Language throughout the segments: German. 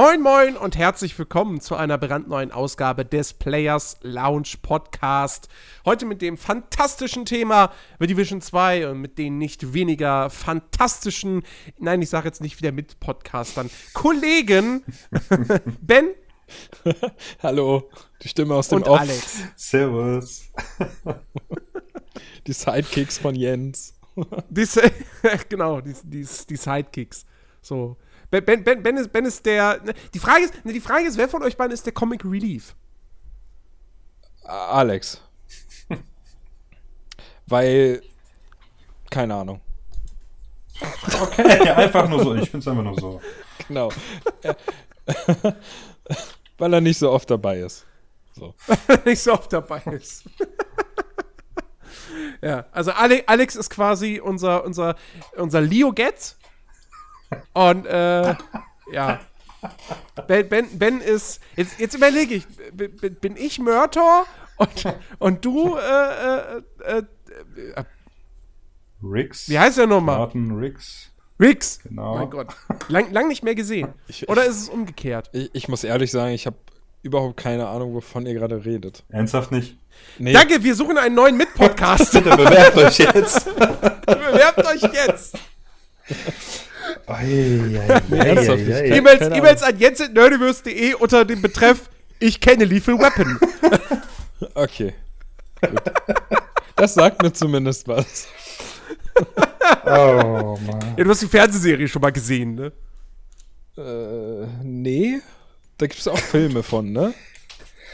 Moin, moin und herzlich willkommen zu einer brandneuen Ausgabe des Players Lounge Podcast. Heute mit dem fantastischen Thema The Division 2 und mit den nicht weniger fantastischen, nein, ich sage jetzt nicht wieder mit Podcastern, Kollegen Ben. Hallo, die Stimme aus dem und Off. Alex. Servus. Die Sidekicks von Jens. Die, genau, die, die, die Sidekicks. So. Ben, ben, ben, ben, ist, ben ist der. ne, Die Frage ist, ne, die Frage ist, wer von euch beiden ist der Comic Relief? Alex. Weil, keine Ahnung. Okay, einfach nur so. Ich finde es einfach nur so. Genau. Weil er nicht so oft dabei ist. So. nicht so oft dabei ist. ja, also Ale Alex ist quasi unser, unser, unser Leo Getz. Und äh, ja. Ben, ben, ben ist. Jetzt, jetzt überlege ich, bin ich Mörtor und, und du, äh, äh, äh, äh, Rix. wie heißt der nochmal? Martin Rix. Rix. Genau. Mein Gott. Lang, lang nicht mehr gesehen. Ich- Oder ist es umgekehrt? Ich, ich muss ehrlich sagen, ich habe überhaupt keine Ahnung, wovon ihr gerade redet. Ernsthaft nicht? Nee, Danke, wir suchen einen neuen Mitpodcast. Bitte bewerbt euch jetzt. Bewerbt euch jetzt. E-Mails an jens.nerdiverse.de unter dem Betreff Ich kenne Lethal Weapon. Okay. Gut. Das sagt mir zumindest was. Oh, Mann. Ja, du hast die Fernsehserie schon mal gesehen, ne? Äh, nee. Da gibt es auch Filme von, ne?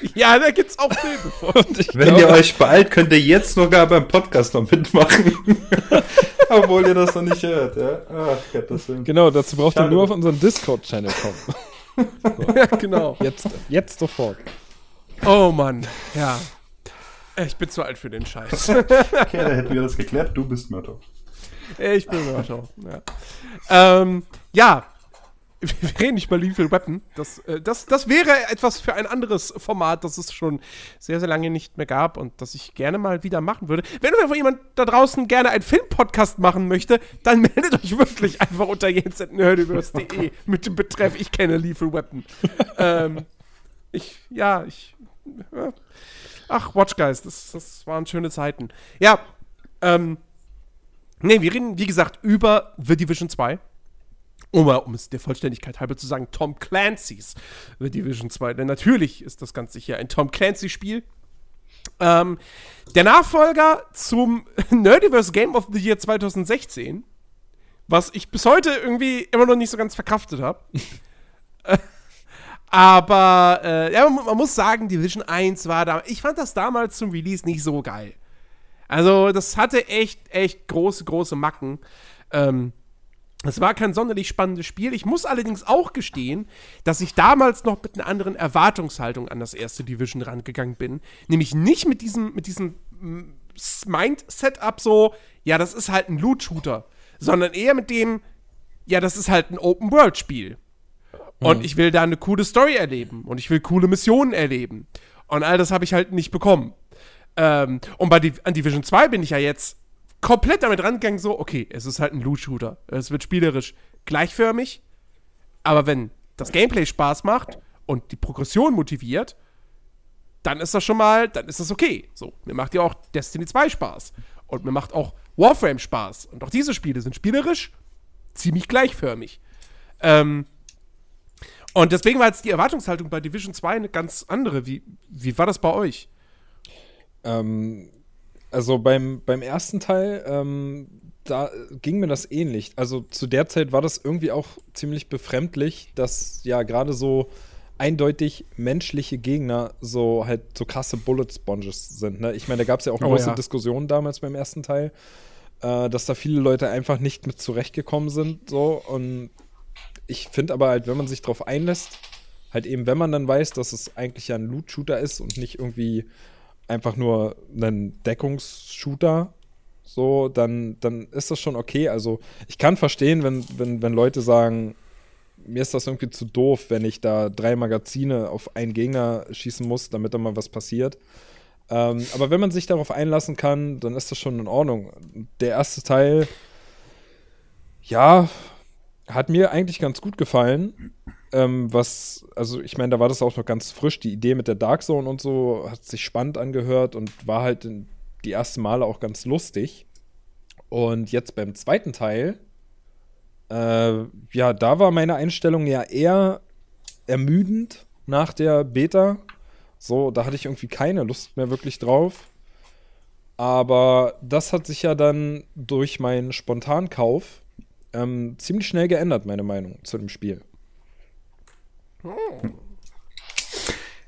Ja, da gibt's auch Filme von. Wenn ihr euch beeilt, könnt ihr jetzt sogar beim Podcast noch mitmachen. Obwohl ihr das noch nicht hört, ja? Ach, Gottes Willen. Genau, dazu braucht ihr Schade. nur auf unseren Discord-Channel kommen. ja, genau. Jetzt, jetzt sofort. Oh Mann, ja. Ich bin zu alt für den Scheiß. Okay, da hätten wir das geklärt. Du bist Mörder. Ich bin Mörder. Ja. Ähm, ja. Wir reden nicht mal Lethal Weapon. Das, äh, das, das wäre etwas für ein anderes Format, das es schon sehr, sehr lange nicht mehr gab und das ich gerne mal wieder machen würde. Wenn jemand da draußen gerne einen Filmpodcast machen möchte, dann meldet euch wirklich einfach unter jens.nerdiverse.de mit dem Betreff Ich kenne Lethal Weapon. ähm, ich, ja, ich. Ja. Ach, Watch Guys, das, das waren schöne Zeiten. Ja, ähm, Nee, wir reden, wie gesagt, über The Division 2. Um, um es der Vollständigkeit halber zu sagen, Tom Clancy's The Division 2. Denn natürlich ist das Ganze hier ein Tom Clancy-Spiel. Ähm, der Nachfolger zum Nerdiverse Game of the Year 2016, was ich bis heute irgendwie immer noch nicht so ganz verkraftet habe. Aber äh, ja, man, man muss sagen, Division 1 war da. Ich fand das damals zum Release nicht so geil. Also, das hatte echt, echt große, große Macken. Ähm, es war kein sonderlich spannendes Spiel. Ich muss allerdings auch gestehen, dass ich damals noch mit einer anderen Erwartungshaltung an das erste Division rangegangen bin. Nämlich nicht mit diesem, mit diesem mm, Mind-Setup so, ja, das ist halt ein Loot-Shooter, sondern eher mit dem, ja, das ist halt ein Open-World-Spiel. Und ich will da eine coole Story erleben und ich will coole Missionen erleben. Und all das habe ich halt nicht bekommen. Ähm, und bei Div an Division 2 bin ich ja jetzt komplett damit rangegangen, so, okay, es ist halt ein Loot-Shooter. Es wird spielerisch gleichförmig, aber wenn das Gameplay Spaß macht und die Progression motiviert, dann ist das schon mal, dann ist das okay. So, mir macht ja auch Destiny 2 Spaß. Und mir macht auch Warframe Spaß. Und auch diese Spiele sind spielerisch ziemlich gleichförmig. Ähm, und deswegen war jetzt die Erwartungshaltung bei Division 2 eine ganz andere. Wie, wie war das bei euch? Ähm, also beim, beim ersten Teil, ähm, da ging mir das ähnlich. Also zu der Zeit war das irgendwie auch ziemlich befremdlich, dass ja gerade so eindeutig menschliche Gegner so halt so krasse Bullet Sponges sind. Ne? Ich meine, da gab es ja auch Oh, große ja. Diskussionen damals beim ersten Teil, äh, dass da viele Leute einfach nicht mit zurechtgekommen sind. So und ich finde aber halt, wenn man sich drauf einlässt, halt eben, wenn man dann weiß, dass es eigentlich ja ein Loot-Shooter ist und nicht irgendwie einfach nur ein Deckungsshooter, so, dann, dann ist das schon okay. Also ich kann verstehen, wenn, wenn, wenn Leute sagen, mir ist das irgendwie zu doof, wenn ich da drei Magazine auf einen Gegner schießen muss, damit da mal was passiert. Ähm, aber wenn man sich darauf einlassen kann, dann ist das schon in Ordnung. Der erste Teil, ja, hat mir eigentlich ganz gut gefallen. Ähm, was, also ich meine, da war das auch noch ganz frisch, die Idee mit der Dark Zone und so, hat sich spannend angehört und war halt in, die ersten Male auch ganz lustig. Und jetzt beim zweiten Teil, äh, ja, da war meine Einstellung ja eher ermüdend nach der Beta. So, da hatte ich irgendwie keine Lust mehr wirklich drauf. Aber das hat sich ja dann durch meinen Spontankauf ähm, ziemlich schnell geändert, meine Meinung zu dem Spiel.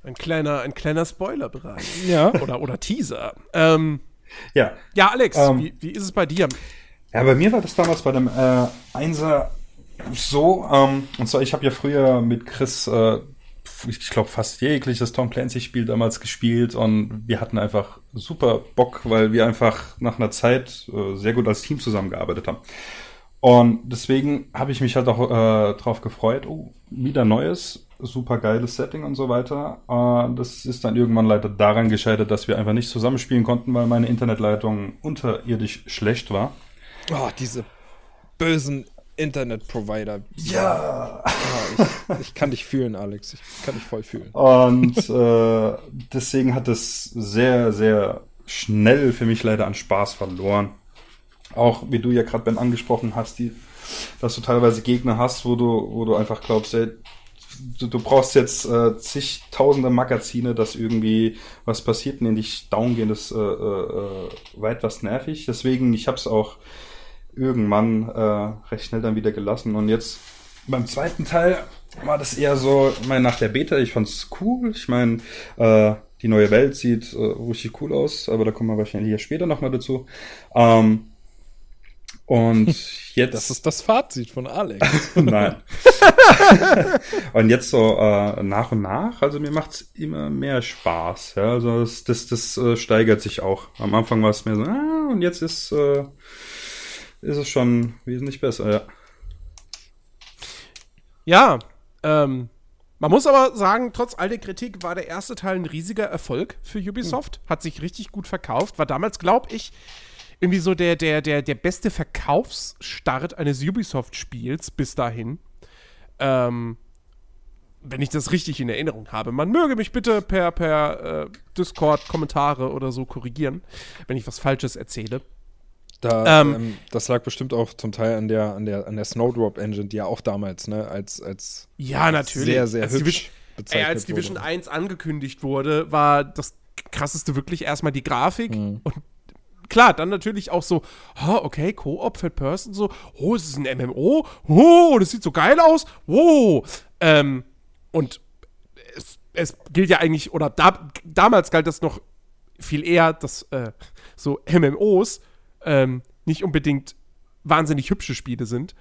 Ein kleiner, ein kleiner Spoilerbereich. Ja. Oder, oder Teaser. Ähm, Ja. ja, Alex, Ähm. wie, wie ist es bei dir? Ja, bei mir war das damals bei dem äh, Einser so, ähm, und zwar, ich habe ja früher mit Chris, äh, ich glaube, fast jegliches Tom Clancy-Spiel damals gespielt und wir hatten einfach super Bock, weil wir einfach nach einer Zeit äh, sehr gut als Team zusammengearbeitet haben. Und deswegen habe ich mich halt auch äh, drauf gefreut, oh, wieder neues, super geiles Setting und so weiter. Äh, das ist dann irgendwann leider daran gescheitert, dass wir einfach nicht zusammenspielen konnten, weil meine Internetleitung unterirdisch schlecht war. Oh, diese bösen Internetprovider. Ja. Ah, ich, ich kann dich fühlen, Alex. Ich kann dich voll fühlen. Und äh, deswegen hat es sehr, sehr schnell für mich leider an Spaß verloren. Auch wie du ja gerade Ben angesprochen hast, die, dass du teilweise Gegner hast, wo du, wo du einfach glaubst, ey, du, du brauchst jetzt äh, zigtausende Magazine, dass irgendwie was passiert und dich down gehen, das äh, äh, weit was nervig. Deswegen, ich habe es auch irgendwann äh, recht schnell dann wieder gelassen. Und jetzt beim zweiten Teil war das eher so, ich meine, nach der Beta, ich fand's cool. Ich meine, äh, die neue Welt sieht äh, richtig cool aus, aber da kommen wir wahrscheinlich hier später nochmal dazu. Ähm, und jetzt. Das ist das Fazit von Alex. Nein. und jetzt so äh, nach und nach, also mir macht's immer mehr Spaß. Ja? Also das, das, das äh, steigert sich auch. Am Anfang war es mehr so, ah, und jetzt ist, äh, ist es schon wesentlich besser, ja. Ja, ähm, man muss aber sagen, trotz all der Kritik war der erste Teil ein riesiger Erfolg für Ubisoft. Hat sich richtig gut verkauft. War damals, glaube ich, irgendwie so der, der, der, der beste Verkaufsstart eines Ubisoft-Spiels bis dahin. Ähm, wenn ich das richtig in Erinnerung habe. Man möge mich bitte per, per äh, Discord-Kommentare oder so korrigieren, wenn ich was Falsches erzähle. Da, Ähm, ähm, das lag bestimmt auch zum Teil an der, an der, an der Snowdrop Engine, die ja auch damals, ne, als, als Ja, natürlich. sehr, sehr als hübsch Division, ey, bezeichnet als Division wurde. 1 angekündigt wurde, war das krasseste wirklich erstmal die Grafik Mhm. und klar, dann natürlich auch so, oh, okay, Co-op, Third Person, so, oh, es ist ein MMO, oh, das sieht so geil aus, wow. Ähm, und es, es gilt ja eigentlich, oder da, damals galt das noch viel eher, dass äh, so MMOs ähm, nicht unbedingt wahnsinnig hübsche Spiele sind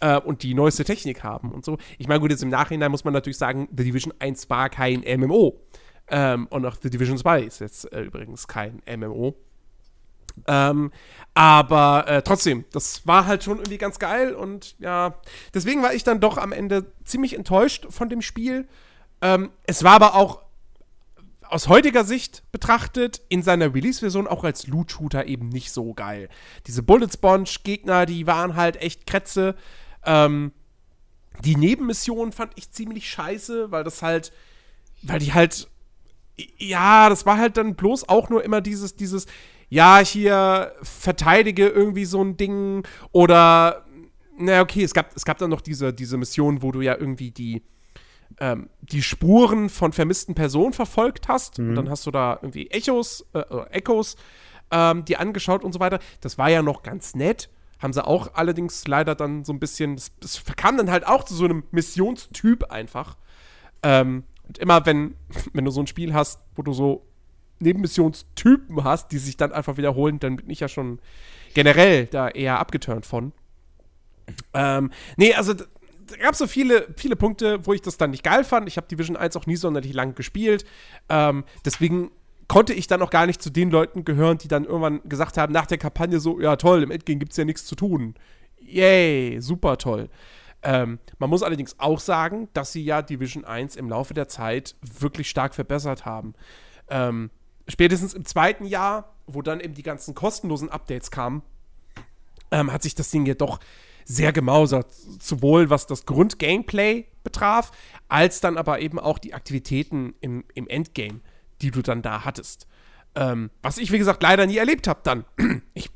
äh, und die neueste Technik haben und so. Ich meine, gut, jetzt im Nachhinein muss man natürlich sagen, The Division 1 war kein MMO. Ähm, und auch The Division 2 ist jetzt äh, übrigens kein MMO. Ähm, aber äh, trotzdem, das war halt schon irgendwie ganz geil und ja, deswegen war ich dann doch am Ende ziemlich enttäuscht von dem Spiel. Ähm, es war aber auch aus heutiger Sicht betrachtet in seiner Release-Version auch als Loot-Shooter eben nicht so geil. Diese Bullet-Sponge-Gegner, die waren halt echt Kretze. Ähm, die Nebenmission fand ich ziemlich scheiße, weil das halt, weil die halt, ja, das war halt dann bloß auch nur immer dieses, dieses, ja, hier verteidige irgendwie so ein Ding oder, na okay, es gab, es gab dann noch diese, diese Mission, wo du ja irgendwie die, ähm, die Spuren von vermissten Personen verfolgt hast. Und dann hast du da irgendwie Echos, äh, äh, Echos ähm, die angeschaut und so weiter. Das war ja noch ganz nett. Haben sie auch allerdings leider dann so ein bisschen, das, das verkam dann halt auch zu so einem Missionstyp einfach. Ähm, und immer wenn, wenn du so ein Spiel hast, wo du so Nebenmissionstypen hast, die sich dann einfach wiederholen, dann bin ich ja schon generell da eher abgeturnt von. Ähm, nee, also da gab es so viele, viele Punkte, wo ich das dann nicht geil fand. Ich habe Division 1 auch nie sonderlich lang gespielt. Ähm, deswegen konnte ich dann auch gar nicht zu den Leuten gehören, die dann irgendwann gesagt haben, nach der Kampagne so, ja toll, im Endgame gibt es ja nichts zu tun. Yay, super toll. Ähm, man muss allerdings auch sagen, dass sie ja Division 1 im Laufe der Zeit wirklich stark verbessert haben. Ähm, spätestens im zweiten Jahr, wo dann eben die ganzen kostenlosen Updates kamen, ähm, hat sich das Ding ja doch sehr gemausert. Sowohl was das Grund-Gameplay betraf, als dann aber eben auch die Aktivitäten im, im Endgame, die du dann da hattest. Ähm, was ich, wie gesagt, leider nie erlebt habe dann. Ich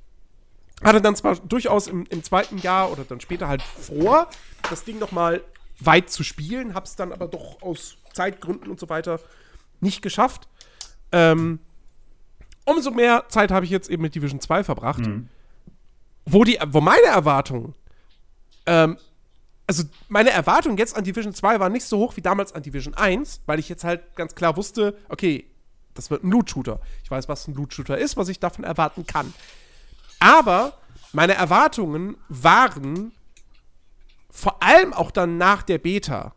hatte dann zwar durchaus im, im, zweiten Jahr oder dann später halt vor, das Ding noch mal weit zu spielen, hab's dann aber doch aus Zeitgründen und so weiter nicht geschafft. Ähm, umso mehr Zeit habe ich jetzt eben mit Division 2 verbracht, mhm. wo, die, wo meine Erwartungen, ähm, also meine Erwartungen jetzt an Division 2 waren nicht so hoch wie damals an Division 1, weil ich jetzt halt ganz klar wusste, okay, das wird ein Loot-Shooter. Ich weiß, was ein Loot-Shooter ist, was ich davon erwarten kann. Aber meine Erwartungen waren vor allem auch dann nach der Beta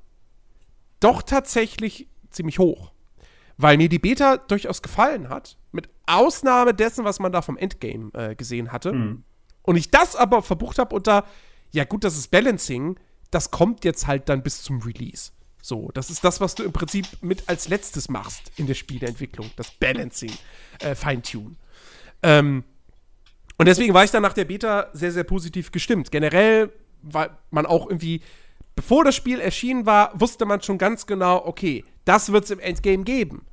doch tatsächlich ziemlich hoch. Weil mir die Beta durchaus gefallen hat, mit Ausnahme dessen, was man da vom Endgame äh, gesehen hatte. Mhm. Und ich das aber verbucht habe unter, ja gut, das ist Balancing, das kommt jetzt halt dann bis zum Release. So, das ist das, was du im Prinzip mit als letztes machst in der Spieleentwicklung, das Balancing, äh, Feintunen. Ähm, und deswegen war ich dann nach der Beta sehr, sehr positiv gestimmt. Generell war man auch irgendwie, bevor das Spiel erschienen war, wusste man schon ganz genau, okay, das wird es im Endgame geben.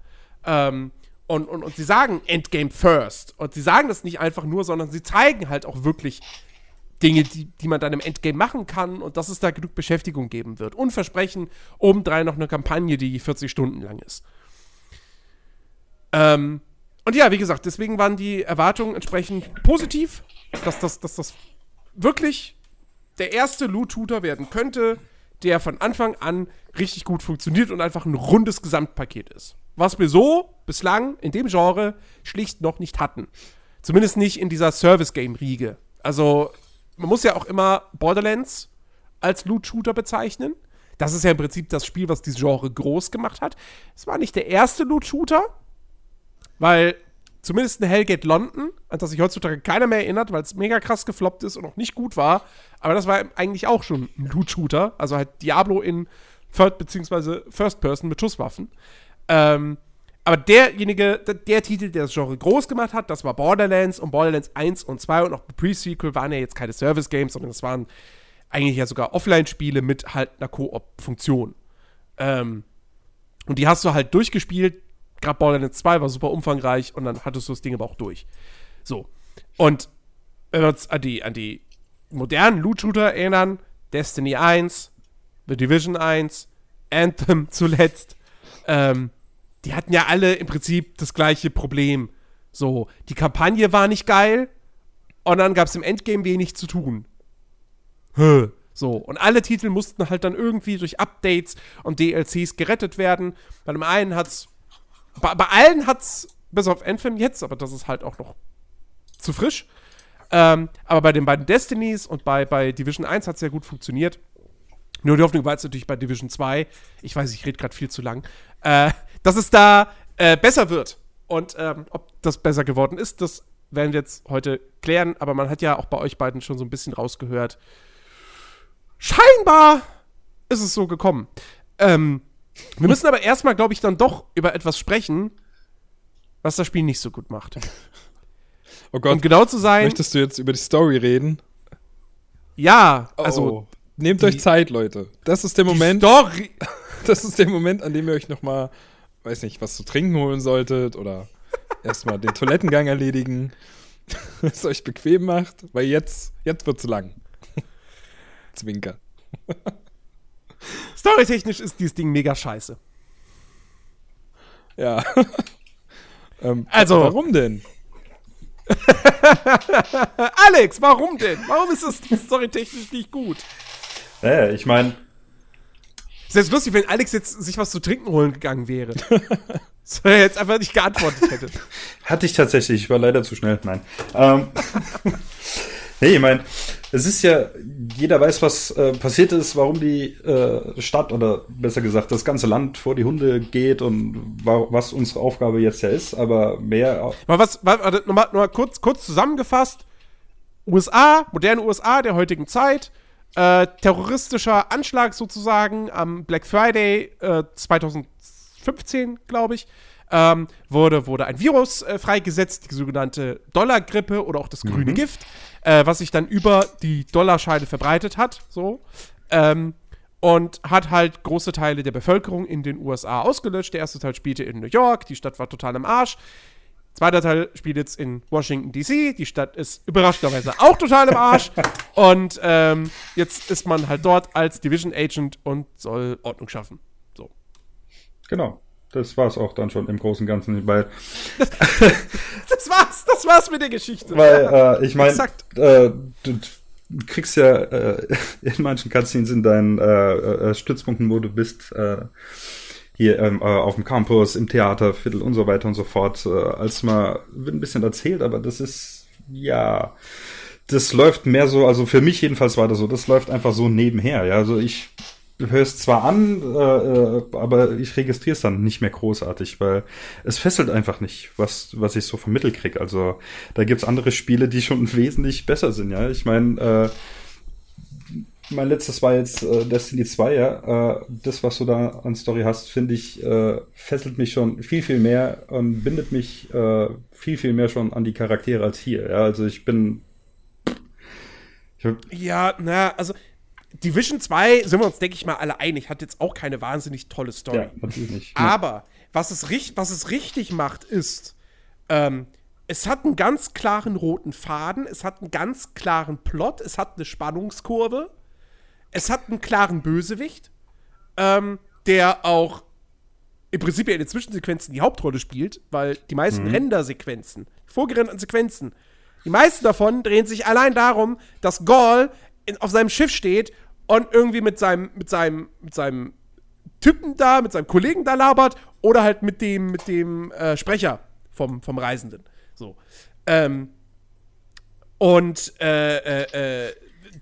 Ähm, und, und, und sie sagen Endgame first. Und sie sagen das nicht einfach nur, sondern sie zeigen halt auch wirklich Dinge, die, die man dann im Endgame machen kann und dass es da genug Beschäftigung geben wird. Und versprechen obendrein noch eine Kampagne, die 40 Stunden lang ist. Ähm, und ja, wie gesagt, deswegen waren die Erwartungen entsprechend positiv, dass das, dass das wirklich der erste Loot-Shooter werden könnte, der von Anfang an richtig gut funktioniert und einfach ein rundes Gesamtpaket ist. Was wir so bislang in dem Genre schlicht noch nicht hatten. Zumindest nicht in dieser Service-Game-Riege. Also, man muss ja auch immer Borderlands als Loot-Shooter bezeichnen. Das ist ja im Prinzip das Spiel, was dieses Genre groß gemacht hat. Es war nicht der erste Loot-Shooter, weil zumindest ein Hellgate London, an das sich heutzutage keiner mehr erinnert, weil es mega krass gefloppt ist und auch nicht gut war. Aber das war eigentlich auch schon ein Loot-Shooter. Also halt Diablo in Third- bzw. First-Person mit Schusswaffen. Ähm, aber derjenige, der, der, Titel, der das Genre groß gemacht hat, das war Borderlands und Borderlands 1 und 2 und auch Pre-Sequel waren ja jetzt keine Service-Games, sondern es waren eigentlich ja sogar Offline-Spiele mit halt einer Koop-Funktion. Ähm, und die hast du halt durchgespielt, gerade Borderlands 2 war super umfangreich und dann hattest du das Ding aber auch durch. So. Und wenn wir uns an die, an die modernen Loot-Shooter erinnern, Destiny 1, The Division 1, Anthem zuletzt, ähm, die hatten ja alle im Prinzip das gleiche Problem. So, die Kampagne war nicht geil und dann gab es im Endgame wenig zu tun. Höh. So, und alle Titel mussten halt dann irgendwie durch Updates und DLCs gerettet werden. Bei dem einen hat's bei, bei allen hat's, bis auf Anthem jetzt, aber das ist halt auch noch zu frisch. Ähm, aber bei den beiden Destinies und bei, bei Division 1 hat es ja gut funktioniert. Nur die Hoffnung war jetzt natürlich bei Division 2, ich weiß, ich rede gerade viel zu lang, äh, dass es da äh, besser wird. Und ähm, ob das besser geworden ist, das werden wir jetzt heute klären. Aber man hat ja auch bei euch beiden schon so ein bisschen rausgehört. Scheinbar ist es so gekommen. Ähm, wir müssen aber erstmal, glaube ich, dann doch über etwas sprechen, was das Spiel nicht so gut macht. Oh Gott. Um genau zu sein. Möchtest du jetzt über die Story reden? Ja, also. Oh, nehmt euch Zeit, Leute. Das ist der Moment. Story. Das ist der Moment, an dem ihr euch noch mal, weiß nicht, was zu trinken holen solltet oder erstmal den Toilettengang erledigen, es euch bequem macht, weil jetzt, jetzt wird's lang. Zwinker. Storytechnisch ist dieses Ding mega scheiße. Ja. ähm, also. Warum denn? Alex, warum denn? Warum ist das storytechnisch nicht gut? Naja, ich meine. Es wäre lustig, wenn Alex jetzt sich was zu trinken holen gegangen wäre. so er jetzt einfach nicht geantwortet hätte. Hatte ich tatsächlich, ich war leider zu schnell. Nein. Ähm, nee, ich meine, es ist ja, jeder weiß, was äh, passiert ist, warum die äh, Stadt oder besser gesagt das ganze Land vor die Hunde geht und was unsere Aufgabe jetzt ja ist, aber mehr. Mal was, warte, nochmal, nochmal kurz, kurz zusammengefasst. USA, moderne USA der heutigen Zeit, äh, terroristischer Anschlag sozusagen am Black Friday äh, 2015, glaube ich. Ähm, wurde, wurde ein Virus äh, freigesetzt, die sogenannte Dollargrippe oder auch das grüne mhm. Gift äh, was sich dann über die Dollarscheide verbreitet hat, so. Ähm, und hat halt große Teile der Bevölkerung in den USA ausgelöscht. Der erste Teil spielte in New York, die Stadt war total im Arsch. Zweiter Teil spielt jetzt in Washington DC. Die Stadt ist überraschenderweise auch total im Arsch. Und ähm, jetzt ist man halt dort als Division Agent und soll Ordnung schaffen. So. Genau. Das war's auch dann schon im Großen und Ganzen, weil. Das war's, das war's mit der Geschichte. Weil, äh, ich meine, äh, du, du kriegst ja äh, in manchen Cutscenes in deinen äh, äh, Stützpunkten, wo du bist, äh, hier ähm, äh, auf dem Campus, im Theaterviertel und so weiter und so fort, äh, als mal wird ein bisschen erzählt, aber das ist ja das läuft mehr so, also für mich jedenfalls war das so, das läuft einfach so nebenher. Ja, also ich höre es zwar an, äh, äh, aber ich registriere es dann nicht mehr großartig, weil es fesselt einfach nicht, was, was ich so vermittelt krieg. Also da gibt's andere Spiele, die schon wesentlich besser sind, ja. Ich meine, äh, mein letztes war jetzt äh, Destiny 2, ja. Äh, das, was du da an Story hast, finde ich, äh, fesselt mich schon viel, viel mehr und bindet mich äh, viel, viel mehr schon an die Charaktere als hier. Ja, also ich bin. Ja, na, also Division 2, sind wir uns, denke ich mal, alle einig, hat jetzt auch keine wahnsinnig tolle Story. ja, natürlich nicht. Aber was es, was es richtig macht, ist, ähm, es hat einen ganz klaren roten Faden, es hat einen ganz klaren Plot, es hat eine Spannungskurve, es hat einen klaren Bösewicht, ähm, der auch im Prinzip ja in den Zwischensequenzen die Hauptrolle spielt, weil die meisten Render-Sequenzen, vorgerenderten Sequenzen, die meisten davon drehen sich allein darum, dass Gaul in, auf seinem Schiff steht und irgendwie mit seinem, mit seinem, mit seinem Typen da, mit seinem Kollegen da labert oder halt mit dem, mit dem äh, Sprecher vom, vom Reisenden. So. Ähm, und äh, äh, äh,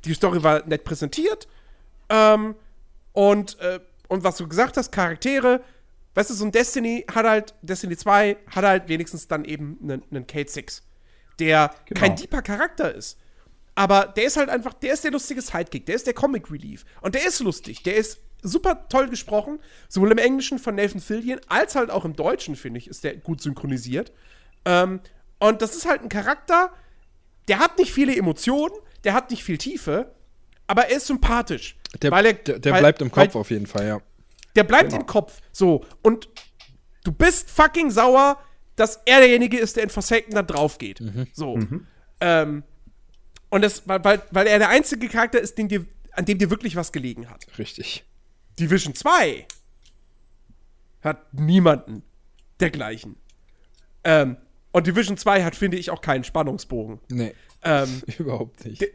die Story war nett präsentiert. Ähm, und, äh, und was du gesagt hast, Charaktere, weißt du, so ein Destiny hat halt, Destiny 2 hat halt wenigstens dann eben einen, einen Kate 6, der Genau. kein deeper Charakter ist. Aber der ist halt einfach, der ist der lustige Sidekick, der ist der Comic Relief. Und der ist lustig, der ist super toll gesprochen, sowohl im Englischen von Nathan Fillion, als halt auch im Deutschen, finde ich, ist der gut synchronisiert. Ähm, und das ist halt ein Charakter, der hat nicht viele Emotionen, der hat nicht viel Tiefe, aber er ist sympathisch. Der, weil er, der, der weil- bleibt im Kopf weil, auf jeden Fall, ja. Der bleibt im Kopf. So. Und du bist fucking sauer, dass er derjenige ist, der in Forsaken da drauf geht. So. Ähm, und das, weil, weil, weil er der einzige Charakter ist, den dir, an dem dir wirklich was gelegen hat. Richtig. Division 2 hat niemanden dergleichen. Ähm, und Division 2 hat, finde ich, auch keinen Spannungsbogen. Nee, Ähm, überhaupt nicht. Der-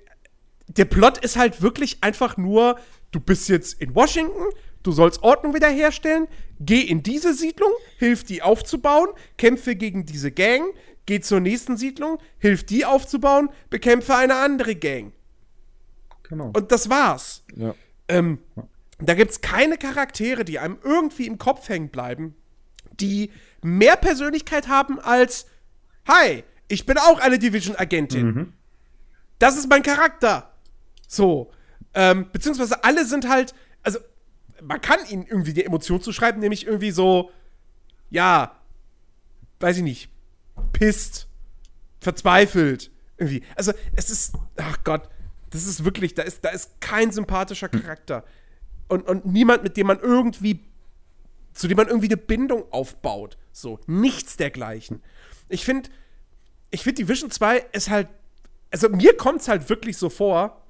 der Plot ist halt wirklich einfach nur, du bist jetzt in Washington, du sollst Ordnung wiederherstellen, geh in diese Siedlung, hilf die aufzubauen, kämpfe gegen diese Gang, geh zur nächsten Siedlung, hilf die aufzubauen, bekämpfe eine andere Gang. Genau. Und das war's. Ja. Ähm, da gibt's keine Charaktere, die einem irgendwie im Kopf hängen bleiben, die mehr Persönlichkeit haben als Hi, ich bin auch eine Division-Agentin. Das ist mein Charakter. So. Ähm, beziehungsweise alle sind halt, also man kann ihnen irgendwie die Emotion zuschreiben, nämlich irgendwie so, ja, weiß ich nicht, pisst, verzweifelt, irgendwie. Also es ist, ach Gott, das ist wirklich, da ist, da ist kein sympathischer Charakter. Und, und niemand, mit dem man irgendwie, zu dem man irgendwie eine Bindung aufbaut. So, nichts dergleichen. Ich finde, ich finde, Division 2 ist halt, also mir kommt es halt wirklich so vor,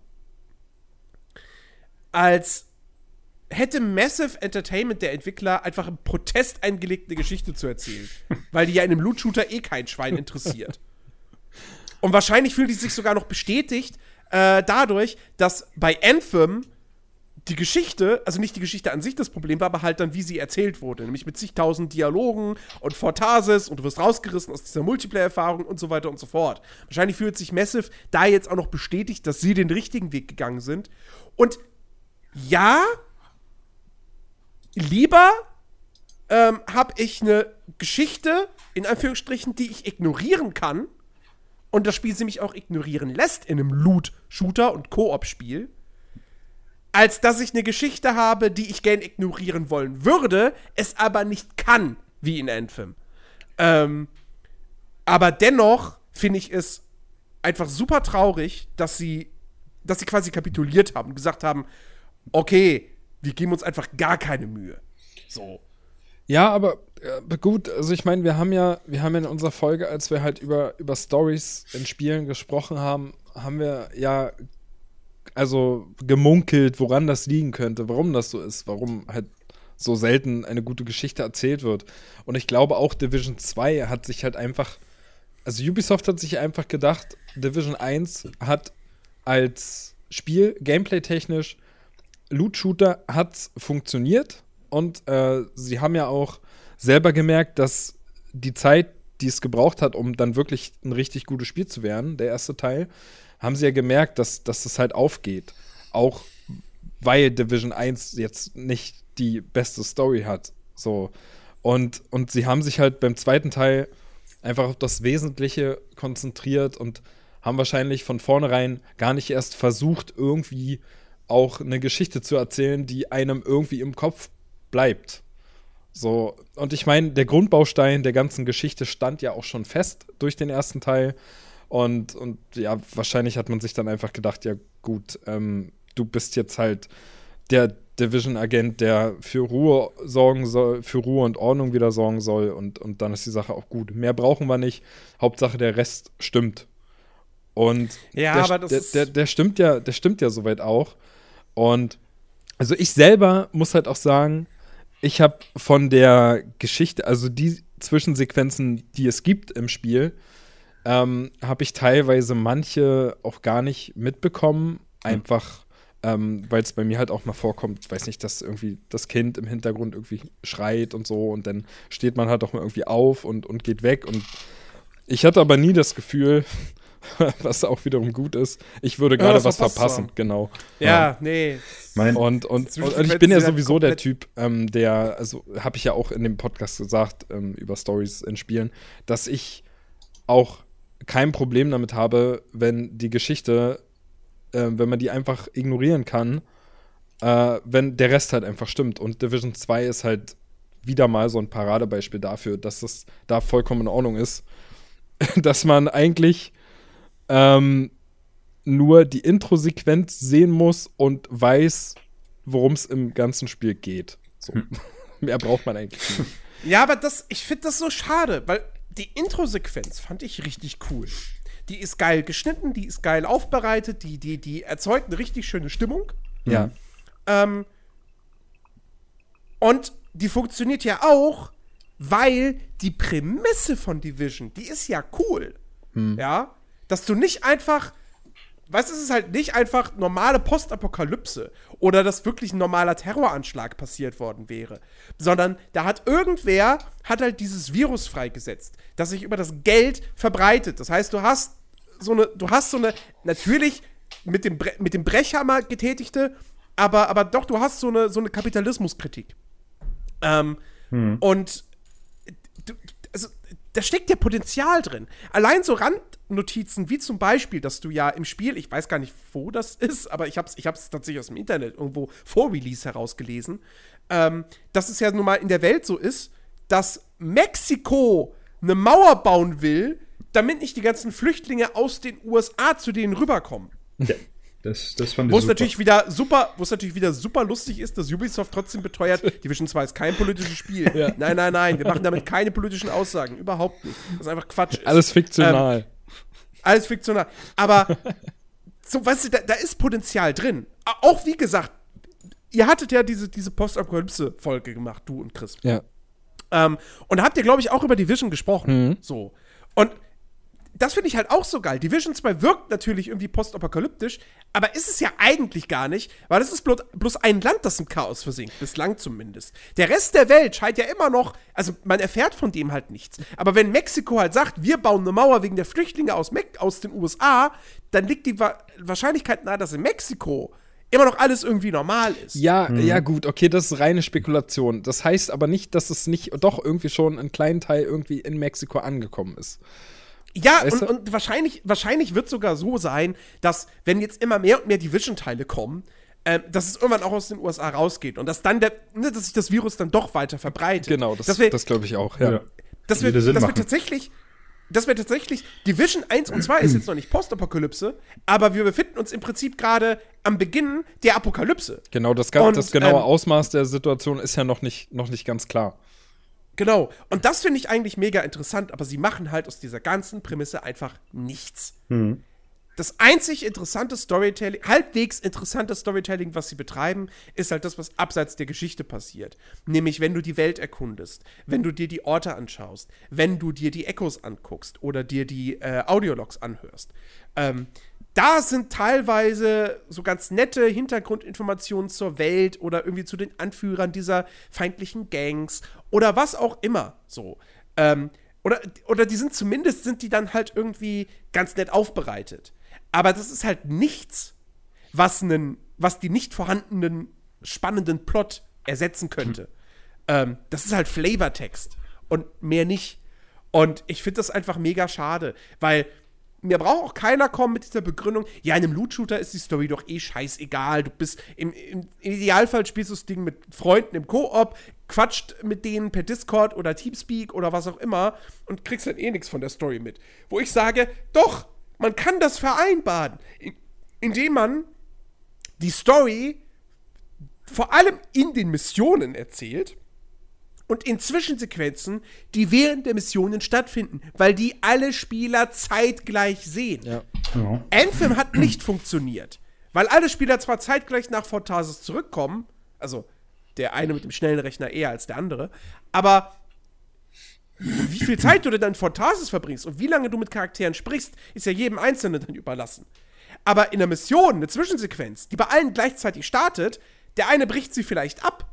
als hätte Massive Entertainment, der Entwickler, einfach im Protest eingelegt, eine Geschichte zu erzählen. weil die ja in einem Loot-Shooter eh kein Schwein interessiert. Und wahrscheinlich fühlen die sich sogar noch bestätigt äh, dadurch, dass bei Anthem die Geschichte, also nicht die Geschichte an sich das Problem war, aber halt dann, wie sie erzählt wurde. Nämlich mit zigtausend Dialogen und Fortasis und du wirst rausgerissen aus dieser Multiplayer-Erfahrung und so weiter und so fort. Wahrscheinlich fühlt sich Massive da jetzt auch noch bestätigt, dass sie den richtigen Weg gegangen sind. Und ja, lieber ähm, habe ich eine Geschichte, in Anführungsstrichen, die ich ignorieren kann und das Spiel sie mich auch ignorieren lässt in einem Loot-Shooter und Koop-Spiel, als dass ich eine Geschichte habe, die ich gern ignorieren wollen würde, es aber nicht kann, wie in Anthem. Ähm, aber dennoch finde ich es einfach super traurig, dass sie, dass sie quasi kapituliert haben und gesagt haben, okay, wir geben uns einfach gar keine Mühe. So. Ja, aber äh, gut, also ich meine, wir haben ja, wir haben in unserer Folge, als wir halt über, über Stories in Spielen gesprochen haben, haben wir ja also gemunkelt, woran das liegen könnte, warum das so ist, warum halt so selten eine gute Geschichte erzählt wird. Und ich glaube auch Division 2 hat sich halt einfach, also Ubisoft hat sich einfach gedacht, Division 1 hat als Spiel, gameplay-technisch, Loot-Shooter hat funktioniert und äh, sie haben ja auch selber gemerkt, dass die Zeit, die es gebraucht hat, um dann wirklich ein richtig gutes Spiel zu werden, der erste Teil, haben sie ja gemerkt, dass, dass das halt aufgeht. Auch weil Division 1 jetzt nicht die beste Story hat. So. Und, und sie haben sich halt beim zweiten Teil einfach auf das Wesentliche konzentriert und haben wahrscheinlich von vornherein gar nicht erst versucht, irgendwie auch eine Geschichte zu erzählen, die einem irgendwie im Kopf bleibt. So, und ich meine, der Grundbaustein der ganzen Geschichte stand ja auch schon fest durch den ersten Teil. Und, und ja, wahrscheinlich hat man sich dann einfach gedacht, ja gut, ähm, du bist jetzt halt der Division-Agent, der für Ruhe sorgen soll, für Ruhe und Ordnung wieder sorgen soll und, und dann ist die Sache auch gut. Mehr brauchen wir nicht. Hauptsache der Rest stimmt. Und ja, der, aber das der, der, der stimmt ja, der stimmt ja soweit auch. Und also ich selber muss halt auch sagen, ich habe von der Geschichte, also die Zwischensequenzen, die es gibt im Spiel, ähm, habe ich teilweise manche auch gar nicht mitbekommen. Einfach, ähm, weil es bei mir halt auch mal vorkommt, weiß nicht, dass irgendwie das Kind im Hintergrund irgendwie schreit und so und dann steht man halt auch mal irgendwie auf und, und geht weg. Und ich hatte aber nie das Gefühl, was auch wiederum gut ist, ich würde gerade was was verpassen, haben. genau. Ja, nee. Mein, Und, und, und, und ich bin ja ja sowieso der Typ, ähm, der, also habe ich ja auch in dem Podcast gesagt, ähm, über Stories in Spielen, dass ich auch kein Problem damit habe, wenn die Geschichte, äh, wenn man die einfach ignorieren kann, äh, wenn der Rest halt einfach stimmt. Und Division 2 ist halt wieder mal so ein Paradebeispiel dafür, dass es da vollkommen in Ordnung ist, dass man eigentlich ähm, nur die Intro-Sequenz sehen muss und weiß, worum es im ganzen Spiel geht. So. Mehr braucht man eigentlich nicht. Ja, aber das, ich finde das so schade, weil die Intro-Sequenz fand ich richtig cool. Die ist geil geschnitten, die ist geil aufbereitet, die, die, die erzeugt eine richtig schöne Stimmung. Ja. Ähm, und die funktioniert ja auch, weil die Prämisse von Division, die ist ja cool. Ja, dass du nicht einfach, weißt du, es ist halt nicht einfach normale Postapokalypse oder dass wirklich ein normaler Terroranschlag passiert worden wäre, sondern da hat irgendwer hat halt dieses Virus freigesetzt, das sich über das Geld verbreitet. Das heißt, du hast so eine, du hast so eine natürlich mit dem, Bre mit dem Brechhammer getätigte, aber, aber doch, du hast so eine, so eine Kapitalismuskritik. Ähm, Und du, also, da steckt ja Potenzial drin. Allein so Randnotizen, wie zum Beispiel, dass du ja im Spiel, ich weiß gar nicht, wo das ist, aber ich habe es ich hab's tatsächlich aus dem Internet irgendwo vor Release herausgelesen, ähm, dass es ja nun mal in der Welt so ist, dass Mexiko eine Mauer bauen will, damit nicht die ganzen Flüchtlinge aus den USA zu denen rüberkommen. ja, das, das fand ich Wo es natürlich wieder super, wo es natürlich wieder super lustig ist, dass Ubisoft trotzdem beteuert, Division 2 ist kein politisches Spiel. Nein, nein, nein, wir machen damit keine politischen Aussagen, überhaupt nicht. Das ist einfach Quatsch. Ist. Alles fiktional. Alles fiktional. Aber so, weißt du, da, da ist Potenzial drin. Auch wie gesagt, ihr hattet ja diese, diese Postapokalypse-Folge gemacht, du und Chris. ja. Ähm, und da habt ihr, glaube ich, auch über Division gesprochen. Mhm. So. Und das finde ich halt auch so geil. Division 2 wirkt natürlich irgendwie postapokalyptisch, aber ist es ja eigentlich gar nicht, weil es ist bloß, bloß ein Land, das im Chaos versinkt, bislang zumindest. Der Rest der Welt scheint ja immer noch, also man erfährt von dem halt nichts. Aber wenn Mexiko halt sagt, wir bauen eine Mauer wegen der Flüchtlinge aus, Mex aus den USA, dann liegt die Wa Wahrscheinlichkeit nahe, dass in Mexiko immer noch alles irgendwie normal ist. Ja, ja, gut, okay, das ist reine Spekulation. Das heißt aber nicht, dass es nicht doch irgendwie schon einen kleinen Teil irgendwie in Mexiko angekommen ist. Ja, Weißt und, du? und wahrscheinlich, wahrscheinlich wird sogar so sein, dass, wenn jetzt immer mehr und mehr Division-Teile kommen, ähm, dass es irgendwann auch aus den USA rausgeht und dass dann der, ne, dass sich das Virus dann doch weiter verbreitet. Genau, das, wir, das glaube ich auch, ja. Ja. dass wir, dass wir tatsächlich, dass wir tatsächlich Division 1 und 2 ist jetzt noch nicht Postapokalypse, aber wir befinden uns im Prinzip gerade am Beginn der Apokalypse. Genau, das, Und, das genaue ähm, Ausmaß der Situation ist ja noch nicht, noch nicht ganz klar. Genau. Und das finde ich eigentlich mega interessant, aber sie machen halt aus dieser ganzen Prämisse einfach nichts. Das einzig interessante Storytelling, halbwegs interessante Storytelling, was sie betreiben, ist halt das, was abseits der Geschichte passiert. Nämlich, wenn du die Welt erkundest, wenn du dir die Orte anschaust, wenn du dir die Echos anguckst oder dir die äh, Audiologs anhörst. Ähm, da sind teilweise so ganz nette Hintergrundinformationen zur Welt oder irgendwie zu den Anführern dieser feindlichen Gangs oder was auch immer so. Ähm, oder, oder die sind zumindest, sind die dann halt irgendwie ganz nett aufbereitet. Aber das ist halt nichts, was, einen, was die nicht vorhandenen spannenden Plot ersetzen könnte. Ähm, das ist halt Flavortext und mehr nicht. Und ich finde das einfach mega schade, weil mir braucht auch keiner kommen mit dieser Begründung, ja, in einem Loot-Shooter ist die Story doch eh scheißegal. Du bist im, im, Idealfall spielst du das Ding mit Freunden im Koop, quatscht mit denen per Discord oder Teamspeak oder was auch immer und kriegst dann eh nichts von der Story mit. Wo ich sage, doch, man kann das vereinbaren, in, indem man die Story vor allem in den Missionen erzählt und in Zwischensequenzen, die während der Missionen stattfinden, weil die alle Spieler zeitgleich sehen. Ja. Ja. Anthem hat nicht funktioniert, weil alle Spieler zwar zeitgleich nach Fortasis zurückkommen, also der eine mit dem schnellen Rechner eher als der andere, aber wie viel Zeit du denn dann in Fortasis verbringst und wie lange du mit Charakteren sprichst, ist ja jedem Einzelnen dann überlassen. Aber in der Mission, eine Zwischensequenz, die bei allen gleichzeitig startet, der eine bricht sie vielleicht ab.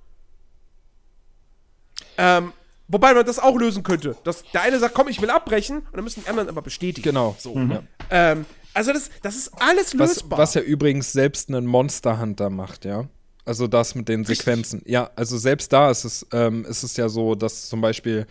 Ähm, wobei man das auch lösen könnte. Dass der eine sagt, komm, ich will abbrechen, und dann müssen die anderen aber bestätigen. Genau. So. Ja. Ähm, also das, das ist alles Was, lösbar. was ja übrigens selbst ein Monster Hunter macht, ja. Also das mit den Sequenzen. Ja, also selbst da ist es, ähm, ist es ja so, dass zum Beispiel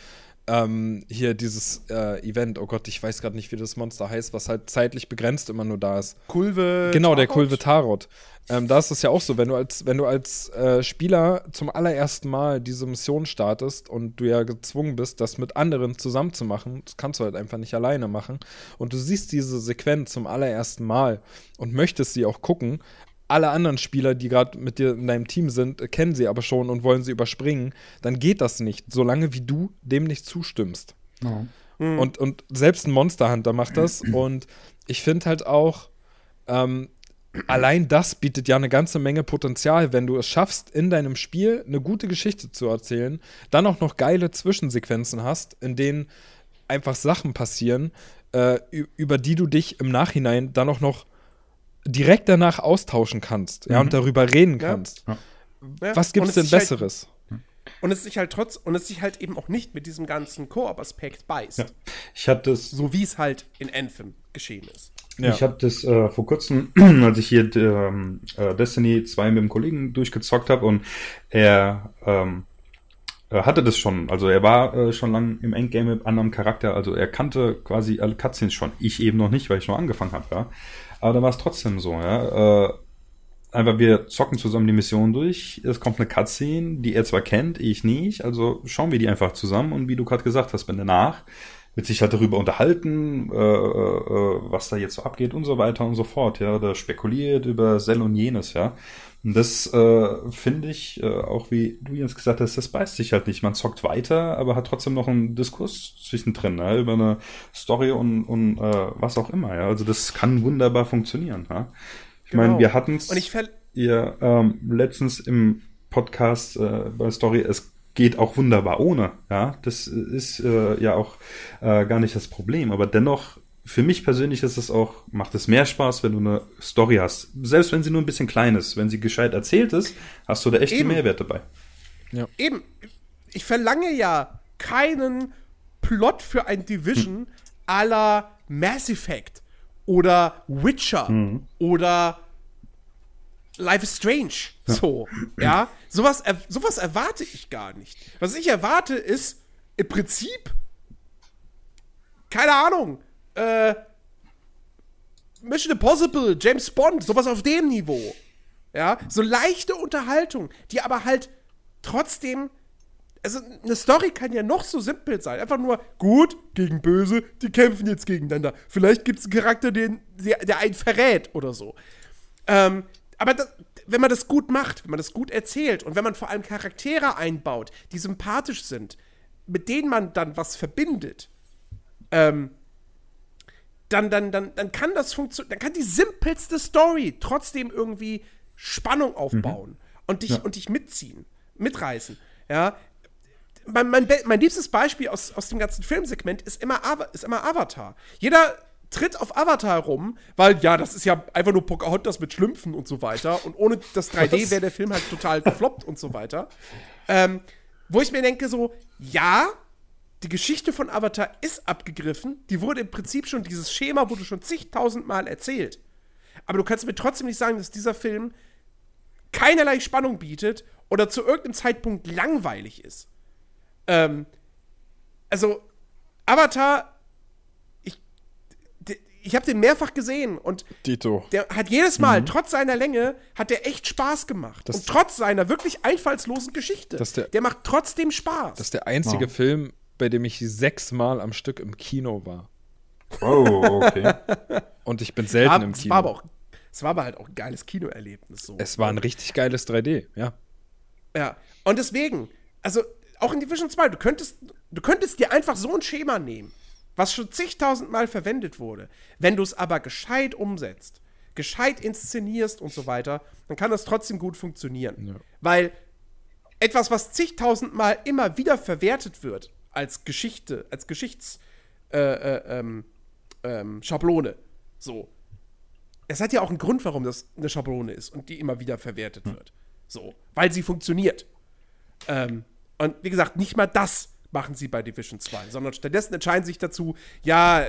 ähm, hier dieses äh, Event, oh Gott, ich weiß gerade nicht, wie das Monster heißt, was halt zeitlich begrenzt immer nur da ist. Kulve. Genau, der? Kulve Tarot. Ähm, da ist es ja auch so, wenn du als, wenn du als äh, Spieler zum allerersten Mal diese Mission startest und du ja gezwungen bist, das mit anderen zusammen zu machen, das kannst du halt einfach nicht alleine machen. Und du siehst diese Sequenz zum allerersten Mal und möchtest sie auch gucken. Alle anderen Spieler, die gerade mit dir in deinem Team sind, äh, kennen sie aber schon und wollen sie überspringen, dann geht das nicht, solange wie du dem nicht zustimmst. Ja. Und, und selbst ein Monster Hunter macht das. Und ich finde halt auch, ähm, allein das bietet ja eine ganze Menge Potenzial, wenn du es schaffst, in deinem Spiel eine gute Geschichte zu erzählen, dann auch noch geile Zwischensequenzen hast, in denen einfach Sachen passieren, äh, über die du dich im Nachhinein dann auch noch direkt danach austauschen kannst, ja, und darüber reden Ja. kannst. Ja, Was und gibt's es denn halt- Besseres? Und es sich halt trotz, und es sich halt eben auch nicht mit diesem ganzen Koop-Aspekt beißt. Ja. Ich hatte es So wie es halt in Anthem geschehen ist. Ja. Ich habe das äh, vor kurzem, als ich hier ähm, äh, Destiny 2 mit dem Kollegen durchgezockt habe und er ähm, äh, hatte das schon, also er war äh, schon lang im Endgame mit anderem Charakter, also er kannte quasi alle Cutscenes schon. Ich eben noch nicht, weil ich noch angefangen habe, ja. Aber da war es trotzdem so, ja. Äh, einfach wir zocken zusammen die Mission durch, es kommt eine Cutscene, die er zwar kennt, ich nicht, also schauen wir die einfach zusammen und wie du gerade gesagt hast, wenn danach wird sich halt darüber unterhalten, äh, äh, was da jetzt so abgeht und so weiter und so fort, ja, oder spekuliert über Sell und jenes, ja. Und das äh, finde ich, äh, auch wie du jetzt gesagt hast, das beißt sich halt nicht. Man zockt weiter, aber hat trotzdem noch einen Diskurs zwischendrin, ja, über eine Story und, und äh, was auch immer, ja. Also das kann wunderbar funktionieren, ja. Ich Genau. meine, wir hatten es ihr ähm, letztens im Podcast äh, bei Story, es geht auch wunderbar ohne. Ja, das ist äh, ja auch äh, gar nicht das Problem. Aber dennoch, für mich persönlich ist es auch, macht es mehr Spaß, wenn du eine Story hast. Selbst wenn sie nur ein bisschen klein ist. Wenn sie gescheit erzählt ist, hast du da echt Eben. einen Mehrwert dabei. eben, ich verlange ja keinen Plot für ein Division à la Mass Effect oder Witcher oder Life is Strange. So, ja. Sowas, er, sowas erwarte ich gar nicht. Was ich erwarte, ist im Prinzip, keine Ahnung, äh, Mission Impossible, James Bond, sowas auf dem Niveau. Ja, so leichte Unterhaltung, die aber halt trotzdem also eine Story kann ja noch so simpel sein. Einfach nur gut gegen böse, die kämpfen jetzt gegeneinander. Vielleicht gibt es einen Charakter, den, der, der einen verrät oder so. Ähm, aber das, wenn man das gut macht, wenn man das gut erzählt und wenn man vor allem Charaktere einbaut, die sympathisch sind, mit denen man dann was verbindet, ähm, dann, dann, dann, dann kann das funktionieren, dann kann die simpelste Story trotzdem irgendwie Spannung aufbauen mhm. und, dich, ja. und dich mitziehen, mitreißen. Ja, mein, mein, mein liebstes Beispiel aus, aus dem ganzen Filmsegment ist immer, ist immer Avatar. Jeder tritt auf Avatar rum, weil ja, das ist ja einfach nur Pocahontas mit Schlümpfen und so weiter. Und ohne das 3D wäre der Film halt total gefloppt und so weiter. Ähm, wo ich mir denke, so, ja, die Geschichte von Avatar ist abgegriffen. Die wurde im Prinzip schon, dieses Schema wurde schon zigtausendmal erzählt. Aber du kannst mir trotzdem nicht sagen, dass dieser Film keinerlei Spannung bietet oder zu irgendeinem Zeitpunkt langweilig ist. Ähm, also, Avatar, ich, ich habe den mehrfach gesehen und Dito. der hat jedes Mal, mhm. trotz seiner Länge, hat der echt Spaß gemacht. Das und trotz seiner wirklich einfallslosen Geschichte. Der, der, macht trotzdem Spaß. Das ist der einzige wow. Film, bei dem ich sechsmal am Stück im Kino war. Oh, okay. und ich bin selten war, im Kino. War aber auch, es war aber halt auch ein geiles Kinoerlebnis. So. Es war ein richtig geiles 3D, ja. Ja, und deswegen, also auch in Division 2, du könntest, du könntest dir einfach so ein Schema nehmen, was schon zigtausendmal verwendet wurde. Wenn du es aber gescheit umsetzt, gescheit inszenierst und so weiter, dann kann das trotzdem gut funktionieren. Ja. Weil etwas, was zigtausendmal immer wieder verwertet wird als Geschichte, als Geschichtsschablone, äh, äh, ähm, ähm, so. Es hat ja auch einen Grund, warum das eine Schablone ist und die immer wieder verwertet hm. wird. So, weil sie funktioniert. Ähm, und wie gesagt, nicht mal das machen sie bei Division 2, sondern stattdessen entscheiden sie sich dazu, ja,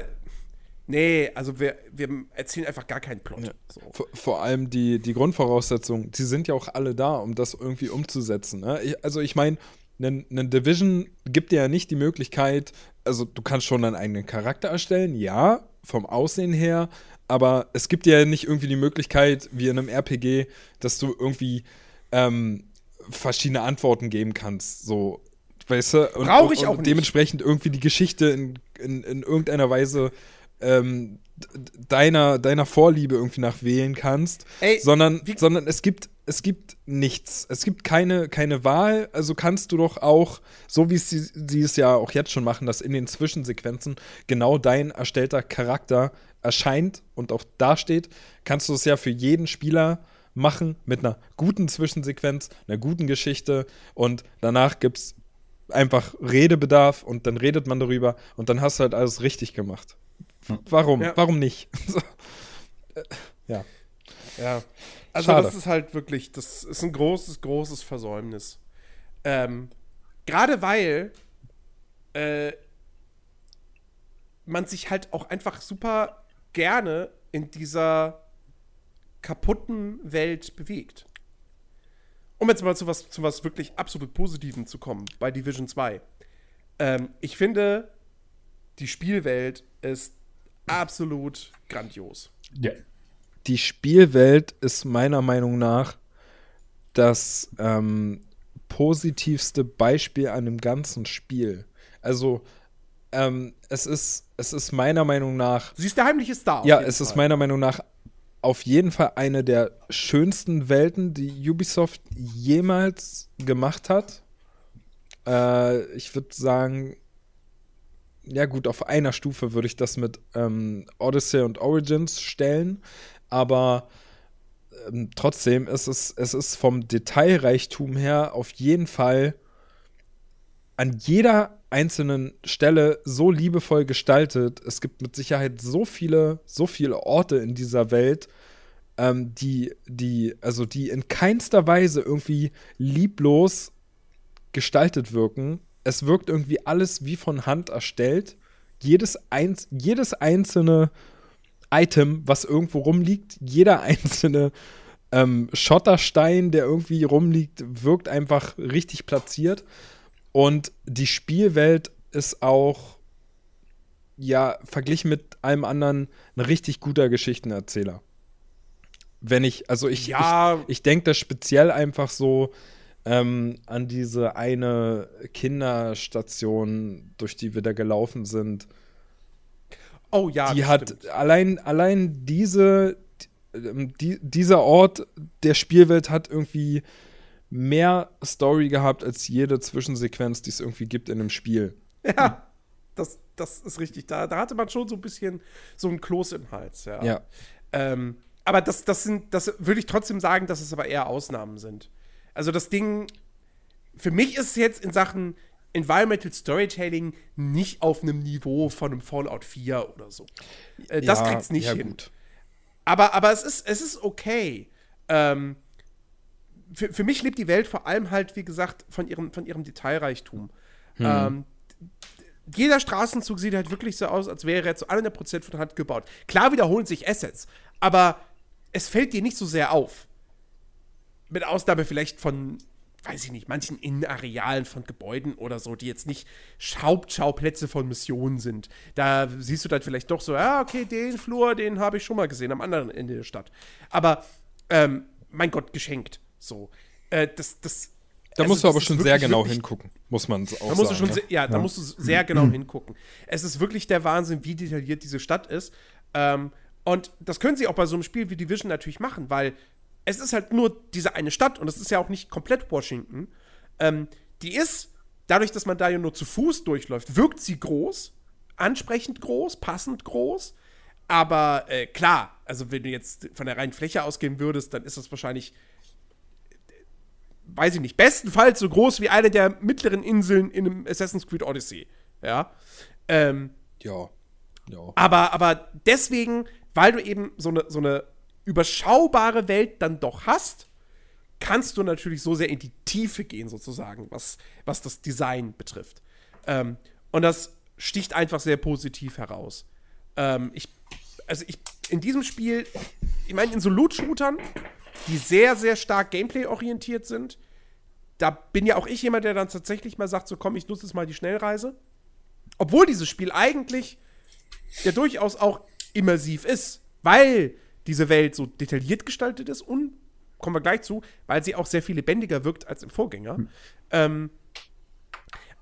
nee, also wir, wir erzählen einfach gar keinen Plot. Ja. So. Vor, vor, allem die, die Grundvoraussetzungen, die sind ja auch alle da, um das irgendwie umzusetzen. Ne? Ich, also ich meine, eine Division gibt dir ja nicht die Möglichkeit, also du kannst schon deinen eigenen Charakter erstellen, ja, vom Aussehen her, aber es gibt dir ja nicht irgendwie die Möglichkeit, wie in einem RPG, dass du irgendwie ähm, verschiedene Antworten geben kannst. So, weißt du? Und, Brauche ich auch und dementsprechend nicht. irgendwie die Geschichte in, in, in irgendeiner Weise ähm, deiner, deiner Vorliebe irgendwie nach wählen kannst. Ey, sondern, sondern es gibt, es gibt nichts. Es gibt keine, keine Wahl. Also kannst du doch auch, so wie sie, sie es ja auch jetzt schon machen, dass in den Zwischensequenzen genau dein erstellter Charakter erscheint und auch dasteht, kannst du es ja für jeden Spieler machen mit einer guten Zwischensequenz, einer guten Geschichte und danach gibt es einfach Redebedarf und dann redet man darüber und dann hast du halt alles richtig gemacht. Warum? Ja. Warum nicht? Äh, ja. Ja. Also Schade. das ist halt wirklich, das ist ein großes, großes Versäumnis. Ähm, Gerade weil äh, man sich halt auch einfach super gerne in dieser kaputten Welt bewegt. Um jetzt mal zu was, zu was wirklich absolut Positivem zu kommen bei Division 2. Ähm, ich finde, die Spielwelt ist absolut grandios. Ja. Die Spielwelt ist meiner Meinung nach das ähm, positivste Beispiel an dem ganzen Spiel. Also, ähm, es ist, es ist meiner Meinung nach. Sie ist der heimliche Star. Ja, es Fall. ist meiner Meinung nach auf jeden Fall eine der schönsten Welten, die Ubisoft jemals gemacht hat. Äh, ich würde sagen, ja gut, auf einer Stufe würde ich das mit ähm, Odyssey und Origins stellen, aber ähm, trotzdem ist es, es ist vom Detailreichtum her auf jeden Fall an jeder einzelnen Stelle so liebevoll gestaltet. Es gibt mit Sicherheit so viele, so viele Orte in dieser Welt, ähm, die, die, also die in keinster Weise irgendwie lieblos gestaltet wirken. Es wirkt irgendwie alles wie von Hand erstellt. Jedes, einz jedes einzelne Item, was irgendwo rumliegt, jeder einzelne ähm, Schotterstein, der irgendwie rumliegt, wirkt einfach richtig platziert. Und die Spielwelt ist auch, ja, verglichen mit allem anderen, ein richtig guter Geschichtenerzähler. Wenn ich, also ich, ja. ich, ich denke das speziell einfach so, ähm, an diese eine Kinderstation, durch die wir da gelaufen sind. Oh ja, die hat stimmt. allein, allein diese, ähm, die, dieser Ort der Spielwelt hat irgendwie mehr Story gehabt als jede Zwischensequenz, die es irgendwie gibt in einem Spiel. Ja, das, das ist richtig. Da, da hatte man schon so ein bisschen so ein Kloß im Hals, ja. Ja. Ähm, aber das, das sind, das würde ich trotzdem sagen, dass es aber eher Ausnahmen sind. Also das Ding, für mich ist es jetzt in Sachen Environmental Storytelling nicht auf einem Niveau von einem Fallout 4 oder so. Äh, das Ja, kriegt's nicht ja, hin. gut. Aber, aber es, ist, es ist okay. Ähm, für, für mich lebt die Welt vor allem halt, wie gesagt, von ihrem, von ihrem Detailreichtum. Ähm, jeder Straßenzug sieht halt wirklich so aus, als wäre er zu 100% von Hand gebaut. Klar wiederholen sich Assets, aber es fällt dir nicht so sehr auf. Mit Ausnahme vielleicht von, weiß ich nicht, manchen Innenarealen von Gebäuden oder so, die jetzt nicht Hauptschauplätze von Missionen sind. Da siehst du dann vielleicht doch so, ja, okay, den Flur, den habe ich schon mal gesehen, am anderen Ende der Stadt. Aber, ähm, mein Gott, geschenkt. So. Äh, das, das. Da also musst du das aber schon wirklich, sehr genau wirklich hingucken, muss man auch da musst du sagen. schon ne? sehr, ja, da musst du sehr genau hingucken. Es ist wirklich der Wahnsinn, wie detailliert diese Stadt ist. Ähm, und das können sie auch bei so einem Spiel wie Division natürlich machen, weil es ist halt nur diese eine Stadt und es ist ja auch nicht komplett Washington. Ähm, die ist, dadurch, dass man da ja nur zu Fuß durchläuft, wirkt sie groß, ansprechend groß, passend groß. Aber äh, klar, also wenn du jetzt von der reinen Fläche ausgehen würdest, dann ist das wahrscheinlich weiß ich nicht, bestenfalls so groß wie eine der mittleren Inseln in einem Assassin's Creed Odyssey. Ja. Ähm, Ja. Ja. aber, aber deswegen, weil du eben so eine, so eine überschaubare Welt dann doch hast, kannst du natürlich so sehr in die Tiefe gehen, sozusagen, was, was das Design betrifft. Ähm, und das sticht einfach sehr positiv heraus. Ähm, ich, also ich, in diesem Spiel, ich meine, in so Loot-Shootern, die sehr, sehr stark Gameplay-orientiert sind, da bin ja auch ich jemand, der dann tatsächlich mal sagt, so komm, ich nutze jetzt mal die Schnellreise. Obwohl dieses Spiel eigentlich ja durchaus auch immersiv ist, weil diese Welt so detailliert gestaltet ist und, kommen wir gleich zu, weil sie auch sehr viel lebendiger wirkt als im Vorgänger. Ähm,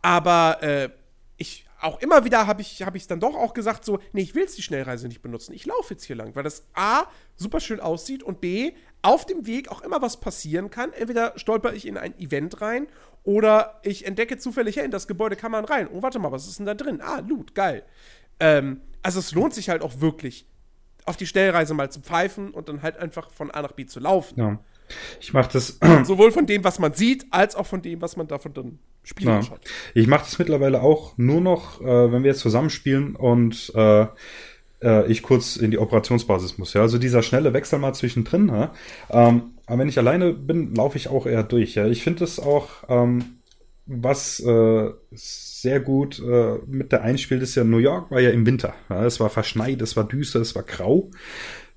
aber äh, ich auch immer wieder habe ich habe ich dann doch auch gesagt so, nee, ich will jetzt die Schnellreise nicht benutzen. Ich laufe jetzt hier lang, weil das A super schön aussieht und B auf dem Weg auch immer was passieren kann. Entweder stolper ich in ein Event rein oder ich entdecke zufällig, hey, in das Gebäude kann man rein. Oh, warte mal, was ist denn da drin? Ah, Loot, geil. Ähm, also es lohnt sich halt auch wirklich, auf die Schnellreise mal zu pfeifen und dann halt einfach von A nach B zu laufen. Ja. Ich mache das, Sowohl von dem, was man sieht, als auch von dem, was man davon dann ja. spielerisch hat. ich mache das mittlerweile auch nur noch, äh, wenn wir jetzt zusammenspielen und äh, äh, ich kurz in die Operationsbasis muss. Ja, also dieser schnelle Wechsel mal zwischendrin. Ja? Ähm, aber wenn ich alleine bin, laufe ich auch eher durch. Ja, ich finde es auch ähm, was äh, sehr gut äh, mit der einspielt, ist ja New York war ja im Winter. Ja, es war verschneit, es war düster, es war grau.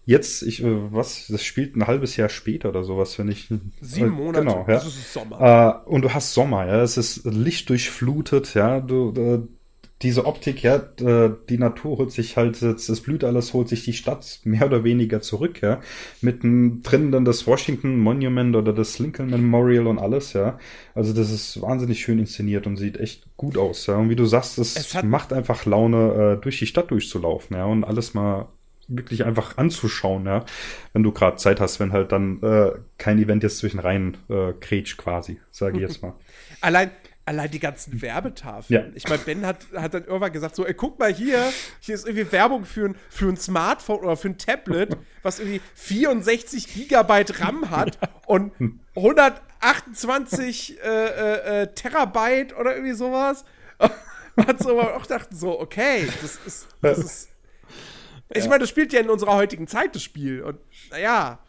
Jetzt, ich, äh, was, das spielt ein halbes Jahr später oder sowas, wenn ich. Sieben äh, Monate, Genau, ja. das ist Sommer. Äh, und du hast Sommer, ja, es ist lichtdurchflutet, ja, du, äh, diese Optik, ja, die Natur holt sich halt, jetzt, das blüht alles, holt sich die Stadt mehr oder weniger zurück, ja, mittendrin dann das Washington Monument oder das Lincoln Memorial und alles, ja, also das ist wahnsinnig schön inszeniert und sieht echt gut aus, ja, und wie du sagst, es, Es macht einfach Laune, äh, durch die Stadt durchzulaufen, ja, und alles mal wirklich einfach anzuschauen, ja, wenn du gerade Zeit hast, wenn halt dann äh, kein Event jetzt zwischen rein äh, kretsch quasi, sage ich jetzt mal. Allein, allein die ganzen Werbetafeln. Ja. Ich meine, Ben hat, hat dann irgendwann gesagt: So, ey, guck mal hier, hier ist irgendwie Werbung für ein, für ein Smartphone oder für ein Tablet, was irgendwie 64 Gigabyte RAM hat und 128 äh, äh, äh, Terabyte oder irgendwie sowas. hat so auch gedacht, so, okay, das ist. Das ist ich meine, das spielt ja in unserer heutigen Zeit, das Spiel. Und naja,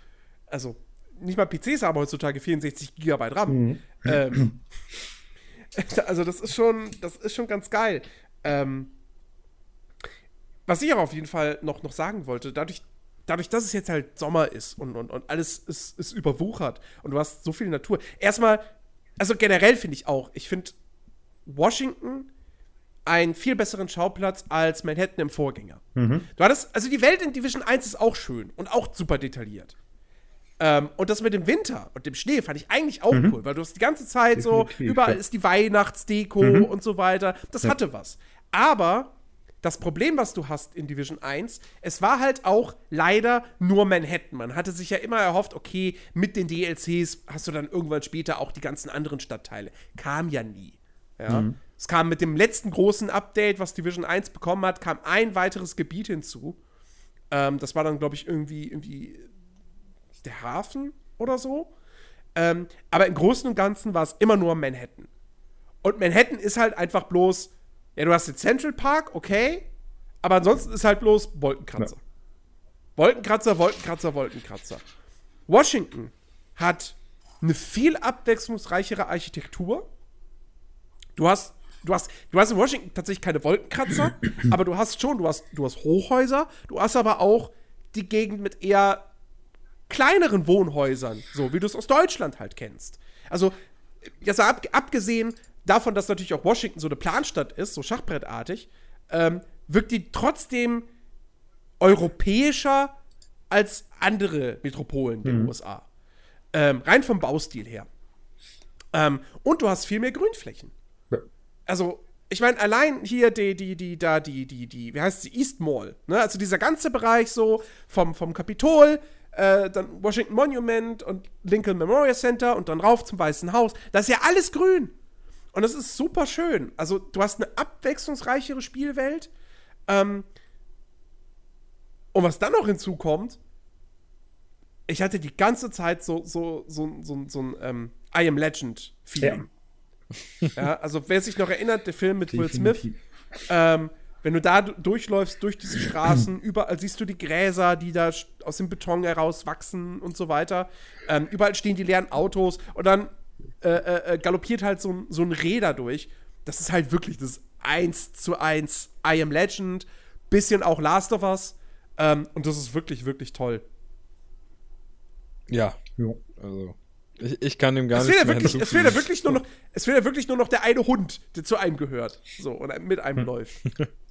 also nicht mal PCs haben heutzutage 64 Gigabyte RAM. Ähm, also das ist schon, das ist schon ganz geil. Ähm, was ich auch auf jeden Fall noch, noch sagen wollte, dadurch, dadurch, dass es jetzt halt Sommer ist und, und, und alles ist, ist überwuchert und du hast so viel Natur. Erstmal, also generell finde ich auch, ich finde Washington einen viel besseren Schauplatz als Manhattan im Vorgänger. Du hattest, also die Welt in Division 1 ist auch schön und auch super detailliert. Ähm, und das mit dem Winter und dem Schnee fand ich eigentlich auch cool, weil du hast die ganze Zeit so, überall ja. ist die Weihnachtsdeko und so weiter. Das hatte was. Aber das Problem, was du hast in Division 1, es war halt auch leider nur Manhattan. Man hatte sich ja immer erhofft, okay, mit den DLCs hast du dann irgendwann später auch die ganzen anderen Stadtteile. Kam ja nie. Ja. Es kam mit dem letzten großen Update, was Division 1 bekommen hat, kam ein weiteres Gebiet hinzu. Ähm, das war dann, glaube ich, irgendwie, irgendwie der Hafen oder so. Ähm, aber im Großen und Ganzen war es immer nur Manhattan. Und Manhattan ist halt einfach bloß, ja, du hast den Central Park, okay, aber ansonsten ist halt bloß Wolkenkratzer. Wolkenkratzer, Wolkenkratzer, Wolkenkratzer. Washington hat eine viel abwechslungsreichere Architektur. Du hast, du hast, du hast in Washington tatsächlich keine Wolkenkratzer, aber du hast schon, du hast, du hast Hochhäuser, du hast aber auch die Gegend mit eher kleineren Wohnhäusern, so wie du es aus Deutschland halt kennst. Also, jetzt ab, abgesehen davon, dass natürlich auch Washington so eine Planstadt ist, so schachbrettartig, ähm, wirkt die trotzdem europäischer als andere Metropolen der USA. Ähm, rein vom Baustil her. Ähm, und du hast viel mehr Grünflächen. Ja. Also, ich meine, allein hier die, die, die, da, die, die, die, wie heißt sie, East Mall, ne? Also dieser ganze Bereich so vom, vom Kapitol, äh, dann Washington Monument und Lincoln Memorial Center und dann rauf zum Weißen Haus. Das ist ja alles grün. Und das ist super schön. Also, du hast eine abwechslungsreichere Spielwelt. Ähm, und was dann noch hinzukommt, ich hatte die ganze Zeit so, so, so, so, so ein ähm, I Am Legend-Feeling. Ja. also wer sich noch erinnert, der Film mit Will Smith, Definitiv. ähm, wenn du da du- durchläufst, durch diese Straßen, überall siehst du die Gräser, die da aus dem Beton heraus wachsen und so weiter. Ähm, überall stehen die leeren Autos und dann äh, äh, äh, galoppiert halt so, ein- so ein da durch. Das ist halt wirklich das 1 zu 1 I Am Legend, bisschen auch Last of Us. Ähm, und das ist wirklich, wirklich toll. Ja, Ja. also. Ich, ich kann dem gar ja mehr wirklich, es fehlt ja wirklich nur noch, es fehlt ja wirklich nur noch der eine Hund, der zu einem gehört. So, und mit einem läuft.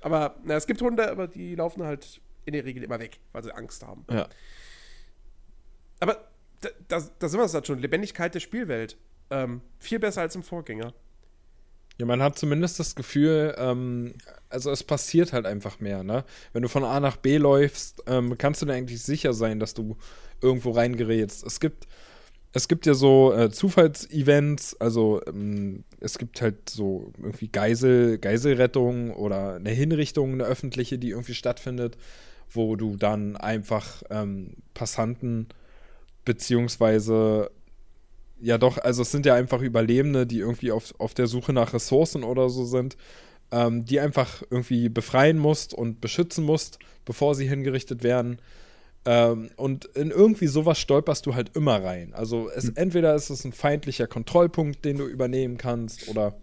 aber, na, es gibt Hunde, aber die laufen halt in der Regel immer weg, weil sie Angst haben. Ja. Aber da, da, da sind wir es halt schon. Lebendigkeit der Spielwelt. Ähm, viel besser als im Vorgänger. Ja, man hat zumindest das Gefühl, ähm, also es passiert halt einfach mehr, ne? Wenn du von A nach B läufst, ähm, kannst du dir eigentlich sicher sein, dass du irgendwo reingerätst. Es gibt, es gibt ja so äh, Zufallsevents, also ähm, es gibt halt so irgendwie Geisel, Geiselrettung oder eine Hinrichtung, eine öffentliche, die irgendwie stattfindet, wo du dann einfach ähm, Passanten beziehungsweise ja doch, also es sind ja einfach Überlebende, die irgendwie auf, auf der Suche nach Ressourcen oder so sind, ähm, die einfach irgendwie befreien musst und beschützen musst, bevor sie hingerichtet werden. Ähm, und in irgendwie sowas stolperst du halt immer rein. Also es, entweder ist es ein feindlicher Kontrollpunkt, den du übernehmen kannst, oder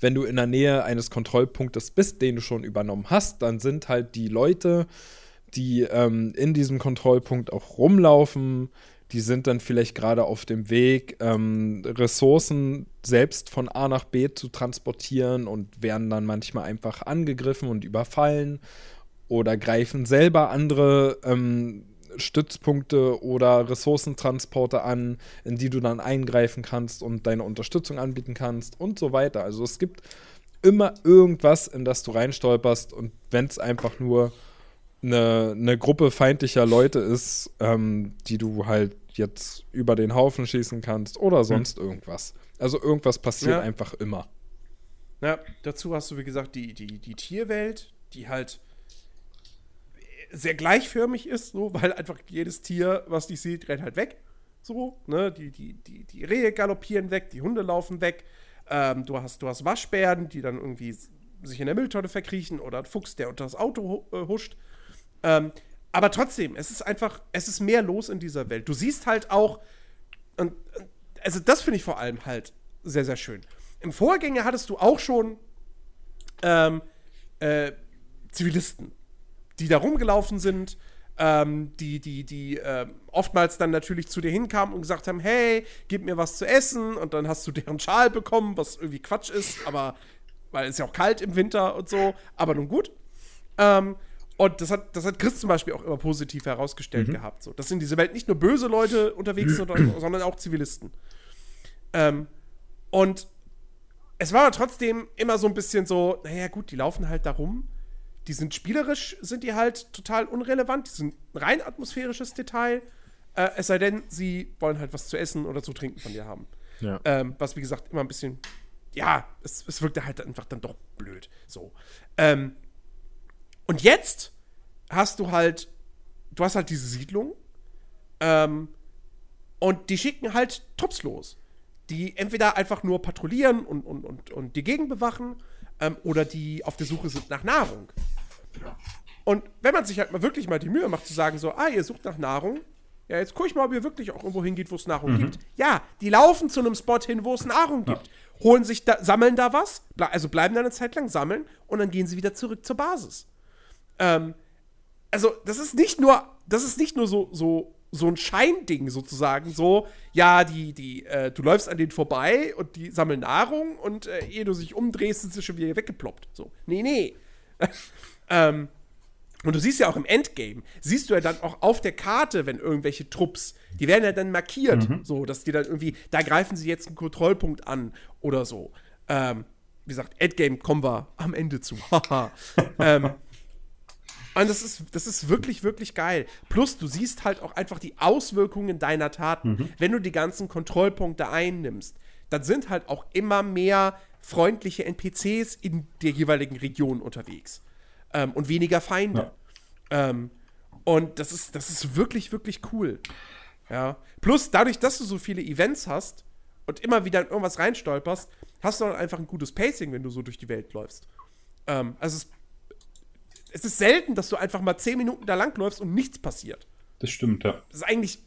wenn du in der Nähe eines Kontrollpunktes bist, den du schon übernommen hast, dann sind halt die Leute, die ähm, in diesem Kontrollpunkt auch rumlaufen, die sind dann vielleicht gerade auf dem Weg, ähm, Ressourcen selbst von A nach B zu transportieren und werden dann manchmal einfach angegriffen und überfallen oder greifen selber andere ähm, Stützpunkte oder Ressourcentransporte an, in die du dann eingreifen kannst und deine Unterstützung anbieten kannst und so weiter. Also es gibt immer irgendwas, in das du reinstolperst und wenn es einfach nur eine, eine Gruppe feindlicher Leute ist, ähm, die du halt jetzt über den Haufen schießen kannst oder sonst irgendwas. Also irgendwas passiert Ja. einfach immer. Ja, dazu hast du, wie gesagt, die, die, die Tierwelt, die halt sehr gleichförmig ist, so, weil einfach jedes Tier, was dich sieht, rennt halt weg. So, ne? Die, die, die, die Rehe galoppieren weg, die Hunde laufen weg. Ähm, du, hast, du hast Waschbären, die dann irgendwie sich in der Mülltonne verkriechen oder ein Fuchs, der unter das Auto äh, huscht. Ähm, aber trotzdem, es ist einfach, es ist mehr los in dieser Welt. Du siehst halt auch, und also das finde ich vor allem halt sehr, sehr schön. Im Vorgänger hattest du auch schon ähm, äh, Zivilisten, die da rumgelaufen sind, ähm, die, die, die ähm, oftmals dann natürlich zu dir hinkamen und gesagt haben, hey, gib mir was zu essen und dann hast du deren Schal bekommen, was irgendwie Quatsch ist, aber weil es ja auch kalt im Winter und so, aber nun gut. Ähm, Und das hat, das hat Chris zum Beispiel auch immer positiv herausgestellt Mhm. gehabt. So, dass in dieser Welt nicht nur böse Leute unterwegs sind, sondern- auch Zivilisten. Ähm, und es war aber trotzdem immer so ein bisschen so, naja, gut, die laufen halt da rum. Die sind spielerisch, sind die halt total unrelevant. Die sind ein rein atmosphärisches Detail. Äh, es sei denn, sie wollen halt was zu essen oder zu trinken von dir haben. Ja. Ähm, was, wie gesagt, immer ein bisschen, ja, es, es wirkte halt einfach dann doch blöd. So. Ähm, und jetzt hast du halt, du hast halt diese Siedlung ähm, und die schicken halt Trupps los, die entweder einfach nur patrouillieren und, und, und, und die Gegend bewachen ähm, oder die auf der Suche sind nach Nahrung. Und wenn man sich halt mal wirklich mal die Mühe macht zu sagen so, ah, ihr sucht nach Nahrung, ja, jetzt guck ich mal, ob ihr wirklich auch irgendwo hingeht, wo es Nahrung gibt. Ja, die laufen zu einem Spot hin, wo es Nahrung gibt, holen sich da, sammeln da was, also bleiben da eine Zeit lang sammeln und dann gehen sie wieder zurück zur Basis. Ähm, also das ist nicht nur, das ist nicht nur so, so, so ein Scheinding sozusagen, so, ja, die, die, äh, du läufst an denen vorbei und die sammeln Nahrung und äh, ehe du sich umdrehst, sind sie schon wieder weggeploppt. So, nee, nee. ähm, und du siehst ja auch im Endgame, siehst du ja dann auch auf der Karte, wenn irgendwelche Trupps, die werden ja dann markiert, so, dass die dann irgendwie, da greifen sie jetzt einen Kontrollpunkt an oder so. Ähm, wie gesagt, Endgame kommen wir am Ende zu. Haha. ähm, und das ist, das ist wirklich, wirklich geil. Plus, du siehst halt auch einfach die Auswirkungen deiner Taten. Wenn du die ganzen Kontrollpunkte einnimmst, dann sind halt auch immer mehr freundliche NPCs in der jeweiligen Region unterwegs. Ähm, und weniger Feinde. Ähm, und das ist, das ist wirklich, wirklich cool. Ja. Plus, dadurch, dass du so viele Events hast und immer wieder in irgendwas reinstolperst, hast du dann einfach ein gutes Pacing, wenn du so durch die Welt läufst. Ähm, also es, es ist selten, dass du einfach mal 10 Minuten da langläufst und nichts passiert. Das stimmt, ja. Das ist eigentlich,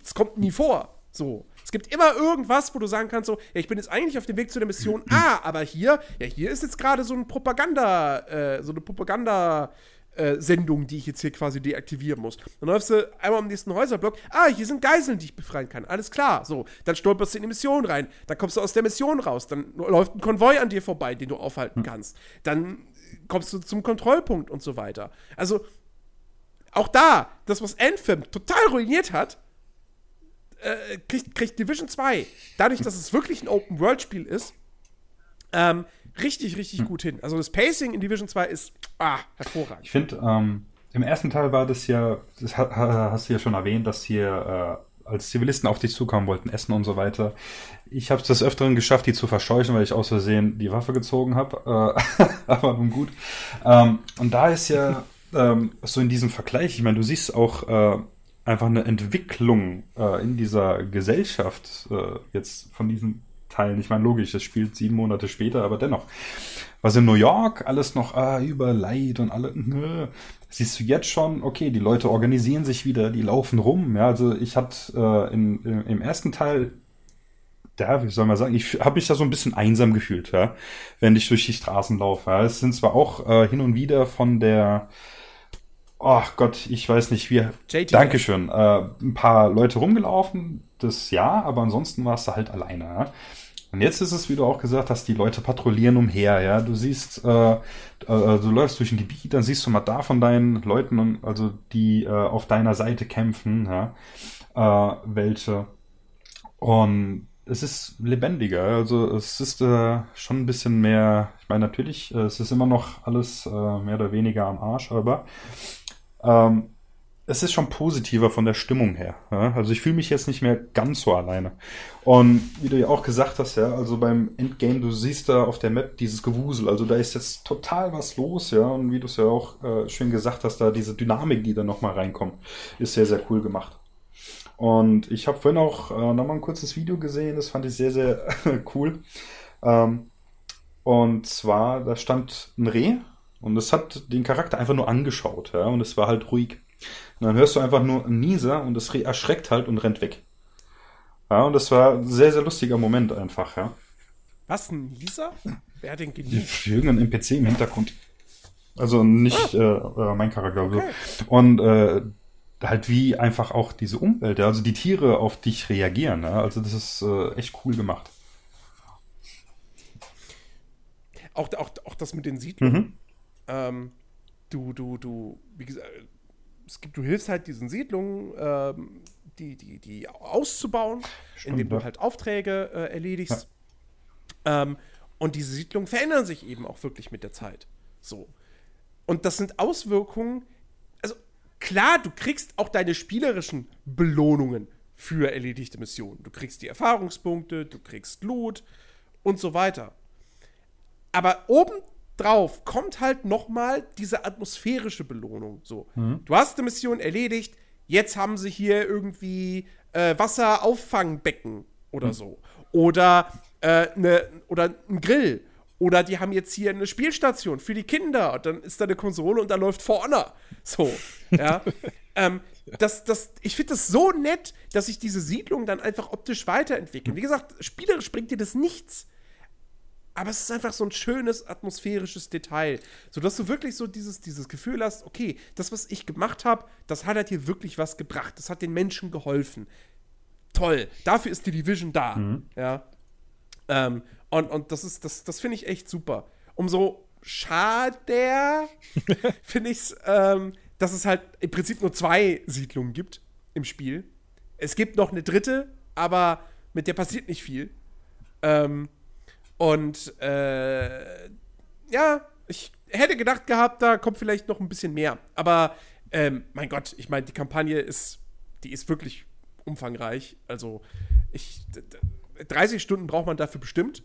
das kommt nie vor. So. Es gibt immer irgendwas, wo du sagen kannst, so, ja, ich bin jetzt eigentlich auf dem Weg zu der Mission A, aber hier, ja, hier ist jetzt gerade so ein Propaganda, äh, so eine Propaganda- äh, Sendung, die ich jetzt hier quasi deaktivieren muss. Dann läufst du einmal am nächsten Häuserblock. Ah, hier sind Geiseln, die ich befreien kann. Alles klar. So, dann stolperst du in die Mission rein. Dann kommst du aus der Mission raus. Dann läuft ein Konvoi an dir vorbei, den du aufhalten kannst. Dann kommst du zum Kontrollpunkt und so weiter. Also, auch da, das, was Anthem total ruiniert hat, äh, kriegt, kriegt Division 2, dadurch, dass es wirklich ein Open-World-Spiel ist, ähm, richtig, richtig gut hin. Also das Pacing in Division 2 ist ah, hervorragend. Ich finde, ähm, im ersten Teil war das ja, das ha- ha- hast du ja schon erwähnt, dass hier äh, als Zivilisten auf dich zukommen wollten, essen und so weiter. Ich habe es des Öfteren geschafft, die zu verscheuchen, weil ich aus Versehen die Waffe gezogen habe. Äh, aber nun gut. Ähm, und da ist ja ähm, so in diesem Vergleich, ich meine, du siehst auch äh, einfach eine Entwicklung äh, in dieser Gesellschaft äh, jetzt von diesen Teilen. Ich meine, logisch, das spielt sieben Monate später, aber dennoch. Was in New York alles noch ah, über Leid und alle, nö. Siehst du jetzt schon, okay, die Leute organisieren sich wieder, die laufen rum. Ja, also ich hatte äh, in, im, im ersten Teil, da, wie soll man sagen, ich habe mich da so ein bisschen einsam gefühlt, ja, wenn ich durch die Straßen laufe. Ja. Es sind zwar auch äh, hin und wieder von der Oh Gott, ich weiß nicht, wie. JT. Dankeschön. Äh, ein paar Leute rumgelaufen, das ja, aber ansonsten warst du halt alleine. Ja? Und jetzt ist es, wie du auch gesagt hast, die Leute patrouillieren umher. Ja, du siehst, äh, äh, du läufst durch ein Gebiet, dann siehst du mal da von deinen Leuten, also die äh, auf deiner Seite kämpfen, ja, äh, welche. Und es ist lebendiger, also es ist äh, schon ein bisschen mehr, ich meine natürlich, äh, es ist immer noch alles äh, mehr oder weniger am Arsch, aber ähm, es ist schon positiver von der Stimmung her. Ja? Also ich fühle mich jetzt nicht mehr ganz so alleine. Und wie du ja auch gesagt hast, ja, also beim Endgame, du siehst da auf der Map dieses Gewusel, also da ist jetzt total was los, ja, und wie du es ja auch äh, schön gesagt hast, da diese Dynamik, die da nochmal reinkommt, ist sehr, sehr cool gemacht. Und ich habe vorhin auch äh, nochmal ein kurzes Video gesehen, das fand ich sehr, sehr cool. Ähm, und zwar, da stand ein Reh und es hat den Charakter einfach nur angeschaut, ja, und es war halt ruhig. Und dann hörst du einfach nur einen Nieser und das Reh erschreckt halt und rennt weg. Ja, und das war ein sehr, sehr lustiger Moment einfach, ja. Was, ein Lisa? Wer hat den genießt? Irgendein NPC im Hintergrund. Also nicht äh, äh, mein Charakter. Also. Und äh, halt wie einfach auch diese Umwelt, also die Tiere auf dich reagieren. Ja? Also das ist äh, echt cool gemacht. Auch, auch, auch das mit den Siedlungen. Mhm. Ähm, du, du, du, wie gesagt, es gibt, du hilfst halt diesen Siedlungen, ähm, die, die, die auszubauen, Stimmt, indem du ja. halt Aufträge äh, erledigst. Ähm, und diese Siedlungen verändern sich eben auch wirklich mit der Zeit. So. Und das sind Auswirkungen, also klar, du kriegst auch deine spielerischen Belohnungen für erledigte Missionen. Du kriegst die Erfahrungspunkte, du kriegst Loot und so weiter. Aber obendrauf kommt halt noch mal diese atmosphärische Belohnung. So, du hast eine Mission erledigt, jetzt haben sie hier irgendwie äh, Wasserauffangbecken oder so. Oder, äh, ne, oder ein Grill. Oder die haben jetzt hier eine Spielstation für die Kinder. Und dann ist da eine Konsole und da läuft For Honor. So, ja. ähm, das, das, ich finde das so nett, dass sich diese Siedlung dann einfach optisch weiterentwickeln. Wie gesagt, spielerisch bringt dir das nichts. Aber es ist einfach so ein schönes atmosphärisches Detail, sodass du wirklich so dieses, dieses Gefühl hast, okay, das, was ich gemacht habe, das hat halt hier wirklich was gebracht. Das hat den Menschen geholfen. Toll. Dafür ist die Division da. Ja. Ähm, und, und das ist, das, das finde ich echt super. Umso schade finde ich es, ähm, dass es halt im Prinzip nur zwei Siedlungen gibt im Spiel. Es gibt noch eine dritte, aber mit der passiert nicht viel. Ähm, und äh, ja, ich hätte gedacht gehabt, da kommt vielleicht noch ein bisschen mehr. Aber ähm, mein Gott, ich meine, die Kampagne ist, die ist wirklich umfangreich. Also ich, d- d- 30 Stunden braucht man dafür bestimmt.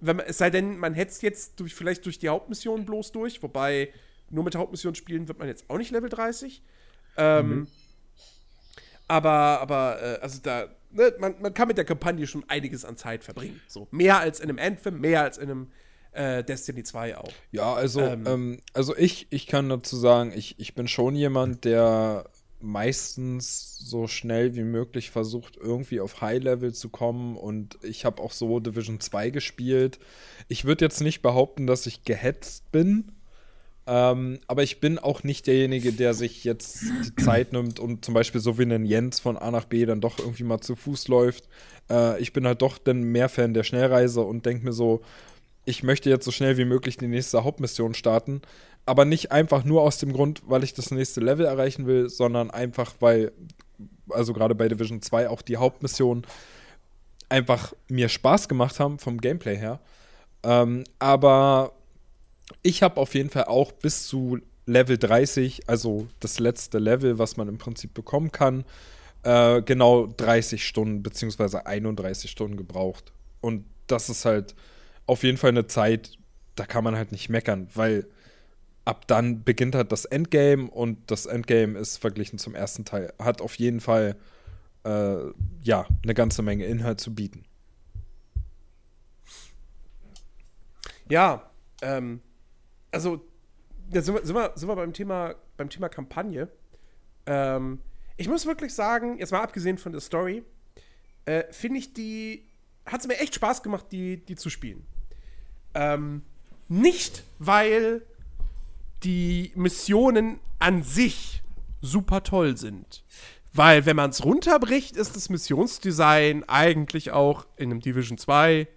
Wenn man, es sei denn, man hetzt jetzt durch, vielleicht durch die Hauptmission bloß durch, wobei nur mit der Hauptmission spielen wird man jetzt auch nicht Level 30. Ähm, Aber, aber, äh, also da, ne, man, man kann mit der Kampagne schon einiges an Zeit verbringen. So, mehr als in einem Anthem, mehr als in einem äh, Destiny 2 auch. Ja, also, Ähm. ähm, also ich, ich kann dazu sagen, ich, ich bin schon jemand, der meistens so schnell wie möglich versucht, irgendwie auf High-Level zu kommen und ich habe auch so Division 2 gespielt. Ich würde jetzt nicht behaupten, dass ich gehetzt bin, ähm, aber ich bin auch nicht derjenige, der sich jetzt die Zeit nimmt und zum Beispiel so wie ein Jens von A nach B dann doch irgendwie mal zu Fuß läuft. Äh, ich bin halt doch dann mehr Fan der Schnellreise und denke mir so, ich möchte jetzt so schnell wie möglich die nächste Hauptmission starten. Aber nicht einfach nur aus dem Grund, weil ich das nächste Level erreichen will, sondern einfach, weil, also gerade bei Division 2 auch die Hauptmissionen einfach mir Spaß gemacht haben vom Gameplay her. Ähm, aber ich habe auf jeden Fall auch bis zu Level 30, also das letzte Level, was man im Prinzip bekommen kann, äh, genau 30 Stunden beziehungsweise 31 Stunden gebraucht. Und das ist halt auf jeden Fall eine Zeit, da kann man halt nicht meckern, weil ab dann beginnt halt das Endgame und das Endgame ist verglichen zum ersten Teil, hat auf jeden Fall äh, ja eine ganze Menge Inhalt zu bieten. Ja, ähm, also, da sind wir, sind wir, sind wir beim, Thema, beim Thema Kampagne. Ähm, ich muss wirklich sagen, jetzt mal abgesehen von der Story, äh, finde ich die, hat es mir echt Spaß gemacht, die, die zu spielen. Ähm, nicht, weil die Missionen an sich super toll sind. Weil, wenn man es runterbricht, ist das Missionsdesign eigentlich auch in einem Division 2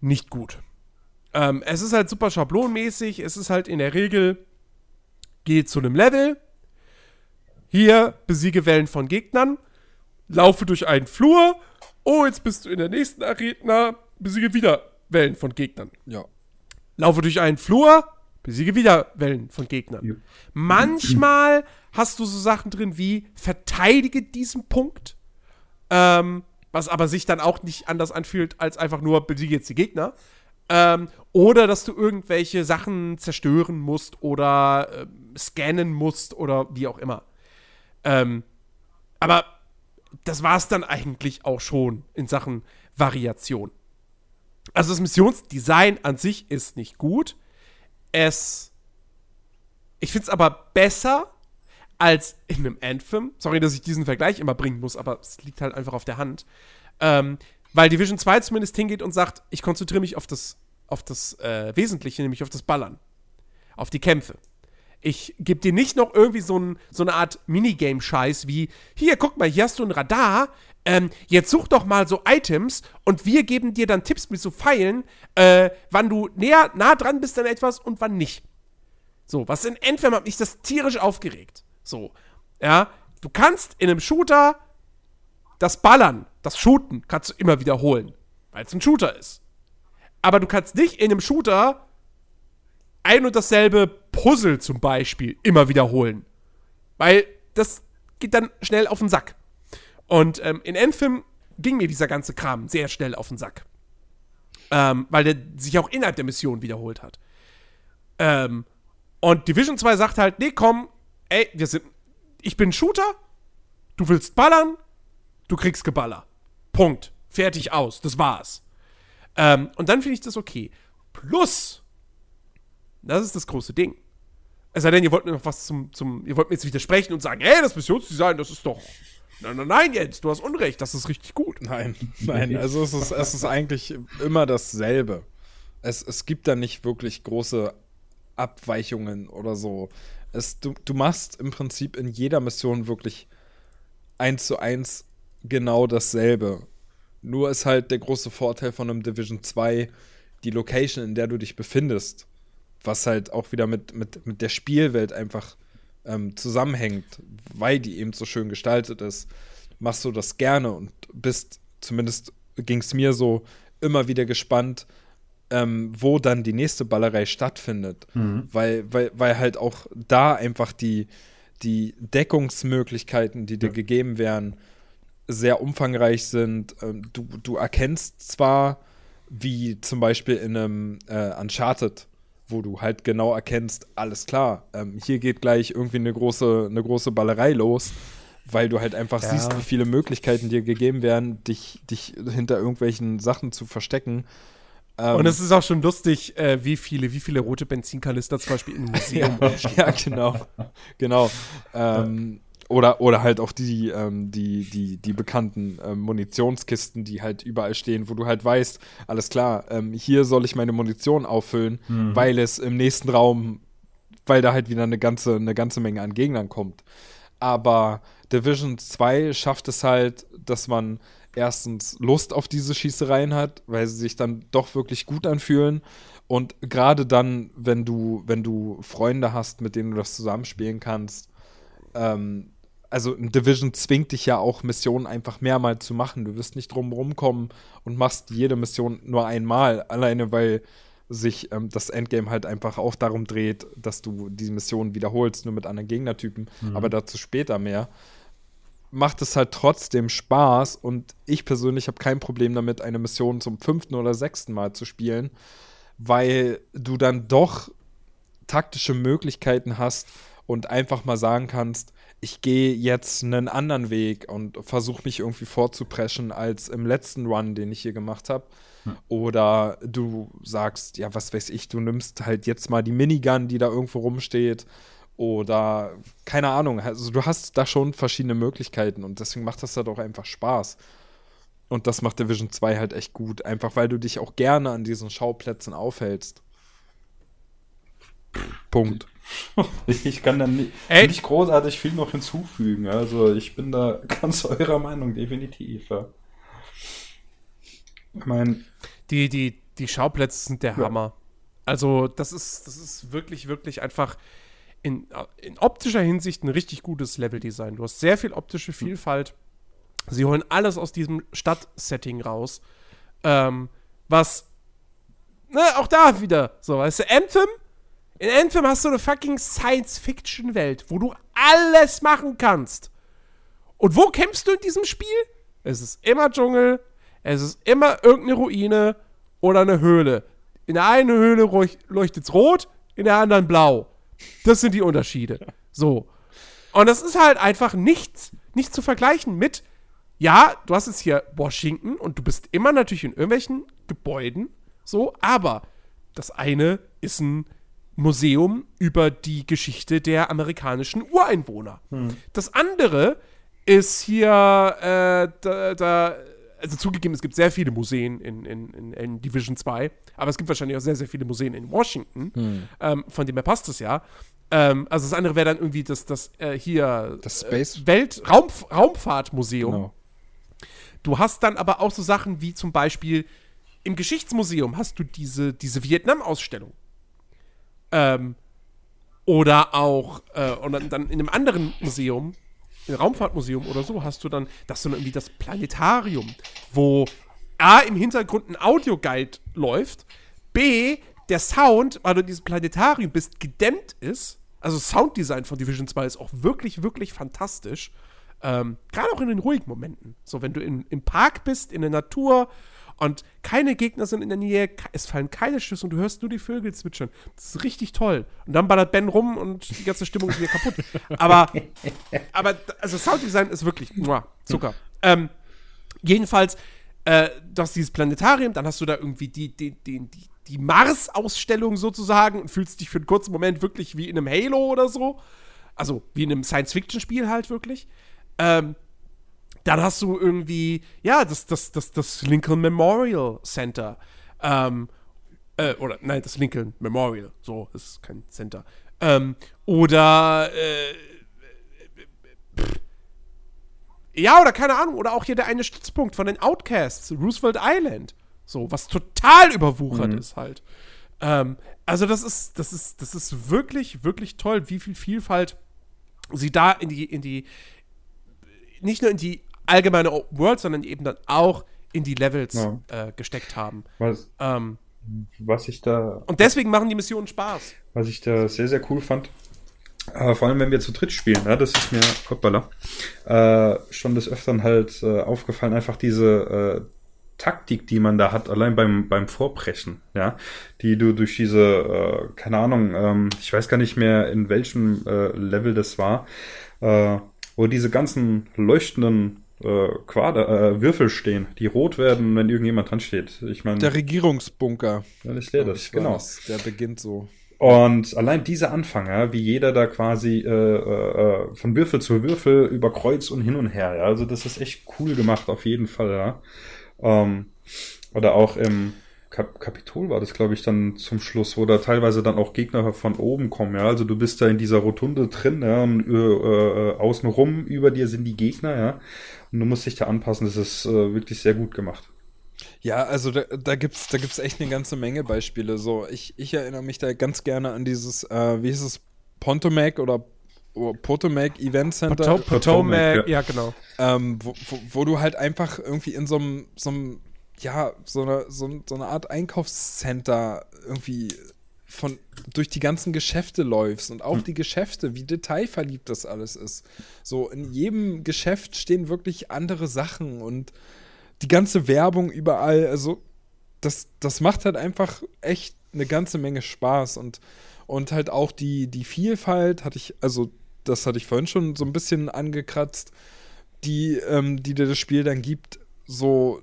nicht gut. Ähm, es ist halt super schablonmäßig. Es ist halt in der Regel, geh zu einem Level. Hier besiege Wellen von Gegnern. Laufe durch einen Flur. Oh, jetzt bist du in der nächsten Arena. Besiege wieder Wellen von Gegnern. Ja. Laufe durch einen Flur. Besiege wieder Wellen von Gegnern. Ja. Manchmal hast du so Sachen drin wie verteidige diesen Punkt. Ähm, was aber sich dann auch nicht anders anfühlt, als einfach nur besiege jetzt die Gegner. Ähm, oder dass du irgendwelche Sachen zerstören musst oder ähm, scannen musst oder wie auch immer. Ähm, aber das war es dann eigentlich auch schon in Sachen Variation. Also das Missionsdesign an sich ist nicht gut. Es. Ich finde es aber besser als in einem Anthem. Sorry, dass ich diesen Vergleich immer bringen muss, aber es liegt halt einfach auf der Hand. Ähm, weil Division 2 zumindest hingeht und sagt, ich konzentriere mich auf das, auf das äh, Wesentliche, nämlich auf das Ballern. Auf die Kämpfe. Ich gebe dir nicht noch irgendwie so, ein, so eine Art Minigame-Scheiß wie, hier, guck mal, hier hast du ein Radar, ähm, jetzt such doch mal so Items und wir geben dir dann Tipps mit so Pfeilen, äh, wann du näher, nah dran bist an etwas und wann nicht. So, was in Endfilm hat mich das tierisch aufgeregt. So, ja, du kannst in einem Shooter das Ballern, das Shooten, kannst du immer wiederholen, weil es ein Shooter ist. Aber du kannst nicht in einem Shooter ein und dasselbe Puzzle zum Beispiel immer wiederholen. Weil das geht dann schnell auf den Sack. Und ähm, in Endfilm ging mir dieser ganze Kram sehr schnell auf den Sack. Ähm, weil der sich auch innerhalb der Mission wiederholt hat. Ähm, und Division 2 sagt halt, nee, komm, ey, wir sind, ich bin Shooter, du willst ballern, du kriegst Geballer. Punkt. Fertig aus. Das war's. Ähm, und dann finde ich das okay. Plus, das ist das große Ding. Es sei denn, ihr wollt mir noch was zum, zum, ihr wollt mir jetzt widersprechen und sagen, hey, das Missionsdesign, das ist doch. Nein, nein, nein, Jens, du hast Unrecht, das ist richtig gut. Nein, nein, also es ist, es ist eigentlich immer dasselbe. Es, es gibt da nicht wirklich große Abweichungen oder so. Es, du, du machst im Prinzip in jeder Mission wirklich eins zu eins genau dasselbe. Nur ist halt der große Vorteil von einem Division 2 die Location, in der du dich befindest. Was halt auch wieder mit, mit, mit der Spielwelt einfach ähm, zusammenhängt, weil die eben so schön gestaltet ist. Machst du das gerne und bist, zumindest ging es mir so, immer wieder gespannt, ähm, wo dann die nächste Ballerei stattfindet. Mhm. Weil, weil, weil halt auch da einfach die, die Deckungsmöglichkeiten, die dir ja. gegeben werden, sehr umfangreich sind. Ähm, du, du erkennst zwar, wie zum Beispiel in einem äh, Uncharted, wo du halt genau erkennst, alles klar, ähm, hier geht gleich irgendwie eine große, eine große Ballerei los, weil du halt einfach ja. siehst, wie viele Möglichkeiten dir gegeben werden, dich, dich hinter irgendwelchen Sachen zu verstecken. Ähm, und es ist auch schon lustig, äh, wie viele, wie viele rote Benzinkanister zum Beispiel im Museum ja, ja, genau. genau. Ähm, oder, oder halt auch die, ähm, die, die, die bekannten ähm, Munitionskisten, die halt überall stehen, wo du halt weißt, alles klar, ähm, hier soll ich meine Munition auffüllen, mhm. weil es im nächsten Raum, weil da halt wieder eine ganze, eine ganze Menge an Gegnern kommt. Aber Division 2 schafft es halt, dass man erstens Lust auf diese Schießereien hat, weil sie sich dann doch wirklich gut anfühlen. Und gerade dann, wenn du, wenn du Freunde hast, mit denen du das zusammenspielen kannst, ähm, also ein Division zwingt dich ja auch, Missionen einfach mehrmals zu machen. Du wirst nicht drum rumkommen und machst jede Mission nur einmal, alleine weil sich ähm, das Endgame halt einfach auch darum dreht, dass du die Mission wiederholst, nur mit anderen Gegnertypen, mhm. aber dazu später mehr. Macht es halt trotzdem Spaß und ich persönlich habe kein Problem damit, eine Mission zum fünften oder sechsten Mal zu spielen, weil du dann doch taktische Möglichkeiten hast und einfach mal sagen kannst, ich gehe jetzt einen anderen Weg und versuche mich irgendwie vorzupreschen als im letzten Run, den ich hier gemacht habe. Hm. Oder du sagst, ja, was weiß ich, du nimmst halt jetzt mal die Minigun, die da irgendwo rumsteht. Oder keine Ahnung, also du hast da schon verschiedene Möglichkeiten und deswegen macht das halt auch einfach Spaß. Und das macht Division 2 halt echt gut, einfach weil du dich auch gerne an diesen Schauplätzen aufhältst. Punkt. Ich kann da nicht, nicht, großartig viel noch hinzufügen. Also ich bin da ganz eurer Meinung, definitiv. Ja. Ich meine. Die, die, die Schauplätze sind der ja. Hammer. Also, das ist, das ist wirklich, wirklich einfach in, in optischer Hinsicht ein richtig gutes Leveldesign. Du hast sehr viel optische hm. Vielfalt. Sie holen alles aus diesem Stadtsetting raus. Ähm, was, ne, auch da wieder, so, weißt du, Anthem in Anthem hast du eine fucking Science-Fiction-Welt, wo du alles machen kannst. Und wo kämpfst du in diesem Spiel? Es ist immer Dschungel, es ist immer irgendeine Ruine oder eine Höhle. In der einen Höhle leuchtet es rot, in der anderen blau. Das sind die Unterschiede. So. Und das ist halt einfach nichts, nichts zu vergleichen mit, ja, du hast jetzt hier Washington und du bist immer natürlich in irgendwelchen Gebäuden, so, aber das eine ist ein Museum über die Geschichte der amerikanischen Ureinwohner. Hm. Das andere ist hier, äh, da, da, also zugegeben, es gibt sehr viele Museen in, in, in, in, Division 2, aber es gibt wahrscheinlich auch sehr, sehr viele Museen in Washington, hm. ähm, von dem her passt es ja. Ähm, also das andere wäre dann irgendwie das, das äh, hier das Space äh, Welt Raum, Raumfahrtmuseum. Genau. Du hast dann aber auch so Sachen wie zum Beispiel im Geschichtsmuseum hast du diese, diese Vietnam-Ausstellung. Ähm, Oder auch, äh, und dann, dann in einem anderen Museum, im Raumfahrtmuseum oder so, hast du dann, das so irgendwie das Planetarium, wo A, im Hintergrund ein Audioguide läuft, B, der Sound, weil du in diesem Planetarium bist, gedämmt ist. Also Sounddesign von Division 2 ist auch wirklich, wirklich fantastisch. Ähm, Gerade auch in den ruhigen Momenten. So, wenn du in, im Park bist, in der Natur und keine Gegner sind in der Nähe, es fallen keine Schüsse und du hörst nur die Vögel zwitschern. Das ist richtig toll. Und dann ballert Ben rum und die ganze Stimmung ist wieder kaputt. Aber, aber also Sounddesign ist wirklich muah, Zucker. Ähm, jedenfalls, äh, du hast dieses Planetarium, dann hast du da irgendwie die, die, die, die, die Mars-Ausstellung sozusagen und fühlst dich für einen kurzen Moment wirklich wie in einem Halo oder so. Also wie in einem Science-Fiction-Spiel halt wirklich. Ähm, dann hast du irgendwie, ja, das, das, das, das Lincoln Memorial Center. Ähm, äh, oder, nein, das Lincoln Memorial. So, ist kein Center. Ähm, oder, äh, ja, oder keine Ahnung, oder auch hier der eine Stützpunkt von den Outcasts, Roosevelt Island. So, was total überwuchert mhm. ist halt. Ähm, also, das ist, das ist, das ist wirklich, wirklich toll, wie viel Vielfalt sie da in die, in die, nicht nur in die allgemeine Open World, sondern eben dann auch in die Levels ja. äh, gesteckt haben. Was, ähm, was ich da. Und deswegen machen die Missionen Spaß. Was ich da sehr, sehr cool fand. Äh, vor allem, wenn wir zu dritt spielen, ja, das ist mir, hoppala, äh, schon des Öfteren halt äh, aufgefallen, einfach diese äh, Taktik, die man da hat, allein beim, beim Vorbrechen, ja, die du durch diese, äh, keine Ahnung, ähm, ich weiß gar nicht mehr, in welchem Level das war, wo diese ganzen leuchtenden äh, Quader, äh, Würfel stehen, die rot werden, wenn irgendjemand dran steht. Ich meine. Der Regierungsbunker. Dann ist der das, genau. Das. Der beginnt so. Und allein dieser Anfang, ja, wie jeder da quasi äh, äh, von Würfel zu Würfel über Kreuz und hin und her, ja, also das ist echt cool gemacht, auf jeden Fall, ja. Ähm, oder auch im Kap Kapitol war das, glaube ich, dann zum Schluss, wo da teilweise dann auch Gegner von oben kommen, ja. Also du bist da in dieser Rotunde drin, ja, und äh, äh, außenrum über dir sind die Gegner, ja. Und du musst dich da anpassen. Das ist äh, wirklich sehr gut gemacht. Ja, also da, da gibt es da gibt's echt eine ganze Menge Beispiele. So, ich, ich erinnere mich da ganz gerne an dieses, äh, wie hieß es, Pontomac oder Potomac Event Center. Potomac, Potomac ja. ja. genau. Ähm, wo, wo, wo, du halt einfach irgendwie in so einem, so einem ja, so eine, so, so eine Art Einkaufscenter irgendwie von durch die ganzen Geschäfte läufst und auch hm. die Geschäfte, wie detailverliebt das alles ist. So in jedem Geschäft stehen wirklich andere Sachen und die ganze Werbung überall, also das, das macht halt einfach echt eine ganze Menge Spaß und, und halt auch die, die Vielfalt hatte ich, also das hatte ich vorhin schon so ein bisschen angekratzt, die, ähm, die dir das Spiel dann gibt, so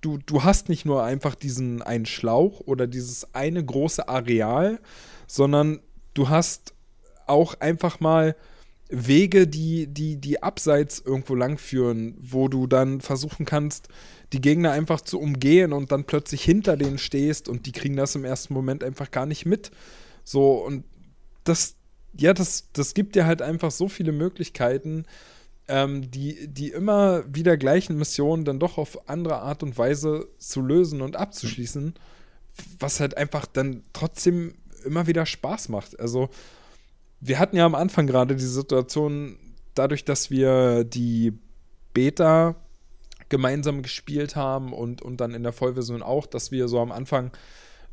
du, du hast nicht nur einfach diesen einen Schlauch oder dieses eine große Areal, sondern du hast auch einfach mal Wege, die, die, die abseits irgendwo langführen, wo du dann versuchen kannst, die Gegner einfach zu umgehen und dann plötzlich hinter denen stehst und die kriegen das im ersten Moment einfach gar nicht mit. So, und das, ja, das, das gibt dir halt einfach so viele Möglichkeiten, ähm, die, die immer wieder gleichen Missionen dann doch auf andere Art und Weise zu lösen und abzuschließen, was halt einfach dann trotzdem immer wieder Spaß macht. Also, wir hatten ja am Anfang gerade die Situation, dadurch, dass wir die Beta gemeinsam gespielt haben und, und dann in der Vollversion auch, dass wir so am Anfang,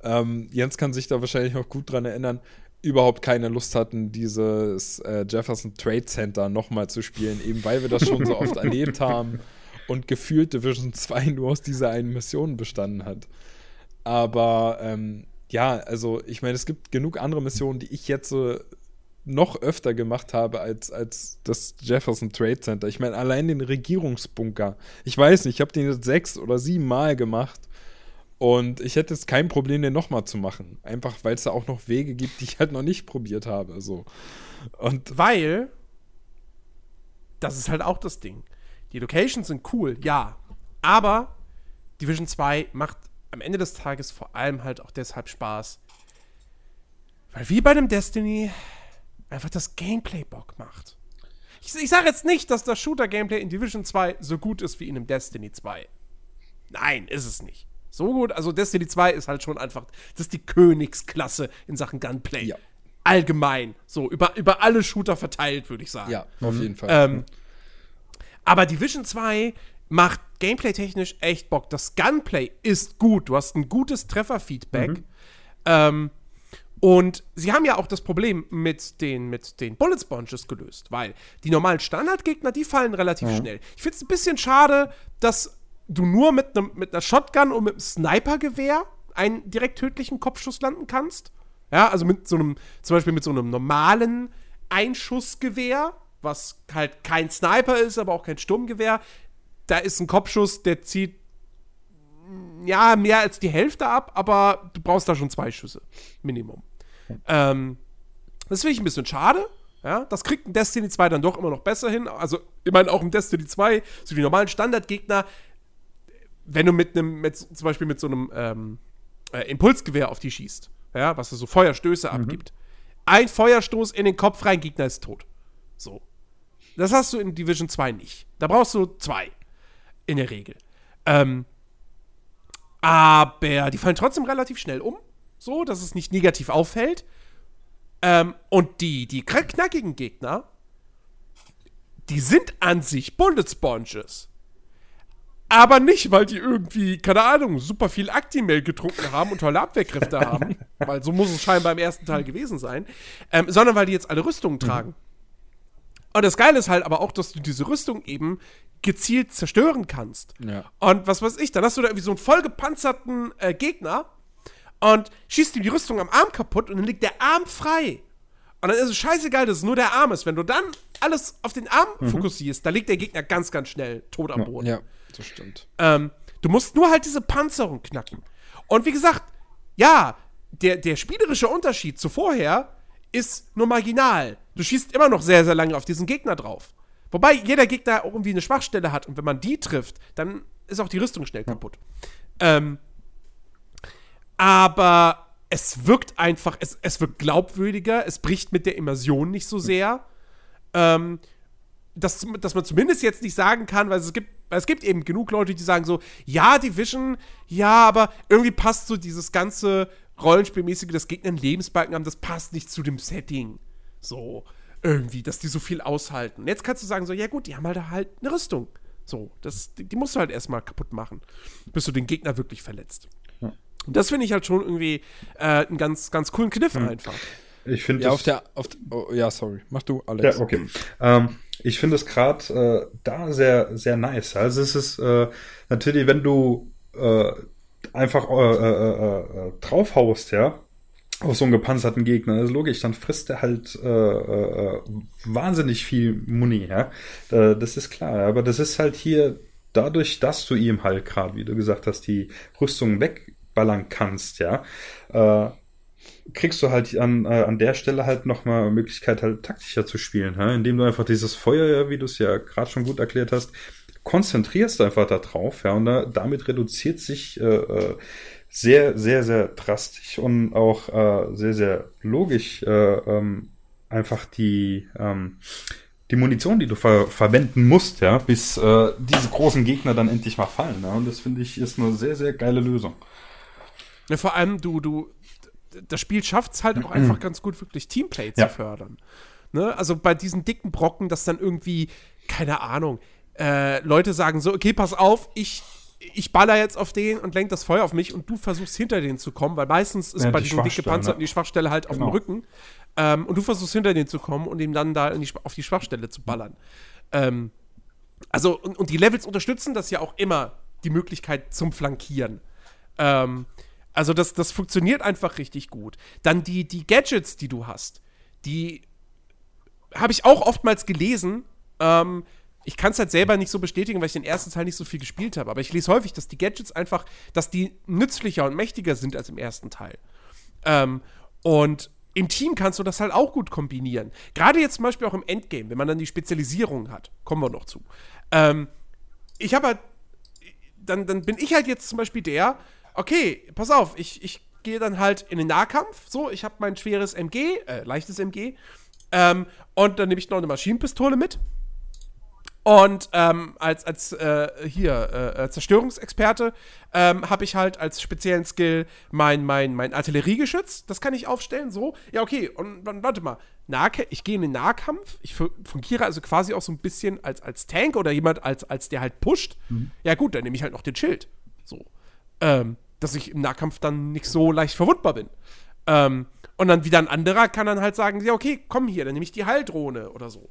ähm, Jens kann sich da wahrscheinlich noch gut dran erinnern, überhaupt keine Lust hatten, dieses äh, Jefferson Trade Center nochmal zu spielen, eben weil wir das schon so oft erlebt haben und gefühlt Division 2 nur aus dieser einen Mission bestanden hat. Aber ähm, ja, also ich meine, es gibt genug andere Missionen, die ich jetzt so noch öfter gemacht habe als, als das Jefferson Trade Center. Ich meine, allein den Regierungsbunker. Ich weiß nicht, ich habe den jetzt sechs oder sieben Mal gemacht und ich hätte jetzt kein Problem, den nochmal zu machen. Einfach, weil es da auch noch Wege gibt, die ich halt noch nicht probiert habe. So. Und weil, das ist halt auch das Ding. Die Locations sind cool, ja. Aber Division 2 macht am Ende des Tages vor allem halt auch deshalb Spaß. Weil wie bei dem Destiny einfach das Gameplay Bock macht. Ich, ich sage jetzt nicht, dass das Shooter-Gameplay in Division 2 so gut ist wie in einem Destiny 2. Nein, ist es nicht. So gut, also Destiny 2 ist halt schon einfach, das ist die Königsklasse in Sachen Gunplay. Ja. allgemein. So, über, über alle Shooter verteilt, würde ich sagen. Ja, auf jeden Fall. Ähm, aber Division 2 macht gameplay-technisch echt Bock. Das Gunplay ist gut. Du hast ein gutes Trefferfeedback. Ähm, und sie haben ja auch das Problem mit den, mit den Bullet Sponges gelöst, weil die normalen Standardgegner, die fallen relativ schnell. Ich finde es ein bisschen schade, dass du nur mit, nem, mit einer Shotgun und mit einem Snipergewehr einen direkt tödlichen Kopfschuss landen kannst. Ja, also mit so einem, zum Beispiel mit so einem normalen Einschussgewehr, was halt kein Sniper ist, aber auch kein Sturmgewehr. Da ist ein Kopfschuss, der zieht ja mehr als die Hälfte ab, aber du brauchst da schon zwei Schüsse. Minimum. Ähm, das finde ich ein bisschen schade. Ja, das kriegt ein Destiny 2 dann doch immer noch besser hin. Also, ich meine, auch im Destiny 2, so die normalen Standardgegner, wenn du mit einem, mit, zum Beispiel mit so einem ähm, äh, Impulsgewehr auf die schießt, ja, was so Feuerstöße abgibt. Ein Feuerstoß in den Kopf rein, Gegner ist tot. So. Das hast du in Division 2 nicht. Da brauchst du zwei. In der Regel. Ähm, aber die fallen trotzdem relativ schnell um. So, dass es nicht negativ auffällt. Ähm, und die, die kn- knackigen Gegner, die sind an sich Bullet Sponges. Aber nicht, weil die irgendwie, keine Ahnung, super viel Actimel getrunken haben und tolle Abwehrkräfte haben. Weil so muss es scheinbar im ersten Teil gewesen sein. Ähm, sondern weil die jetzt alle Rüstungen tragen. Und das Geile ist halt aber auch, dass du diese Rüstung eben gezielt zerstören kannst. Ja. Und was weiß ich, dann hast du da irgendwie so einen vollgepanzerten äh, Gegner und schießt ihm die Rüstung am Arm kaputt und dann liegt der Arm frei. Und dann ist es scheißegal, dass es nur der Arm ist. Wenn du dann alles auf den Arm fokussierst, da liegt der Gegner ganz, ganz schnell tot am Boden. ja, das stimmt. Ähm, du musst nur halt diese Panzerung knacken. Und wie gesagt, ja, der, der spielerische Unterschied zu vorher ist nur marginal. Du schießt immer noch sehr, sehr lange auf diesen Gegner drauf. Wobei jeder Gegner irgendwie eine Schwachstelle hat und wenn man die trifft, dann ist auch die Rüstung schnell kaputt. Ähm, aber es wirkt einfach, es, es wirkt glaubwürdiger, es bricht mit der Immersion nicht so sehr. Ähm, dass, dass man zumindest jetzt nicht sagen kann, weil es gibt, es gibt eben genug Leute, die sagen so, ja, Division, ja, aber irgendwie passt so dieses ganze Rollenspielmäßige, dass Gegner einen Lebensbalken haben, das passt nicht zu dem Setting. So, irgendwie, dass die so viel aushalten. Und jetzt kannst du sagen so, ja gut, die haben halt halt eine Rüstung. So, das, die, die musst du halt erstmal kaputt machen, bis du den Gegner wirklich verletzt. Und das finde ich halt schon irgendwie äh, einen ganz, ganz coolen Kniff einfach. Ich finde Ja, das- auf der, auf, oh, ja, sorry. Mach du, Alex. Ja, okay. Ähm, ich finde es gerade äh, da sehr, sehr nice. Also es ist äh, natürlich, wenn du äh, einfach äh, äh, äh, draufhaust, ja, auf so einen gepanzerten Gegner, ist logisch, dann frisst er halt wahnsinnig viel Muni, ja. Das ist klar, aber das ist halt hier dadurch, dass du ihm halt gerade, wie du gesagt hast, die Rüstung wegballern kannst, ja, kriegst du halt an, äh, an der Stelle halt nochmal Möglichkeit, halt taktischer zu spielen, hä? indem du einfach dieses Feuer, wie du es ja gerade schon gut erklärt hast, konzentrierst einfach da drauf, ja, und da, damit reduziert sich äh, äh, sehr, sehr, sehr drastisch und auch äh, sehr, sehr logisch äh, ähm, einfach die, ähm, die Munition, die du ver verwenden musst, ja, bis äh, diese großen Gegner dann endlich mal fallen. Ja? Und das finde ich ist eine sehr, sehr geile Lösung. Ja, vor allem, du, du, das Spiel schafft es halt auch einfach ganz gut, wirklich Teamplay zu Ja. fördern. Ne? Also bei diesen dicken Brocken, dass dann irgendwie, keine Ahnung, äh, Leute sagen so, okay, pass auf, ich, ich baller jetzt auf den und lenk das Feuer auf mich und du versuchst hinter den zu kommen, weil meistens ist Ja, bei die diesen dick gepanzerten ne? die Schwachstelle halt auf dem Genau. Rücken. Ähm, und du versuchst hinter den zu kommen und ihm dann da die, auf die Schwachstelle zu ballern. Ähm, also, und, und die Levels unterstützen das ja auch immer, die Möglichkeit zum Flankieren. Ähm, also, das, das funktioniert einfach richtig gut. Dann die, die Gadgets, die du hast, die habe ich auch oftmals gelesen. Ähm, ich kann es halt selber nicht so bestätigen, weil ich den ersten Teil nicht so viel gespielt habe. Aber ich lese häufig, dass die Gadgets einfach, dass die nützlicher und mächtiger sind als im ersten Teil. Ähm, und im Team kannst du das halt auch gut kombinieren. Gerade jetzt zum Beispiel auch im Endgame, wenn man dann die Spezialisierung hat. Kommen wir noch zu. Ähm, ich habe halt, dann, dann bin ich halt jetzt zum Beispiel der, okay, pass auf, ich, ich gehe dann halt in den Nahkampf, so, ich habe mein schweres MG, äh, leichtes MG, ähm, und dann nehme ich noch eine Maschinenpistole mit. Und ähm, als, als äh, hier äh, Zerstörungsexperte ähm, habe ich halt als speziellen Skill mein, mein, mein Artilleriegeschütz. Das kann ich aufstellen, so. Ja, okay. Und dann, warte mal. Nahke ich gehe in den Nahkampf. Ich fungiere also quasi auch so ein bisschen als, als Tank oder jemand, als, als der halt pusht. Mhm. Ja, gut, dann nehme ich halt noch den Schild. So. Ähm, dass ich im Nahkampf dann nicht so leicht verwundbar bin. Ähm, und dann wieder ein anderer kann dann halt sagen, ja, okay, komm hier, dann nehme ich die Heildrohne oder so.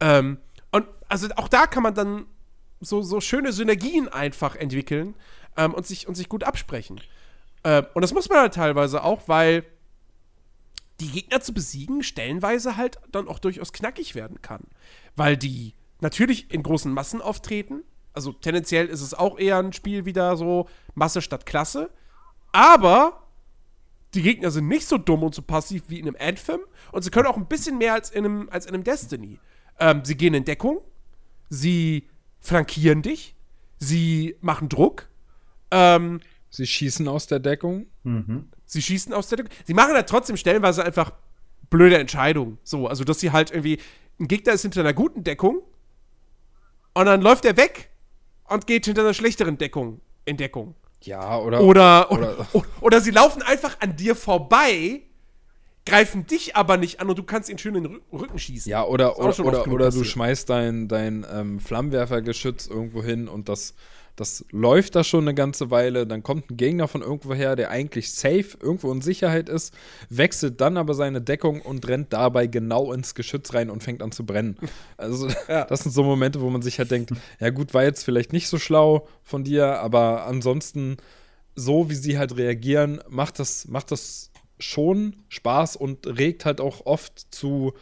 Ähm, und also auch da kann man dann so, so schöne Synergien einfach entwickeln ähm, und, sich, und sich gut absprechen. Ähm, und das muss man halt teilweise auch, weil die Gegner zu besiegen stellenweise halt dann auch durchaus knackig werden kann. Weil die natürlich in großen Massen auftreten. Also tendenziell ist es auch eher ein Spiel wieder so Masse statt Klasse. Aber die Gegner sind nicht so dumm und so passiv wie in einem Anthem. Und sie können auch ein bisschen mehr als in einem, als in einem Destiny. Ähm, sie gehen in Deckung, sie flankieren dich, sie machen Druck. Ähm, sie schießen aus der Deckung. Mhm. Sie schießen aus der Deckung. Sie machen halt trotzdem stellenweise einfach blöde Entscheidungen. So, also dass sie halt irgendwie, ein Gegner ist hinter einer guten Deckung und dann läuft er weg und geht hinter einer schlechteren Deckung in Deckung. Ja, oder oder, oder, oder, oder sie laufen einfach an dir vorbei greifen dich aber nicht an und du kannst ihn schön in den Rücken schießen. Ja, oder, oder, oder, oder du schmeißt dein, dein ähm, Flammenwerfergeschütz irgendwo hin und das, das läuft da schon eine ganze Weile. Dann kommt ein Gegner von irgendwo her, der eigentlich safe irgendwo in Sicherheit ist, wechselt dann aber seine Deckung und rennt dabei genau ins Geschütz rein und fängt an zu brennen. Also, ja. das sind so Momente, wo man sich halt denkt: Ja, gut, war jetzt vielleicht nicht so schlau von dir, aber ansonsten, so wie sie halt reagieren, macht das, macht das schon Spaß und regt halt auch oft zu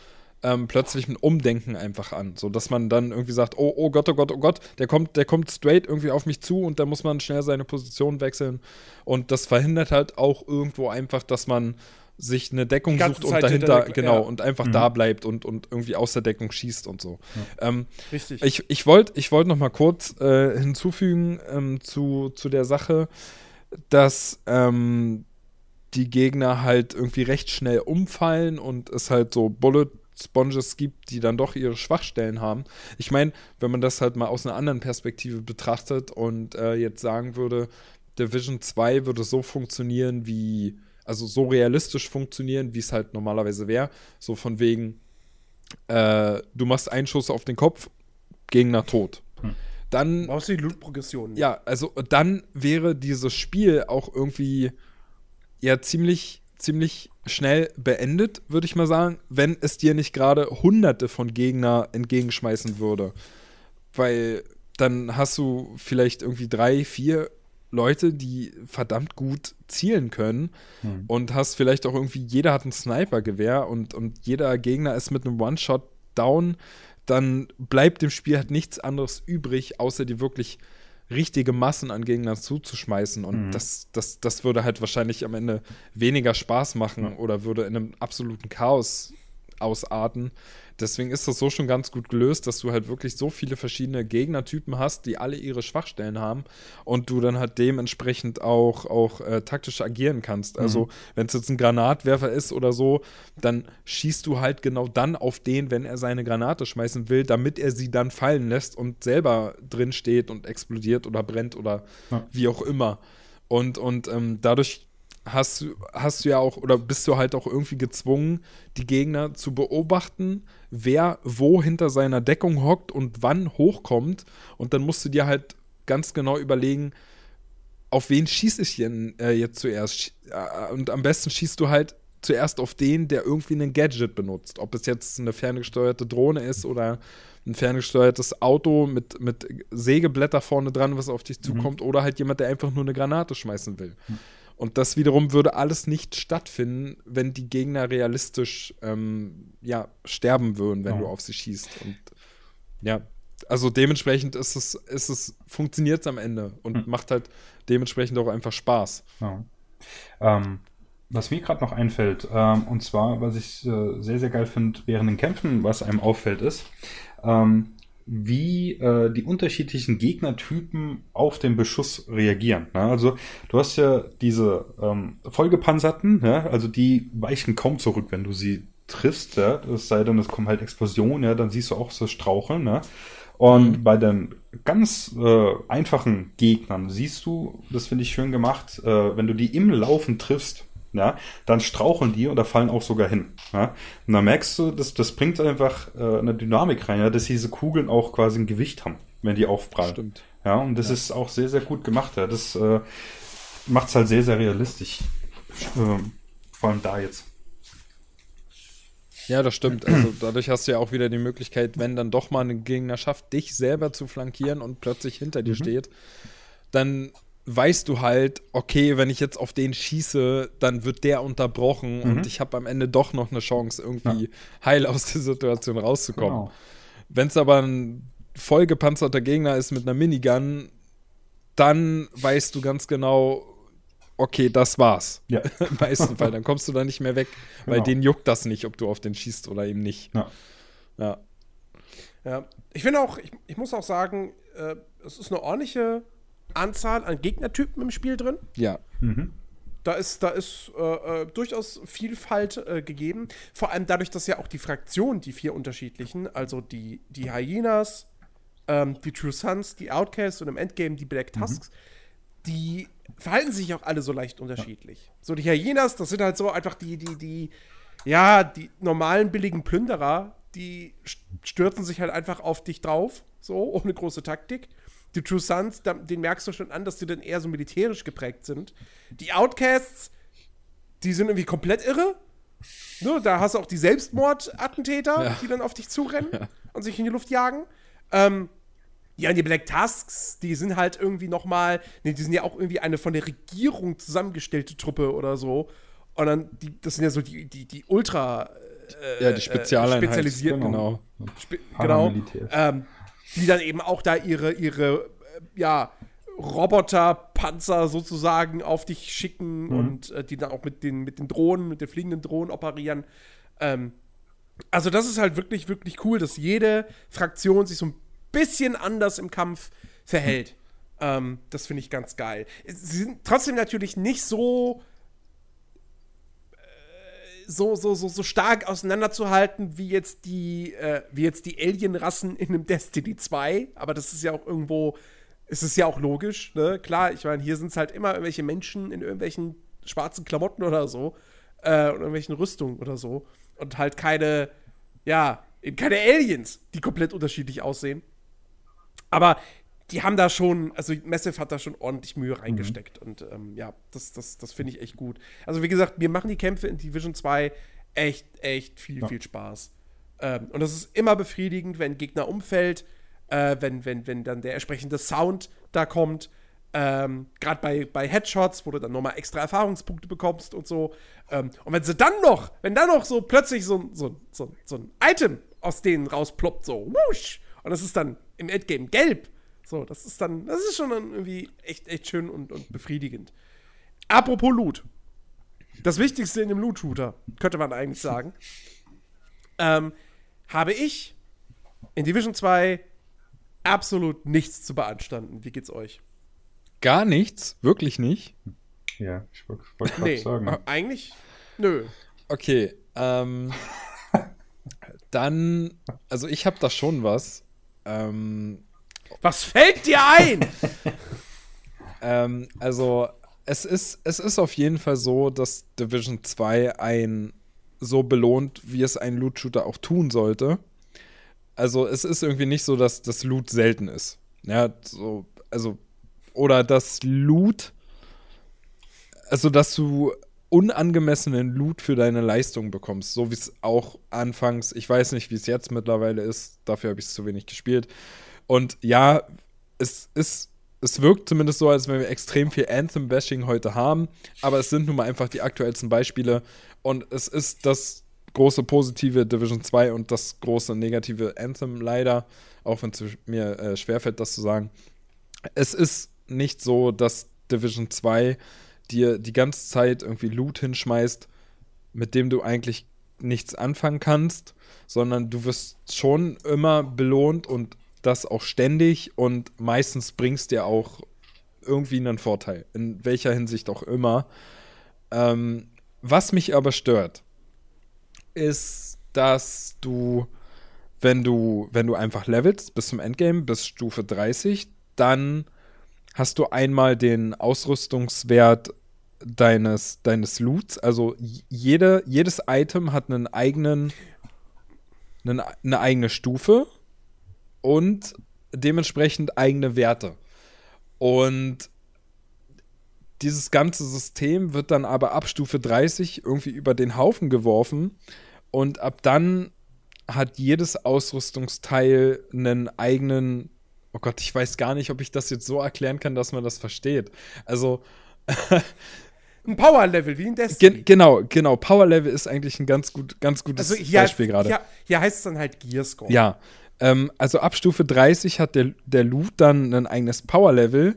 ähm, plötzlichem Umdenken einfach an, so dass man dann irgendwie sagt, oh, oh Gott, oh Gott, oh Gott, der kommt, der kommt straight irgendwie auf mich zu und da muss man schnell seine Position wechseln und das verhindert halt auch irgendwo einfach, dass man sich eine Deckung sucht und dahinter, Deckung, genau, ja. und einfach mhm. da bleibt und, und irgendwie aus der Deckung schießt und so. Ja. Ähm, Richtig. Ich, ich wollte ich wollt noch mal kurz äh, hinzufügen ähm, zu, zu der Sache, dass ähm, die Gegner halt irgendwie recht schnell umfallen und es halt so Bullet Sponges gibt, die dann doch ihre Schwachstellen haben. Ich meine, wenn man das halt mal aus einer anderen Perspektive betrachtet und äh, jetzt sagen würde, Division 2 würde so funktionieren wie, also so realistisch funktionieren, wie es halt normalerweise wäre. So von wegen, äh, du machst einen Schuss auf den Kopf, Gegner tot. Hm. Dann. Brauchst du die Loot-Progression. Ja, also dann wäre dieses Spiel auch irgendwie ja ziemlich, ziemlich schnell beendet, würde ich mal sagen, wenn es dir nicht gerade hunderte von Gegner entgegenschmeißen würde. Weil dann hast du vielleicht irgendwie drei, vier Leute, die verdammt gut zielen können hm. und hast vielleicht auch irgendwie, jeder hat ein Snipergewehr und, und jeder Gegner ist mit einem One-Shot down, dann bleibt dem Spiel halt nichts anderes übrig, außer die wirklich richtige Massen an Gegnern zuzuschmeißen. Und mhm. das, das, das würde halt wahrscheinlich am Ende weniger Spaß machen oder würde in einem absoluten Chaos ausarten. Deswegen ist das so schon ganz gut gelöst, dass du halt wirklich so viele verschiedene Gegnertypen hast, die alle ihre Schwachstellen haben und du dann halt dementsprechend auch, auch äh, taktisch agieren kannst. Also, mhm. wenn es jetzt ein Granatwerfer ist oder so, dann schießt du halt genau dann auf den, wenn er seine Granate schmeißen will, damit er sie dann fallen lässt und selber drin steht und explodiert oder brennt oder ja. wie auch immer. Und, und ähm, dadurch hast du, hast du ja auch, oder bist du halt auch irgendwie gezwungen, die Gegner zu beobachten, wer wo hinter seiner Deckung hockt und wann hochkommt. Und dann musst du dir halt ganz genau überlegen, auf wen schieße ich denn äh, jetzt zuerst? Äh, und am besten schießt du halt zuerst auf den, der irgendwie einen Gadget benutzt. Ob es jetzt eine ferngesteuerte Drohne ist oder ein ferngesteuertes Auto mit, mit Sägeblätter vorne dran, was auf dich mhm. zukommt, mhm. oder halt jemand, der einfach nur eine Granate schmeißen will. Mhm. Und das wiederum würde alles nicht stattfinden, wenn die Gegner realistisch ähm, ja, sterben würden, wenn ja. du auf sie schießt. Und ja, also dementsprechend ist es, ist es, funktioniert es am Ende und hm. macht halt dementsprechend auch einfach Spaß. Ja. Ähm, was mir gerade noch einfällt, ähm, und zwar, was ich äh, sehr, sehr geil finde während den Kämpfen, was einem auffällt, ist, ähm, wie äh, die unterschiedlichen Gegnertypen auf den Beschuss reagieren. Ne? Also du hast ja diese ähm, vollgepanzerten, ja? also die weichen kaum zurück, wenn du sie triffst. Ja? Es sei denn, es kommen halt Explosionen, ja? dann siehst du auch so Straucheln. Ne? Und mhm. bei den ganz äh, einfachen Gegnern siehst du, das finde ich schön gemacht, äh, wenn du die im Laufen triffst, ja, dann straucheln die oder fallen auch sogar hin. Ja? Und dann merkst du, das, das bringt einfach äh, eine Dynamik rein, ja, dass diese Kugeln auch quasi ein Gewicht haben, wenn die aufprallen. Stimmt. Ja, und das ja. ist auch sehr, sehr gut gemacht. Ja. Das äh, macht es halt sehr, sehr realistisch. Äh, vor allem da jetzt. Ja, das stimmt. Also dadurch hast du ja auch wieder die Möglichkeit, wenn dann doch mal ein Gegner schafft, dich selber zu flankieren und plötzlich hinter dir mhm. steht, dann weißt du halt, okay, wenn ich jetzt auf den schieße, dann wird der unterbrochen mhm. und ich habe am Ende doch noch eine Chance, irgendwie ja. heil aus der Situation rauszukommen. Genau. Wenn es aber ein vollgepanzerter Gegner ist mit einer Minigun, dann weißt du ganz genau, okay, das war's. Ja. Im meisten Fall. Dann kommst du da nicht mehr weg, genau. weil den juckt das nicht, ob du auf den schießt oder eben nicht. Ja. Ja. ja. Ich finde auch, ich, ich, muss auch sagen, äh, es ist eine ordentliche Anzahl an Gegnertypen im Spiel drin. Ja. Mhm. Da ist, da ist äh, äh, durchaus Vielfalt äh, gegeben. Vor allem dadurch, dass ja auch die Fraktionen, die vier unterschiedlichen, also die, die Hyenas, ähm, die True Sons, die Outcasts und im Endgame die Black mhm. Tusks, mhm. die verhalten sich auch alle so leicht unterschiedlich. Ja. So, die Hyenas, das sind halt so einfach die, die, die, ja, die normalen billigen Plünderer, die stürzen sich halt einfach auf dich drauf, so, ohne große Taktik. Die True Sons, den merkst du schon an, dass die dann eher so militärisch geprägt sind. Die Outcasts, die sind irgendwie komplett irre. Ne, da hast du auch die Selbstmordattentäter, ja. die dann auf dich zurennen ja. und sich in die Luft jagen. Ähm, ja, und die Black Tusks, die sind halt irgendwie noch mal, nee, die sind ja auch irgendwie eine von der Regierung zusammengestellte Truppe oder so. Und dann, die, das sind ja so die, die, die Ultra äh, ja, die Spezialeinheit, äh, spezialisierten. Genau. Spe genau. Ähm, die dann eben auch da ihre, ihre äh, ja, Roboterpanzer sozusagen auf dich schicken mhm. und äh, die dann auch mit den, mit den Drohnen, mit den fliegenden Drohnen operieren. Ähm, also, das ist halt wirklich, wirklich cool, dass jede Fraktion sich so ein bisschen anders im Kampf verhält. Hm. Ähm, das finde ich ganz geil. Sie sind trotzdem natürlich nicht so so, so, so, so stark auseinanderzuhalten wie jetzt die, äh, wie jetzt die Alien-Rassen in einem Destiny 2. Aber das ist ja auch irgendwo, es ist ja auch logisch, ne? Klar, ich meine, hier sind es halt immer irgendwelche Menschen in irgendwelchen schwarzen Klamotten oder so. Äh, und irgendwelchen Rüstungen oder so. Und halt keine, ja, keine Aliens, die komplett unterschiedlich aussehen. Aber die haben da schon, also Massive hat da schon ordentlich Mühe reingesteckt. Mhm. Und ähm, ja, das, das, das finde ich echt gut. Also, wie gesagt, mir machen die Kämpfe in Division 2 echt, echt viel, ja. viel Spaß. Ähm, und das ist immer befriedigend, wenn ein Gegner umfällt, äh, wenn, wenn, wenn dann der entsprechende Sound da kommt. Ähm, Gerade bei, bei Headshots, wo du dann nochmal extra Erfahrungspunkte bekommst und so. Ähm, und wenn sie dann noch, wenn dann noch so plötzlich so, so, so, so ein Item aus denen rausploppt, so, wusch, und das ist dann im Endgame gelb. So, das ist dann, das ist schon dann irgendwie echt, echt schön und, und befriedigend. Apropos Loot. Das Wichtigste in dem Loot-Shooter, könnte man eigentlich sagen, ähm, habe ich in Division 2 absolut nichts zu beanstanden. Wie geht's euch? Gar nichts? Wirklich nicht? Ja, ich wollte wollt gerade nee, sagen. Eigentlich, nö. Okay, ähm, dann, also ich habe da schon was. Ähm, Was fällt dir ein? ähm, also, es ist, es ist auf jeden Fall so, dass Division 2 ein so belohnt, wie es ein Loot-Shooter auch tun sollte. Also, es ist irgendwie nicht so, dass das Loot selten ist. Ja, so, also, oder das Loot, also, dass du unangemessenen Loot für deine Leistung bekommst, so wie es auch anfangs, ich weiß nicht, wie es jetzt mittlerweile ist, dafür habe ich es zu wenig gespielt. Und ja, es ist es wirkt zumindest so, als wenn wir extrem viel Anthem-Bashing heute haben, aber es sind nun mal einfach die aktuellsten Beispiele und es ist das große positive Division 2 und das große negative Anthem leider, auch wenn es mir äh, schwerfällt, das zu sagen. Es ist nicht so, dass Division 2 dir die ganze Zeit irgendwie Loot hinschmeißt, mit dem du eigentlich nichts anfangen kannst, sondern du wirst schon immer belohnt und das auch ständig und meistens bringst dir auch irgendwie einen Vorteil, in welcher Hinsicht auch immer. Ähm, was mich aber stört, ist, dass du, wenn du, wenn du einfach levelst bis zum Endgame, bis Stufe 30, dann hast du einmal den Ausrüstungswert deines, deines Loots. Also jede, jedes Item hat einen eigenen, einen, eine eigene Stufe und dementsprechend eigene Werte. Und dieses ganze System wird dann aber ab Stufe 30 irgendwie über den Haufen geworfen und ab dann hat jedes Ausrüstungsteil einen eigenen. Oh Gott, ich weiß gar nicht, ob ich das jetzt so erklären kann, dass man das versteht. Also. ein Power-Level, wie in Destiny. Gen genau, genau. Power-Level ist eigentlich ein ganz, gut, ganz gutes also Beispiel gerade. Hier, hier heißt es dann halt Gearscore. Ja. Ähm, also ab Stufe 30 hat der, der Loot dann ein eigenes Power-Level,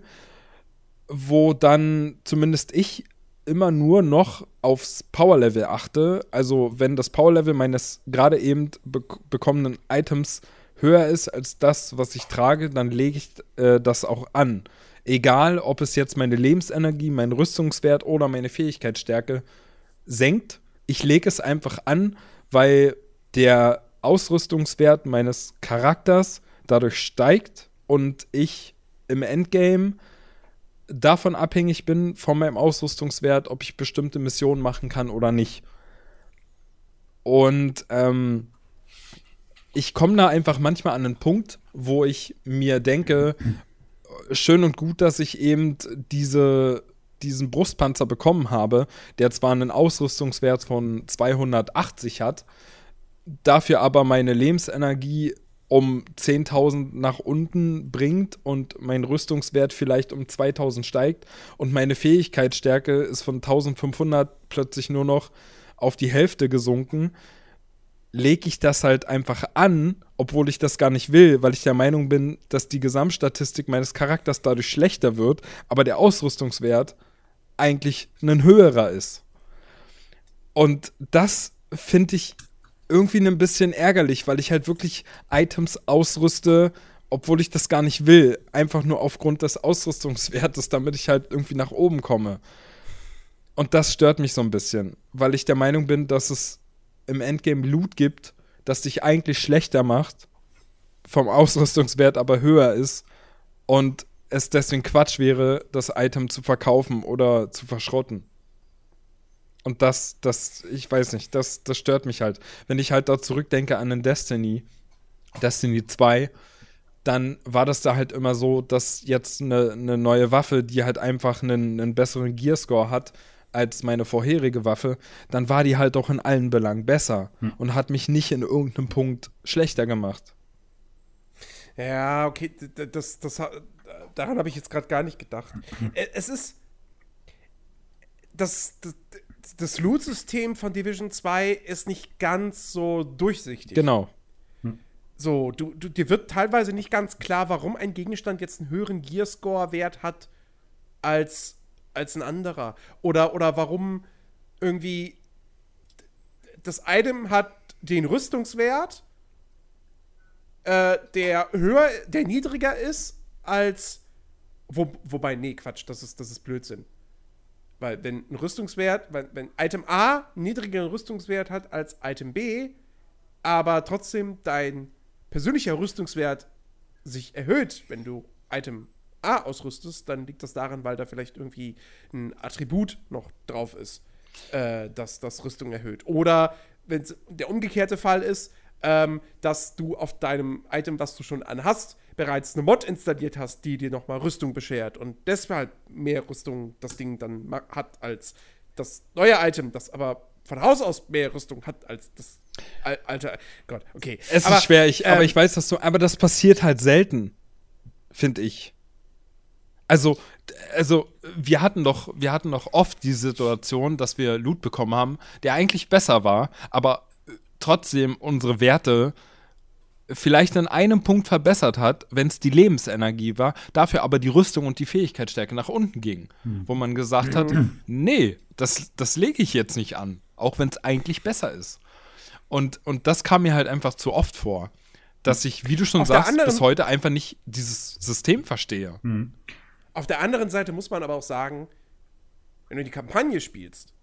wo dann zumindest ich immer nur noch aufs Power-Level achte. Also wenn das Power-Level meines gerade eben be bekommenen Items höher ist als das, was ich trage, dann lege ich äh, das auch an. Egal, ob es jetzt meine Lebensenergie, mein Rüstungswert oder meine Fähigkeitsstärke senkt. Ich lege es einfach an, weil der Ausrüstungswert meines Charakters dadurch steigt und ich im Endgame davon abhängig bin, von meinem Ausrüstungswert, ob ich bestimmte Missionen machen kann oder nicht. Und ähm, ich komme da einfach manchmal an einen Punkt, wo ich mir denke, schön und gut, dass ich eben diese, diesen Brustpanzer bekommen habe, der zwar einen Ausrüstungswert von 280 hat, dafür aber meine Lebensenergie um 10.000 nach unten bringt und mein Rüstungswert vielleicht um 2.000 steigt und meine Fähigkeitsstärke ist von 1.500 plötzlich nur noch auf die Hälfte gesunken, lege ich das halt einfach an, obwohl ich das gar nicht will, weil ich der Meinung bin, dass die Gesamtstatistik meines Charakters dadurch schlechter wird, aber der Ausrüstungswert eigentlich ein höherer ist. Und das finde ich irgendwie ein bisschen ärgerlich, weil ich halt wirklich Items ausrüste, obwohl ich das gar nicht will. Einfach nur aufgrund des Ausrüstungswertes, damit ich halt irgendwie nach oben komme. Und das stört mich so ein bisschen, weil ich der Meinung bin, dass es im Endgame Loot gibt, das dich eigentlich schlechter macht, vom Ausrüstungswert aber höher ist und es deswegen Quatsch wäre, das Item zu verkaufen oder zu verschrotten. Und das, das, ich weiß nicht, das, das stört mich halt. Wenn ich halt da zurückdenke an den Destiny, Destiny 2, dann war das da halt immer so, dass jetzt eine, eine neue Waffe, die halt einfach einen, einen besseren Gearscore hat als meine vorherige Waffe, dann war die halt auch in allen Belangen besser hm. und hat mich nicht in irgendeinem Punkt schlechter gemacht. Ja, okay, das, das, daran habe ich jetzt gerade gar nicht gedacht. Hm. Es ist. Das, das, das Loot-System von Division 2 ist nicht ganz so durchsichtig. Genau. Hm. So, du, du, dir wird teilweise nicht ganz klar, warum ein Gegenstand jetzt einen höheren Gearscore-Wert hat als, als ein anderer. Oder, oder warum irgendwie das Item hat den Rüstungswert, äh, der höher, der niedriger ist als. Wo, wobei, nee, Quatsch, das ist, das ist Blödsinn. Weil wenn ein Rüstungswert, wenn, wenn Item A niedrigeren Rüstungswert hat als Item B, aber trotzdem dein persönlicher Rüstungswert sich erhöht, wenn du Item A ausrüstest, dann liegt das daran, weil da vielleicht irgendwie ein Attribut noch drauf ist, äh, das das Rüstung erhöht. Oder wenn der umgekehrte Fall ist, ähm, dass du auf deinem Item, was du schon anhast, bereits eine Mod installiert hast, die dir nochmal Rüstung beschert und deshalb mehr Rüstung das Ding dann hat als das neue Item, das aber von Haus aus mehr Rüstung hat als das alte. Gott, okay. Es aber, ist schwer, ich, ähm, aber ich weiß, dass du, aber das passiert halt selten, finde ich. Also, also wir hatten doch, wir hatten doch oft die Situation, dass wir Loot bekommen haben, der eigentlich besser war, aber trotzdem unsere Werte vielleicht an einem Punkt verbessert hat, wenn es die Lebensenergie war, dafür aber die Rüstung und die Fähigkeitsstärke nach unten ging. Hm. Wo man gesagt hat, nee, das, das lege ich jetzt nicht an, auch wenn es eigentlich besser ist. Und, und das kam mir halt einfach zu oft vor, dass ich, wie du schon Auf sagst, bis heute einfach nicht dieses System verstehe. Hm. Auf der anderen Seite muss man aber auch sagen, wenn du die Kampagne spielst,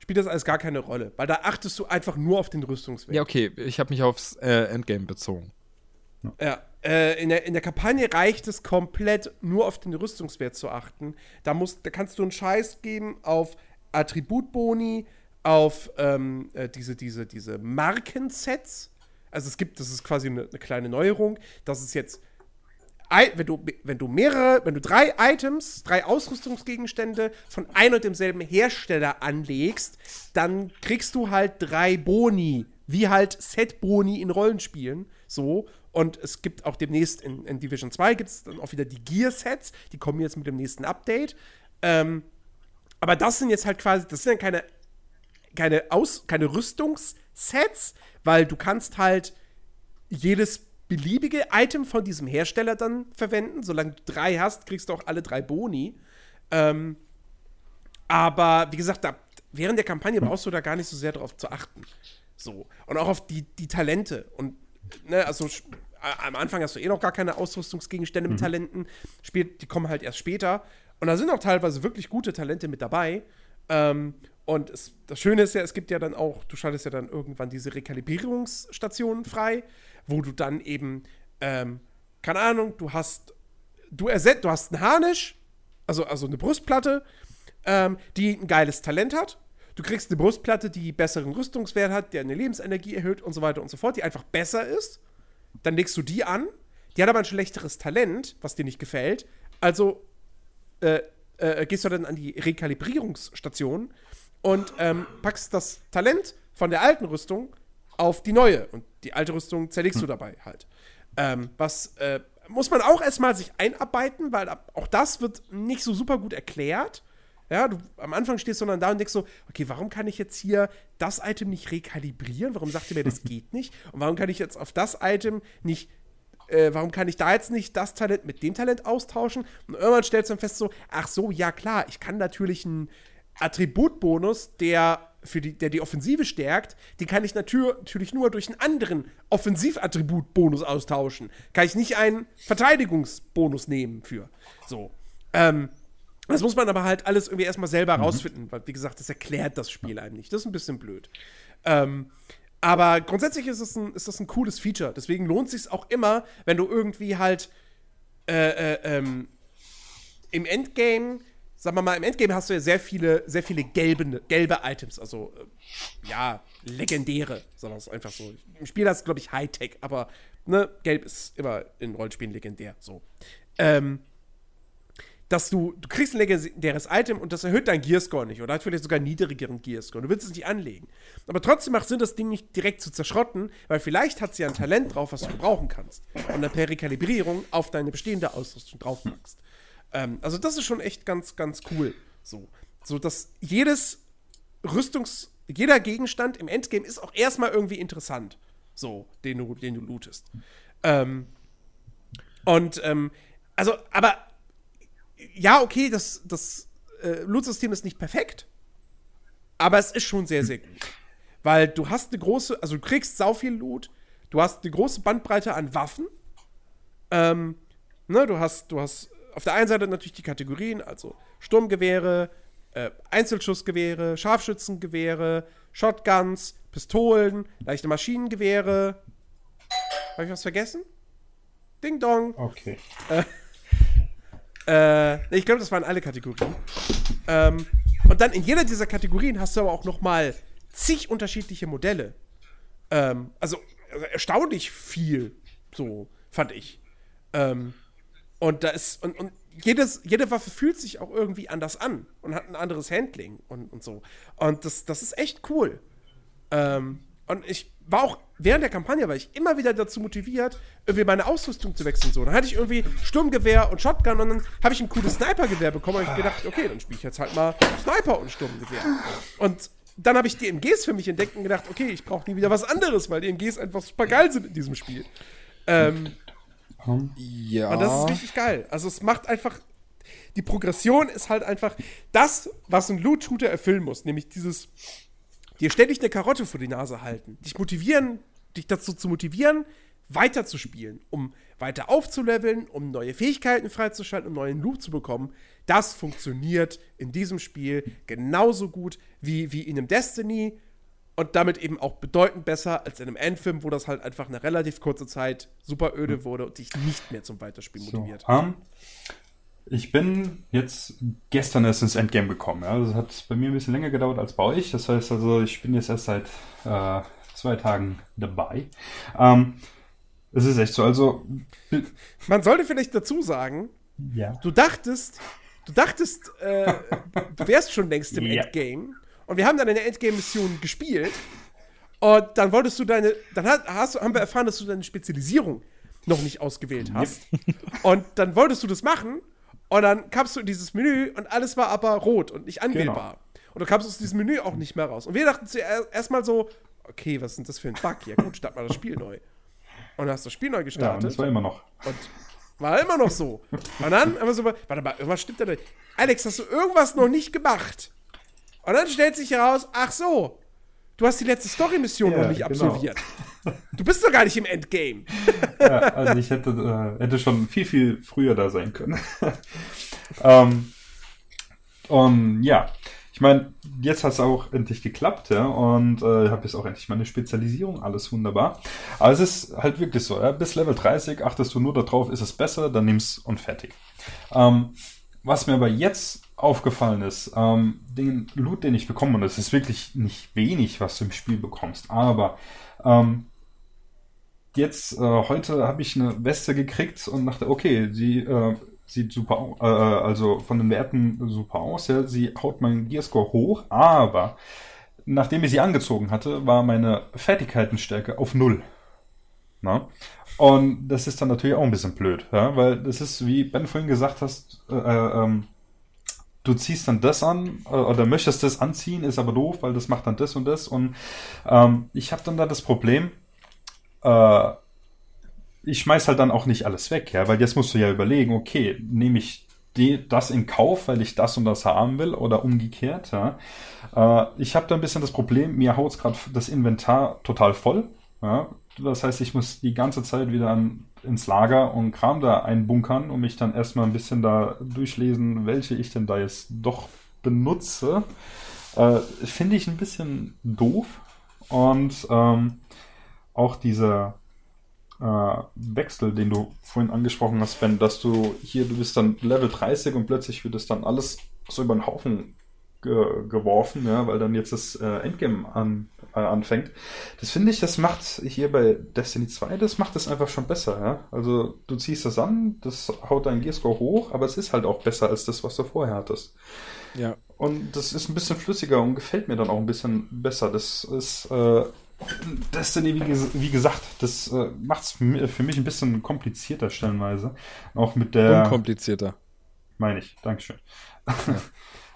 spielt das alles gar keine Rolle, weil da achtest du einfach nur auf den Rüstungswert. Ja, okay, ich habe mich aufs äh, Endgame bezogen. Ja, äh, in, der, in der Kampagne reicht es komplett nur auf den Rüstungswert zu achten. Da, musst, da kannst du einen Scheiß geben auf Attributboni, auf ähm, äh, diese, diese, diese Markensets. Also es gibt, das ist quasi eine, eine kleine Neuerung, dass es jetzt wenn du, wenn du mehrere, wenn du drei Items, drei Ausrüstungsgegenstände von ein und demselben Hersteller anlegst, dann kriegst du halt drei Boni, wie halt Set-Boni in Rollenspielen. So. Und es gibt auch demnächst in, in Division 2 gibt es dann auch wieder die Gear-Sets, die kommen jetzt mit dem nächsten Update. Ähm, aber das sind jetzt halt quasi, das sind keine, keine, Aus, keine Rüstungssets, weil du kannst halt jedes beliebige Item von diesem Hersteller dann verwenden. Solange du drei hast, kriegst du auch alle drei Boni. Ähm, aber wie gesagt, da, während der Kampagne brauchst du da gar nicht so sehr darauf zu achten. So. Und auch auf die, die Talente. Und, ne, also am Anfang hast du eh noch gar keine Ausrüstungsgegenstände mhm. mit Talenten. Spielt, die kommen halt erst später. Und da sind auch teilweise wirklich gute Talente mit dabei. Ähm, und es, das Schöne ist ja, es gibt ja dann auch, du schaltest ja dann irgendwann diese Rekalibrierungsstationen frei wo du dann eben, ähm, keine Ahnung, du hast, du ersetzt, du hast einen Harnisch, also, also eine Brustplatte, ähm, die ein geiles Talent hat. Du kriegst eine Brustplatte, die besseren Rüstungswert hat, der eine Lebensenergie erhöht und so weiter und so fort, die einfach besser ist. Dann legst du die an. Die hat aber ein schlechteres Talent, was dir nicht gefällt. Also äh, äh, gehst du dann an die Rekalibrierungsstation und ähm, packst das Talent von der alten Rüstung auf die neue. Und die alte Rüstung zerlegst hm. du dabei halt. Ähm, was äh, muss man auch erstmal sich einarbeiten, weil auch das wird nicht so super gut erklärt. Ja, du am Anfang stehst du dann da und denkst so, okay, warum kann ich jetzt hier das Item nicht rekalibrieren? Warum sagt ihr mir, das geht nicht? Und warum kann ich jetzt auf das Item nicht, äh, warum kann ich da jetzt nicht das Talent mit dem Talent austauschen? Und irgendwann stellst du dann fest so, ach so, ja klar, ich kann natürlich einen Attributbonus, der für die, der die Offensive stärkt, die kann ich natürlich nur durch einen anderen Offensivattribut-Bonus austauschen. Kann ich nicht einen Verteidigungsbonus nehmen für. So. Ähm, das muss man aber halt alles irgendwie erstmal selber mhm. rausfinden, weil, wie gesagt, das erklärt das Spiel einem nicht. Das ist ein bisschen blöd. Ähm, aber grundsätzlich ist das, ein, ist das ein cooles Feature. Deswegen lohnt es sich auch immer, wenn du irgendwie halt äh, äh, ähm, im Endgame sagen wir mal, im Endgame hast du ja sehr viele, sehr viele gelbe, gelbe Items, also äh, ja, legendäre, sagen wir es einfach so. Im Spiel hast du, glaube ich, Hightech, aber ne, gelb ist immer in Rollenspielen legendär, so. Ähm, dass du, du kriegst ein legendäres Item und das erhöht deinen Gearscore nicht oder hat vielleicht sogar einen niedrigeren Gearscore. Du willst es nicht anlegen. Aber trotzdem macht Sinn, das Ding nicht direkt zu zerschrotten, weil vielleicht hat sie ja ein Talent drauf, was du brauchen kannst. Und dann per Rekalibrierung auf deine bestehende Ausrüstung draufpackst. Ähm, also das ist schon echt ganz, ganz cool. So, so dass jedes Rüstungs, jeder Gegenstand im Endgame ist auch erstmal irgendwie interessant. So, den du, den du lootest. Ähm, und, ähm, also, aber, ja, okay, das, das äh, Loot-System ist nicht perfekt, aber es ist schon sehr, sehr gut. Weil du hast eine große, also du kriegst sau viel Loot, du hast eine große Bandbreite an Waffen, ähm, ne, du hast, du hast auf der einen Seite natürlich die Kategorien, also Sturmgewehre, äh, Einzelschussgewehre, Scharfschützengewehre, Shotguns, Pistolen, leichte Maschinengewehre. Habe ich was vergessen? Ding Dong. Okay. Äh, äh, ich glaube, das waren alle Kategorien. Ähm, und dann in jeder dieser Kategorien hast du aber auch noch mal zig unterschiedliche Modelle. Ähm, also, also erstaunlich viel, so fand ich. Ähm, und da ist, und, und jedes, jede Waffe fühlt sich auch irgendwie anders an und hat ein anderes Handling und, und so. Und das, das ist echt cool. Ähm, und ich war auch während der Kampagne war ich immer wieder dazu motiviert, irgendwie meine Ausrüstung zu wechseln. So, dann hatte ich irgendwie Sturmgewehr und Shotgun und dann habe ich ein cooles Snipergewehr bekommen und ich gedacht, okay, dann spiele ich jetzt halt mal Sniper und Sturmgewehr. Und dann habe ich die MGs für mich entdeckt und gedacht, okay, ich brauche nie wieder was anderes, weil die MGs einfach super geil sind in diesem Spiel. Ähm, ja. Und das ist richtig geil. Also es macht einfach. Die Progression ist halt einfach das, was ein Loot-Shooter erfüllen muss. Nämlich dieses dir ständig eine Karotte vor die Nase halten. Dich motivieren, dich dazu zu motivieren, weiterzuspielen. Um, weiter aufzuleveln, um neue Fähigkeiten freizuschalten, um neuen Loot zu bekommen. Das funktioniert in diesem Spiel genauso gut wie, wie in einem Destiny und damit eben auch bedeutend besser als in einem Endfilm, wo das halt einfach eine relativ kurze Zeit super öde hm. wurde und dich nicht mehr zum Weiterspielen motiviert. So, um, ich bin jetzt gestern erst ins Endgame gekommen. Ja. Das hat bei mir ein bisschen länger gedauert als bei euch. Das heißt also, ich bin jetzt erst seit äh, zwei Tagen dabei. Ähm, es ist echt so. Also man sollte vielleicht dazu sagen, ja. du dachtest, du dachtest, äh, du wärst schon längst im ja. Endgame. Und wir haben dann eine Endgame-Mission gespielt. Und dann wolltest du deine, dann hast, haben wir erfahren, dass du deine Spezialisierung noch nicht ausgewählt hast. Und dann wolltest du das machen. Und dann kamst du in dieses Menü und alles war aber rot und nicht anwählbar. Genau. Und du kamst aus diesem Menü auch nicht mehr raus. Und wir dachten zuerst erstmal so, okay, was ist denn das für ein Bug? Ja gut, start mal das Spiel neu. Und dann hast du das Spiel neu gestartet. Ja, das war immer noch. Und war immer noch so. Und dann haben wir so, warte mal, irgendwas stimmt da nicht. Alex, hast du irgendwas noch nicht gemacht? Und dann stellt sich heraus, ach so, du hast die letzte Story-Mission ja, noch nicht genau. absolviert. Du bist doch gar nicht im Endgame. ja, also ich hätte, äh, hätte schon viel, viel früher da sein können. ähm, und ja, ich meine, jetzt hat es auch endlich geklappt, ja, und äh, ich habe jetzt auch endlich meine Spezialisierung, alles wunderbar. Aber es ist halt wirklich so, ja, bis Level 30 achtest du nur darauf, ist es besser, dann nimm's und fertig. Ähm, was mir aber jetzt aufgefallen ist, ähm, den Loot, den ich bekomme, und das ist wirklich nicht wenig, was du im Spiel bekommst, aber ähm, jetzt, äh, heute habe ich eine Weste gekriegt und dachte, okay, sie äh, sieht super aus, äh, also von den Werten super aus, ja, sie haut meinen Gearscore hoch, aber nachdem ich sie angezogen hatte, war meine Fertigkeitenstärke auf null. Na? Und das ist dann natürlich auch ein bisschen blöd, ja? weil das ist, wie Ben vorhin gesagt hast, äh, äh, ähm, du ziehst dann das an äh, oder möchtest das anziehen, ist aber doof, weil das macht dann das und das. Und ähm, ich habe dann da das Problem, äh, ich schmeiß halt dann auch nicht alles weg, ja, weil jetzt musst du ja überlegen, okay, nehme ich die, das in Kauf, weil ich das und das haben will oder umgekehrt. Ja. Äh, ich habe da ein bisschen das Problem, mir haut gerade das Inventar total voll. Ja. Das heißt, ich muss die ganze Zeit wieder an, ins Lager und Kram da einbunkern und mich dann erstmal ein bisschen da durchlesen, welche ich denn da jetzt doch benutze. Äh, Finde ich ein bisschen doof. Und ähm, auch dieser äh, Wechsel, den du vorhin angesprochen hast, Ben, dass du hier, du bist dann Level 30 und plötzlich wird das dann alles so über den Haufen ge geworfen, ja, weil dann jetzt das äh, Endgame an, äh, anfängt. Das finde ich, das macht hier bei Destiny 2, das macht das einfach schon besser, ja. Also du ziehst das an, das haut deinen Gearscore hoch, aber es ist halt auch besser als das, was du vorher hattest. Ja. Und das ist ein bisschen flüssiger und gefällt mir dann auch ein bisschen besser. Das ist äh, Destiny, wie, wie, gesagt, das äh, macht es für mich ein bisschen komplizierter stellenweise. Auch mit der. Unkomplizierter. Meine ich, Dankeschön. Ja.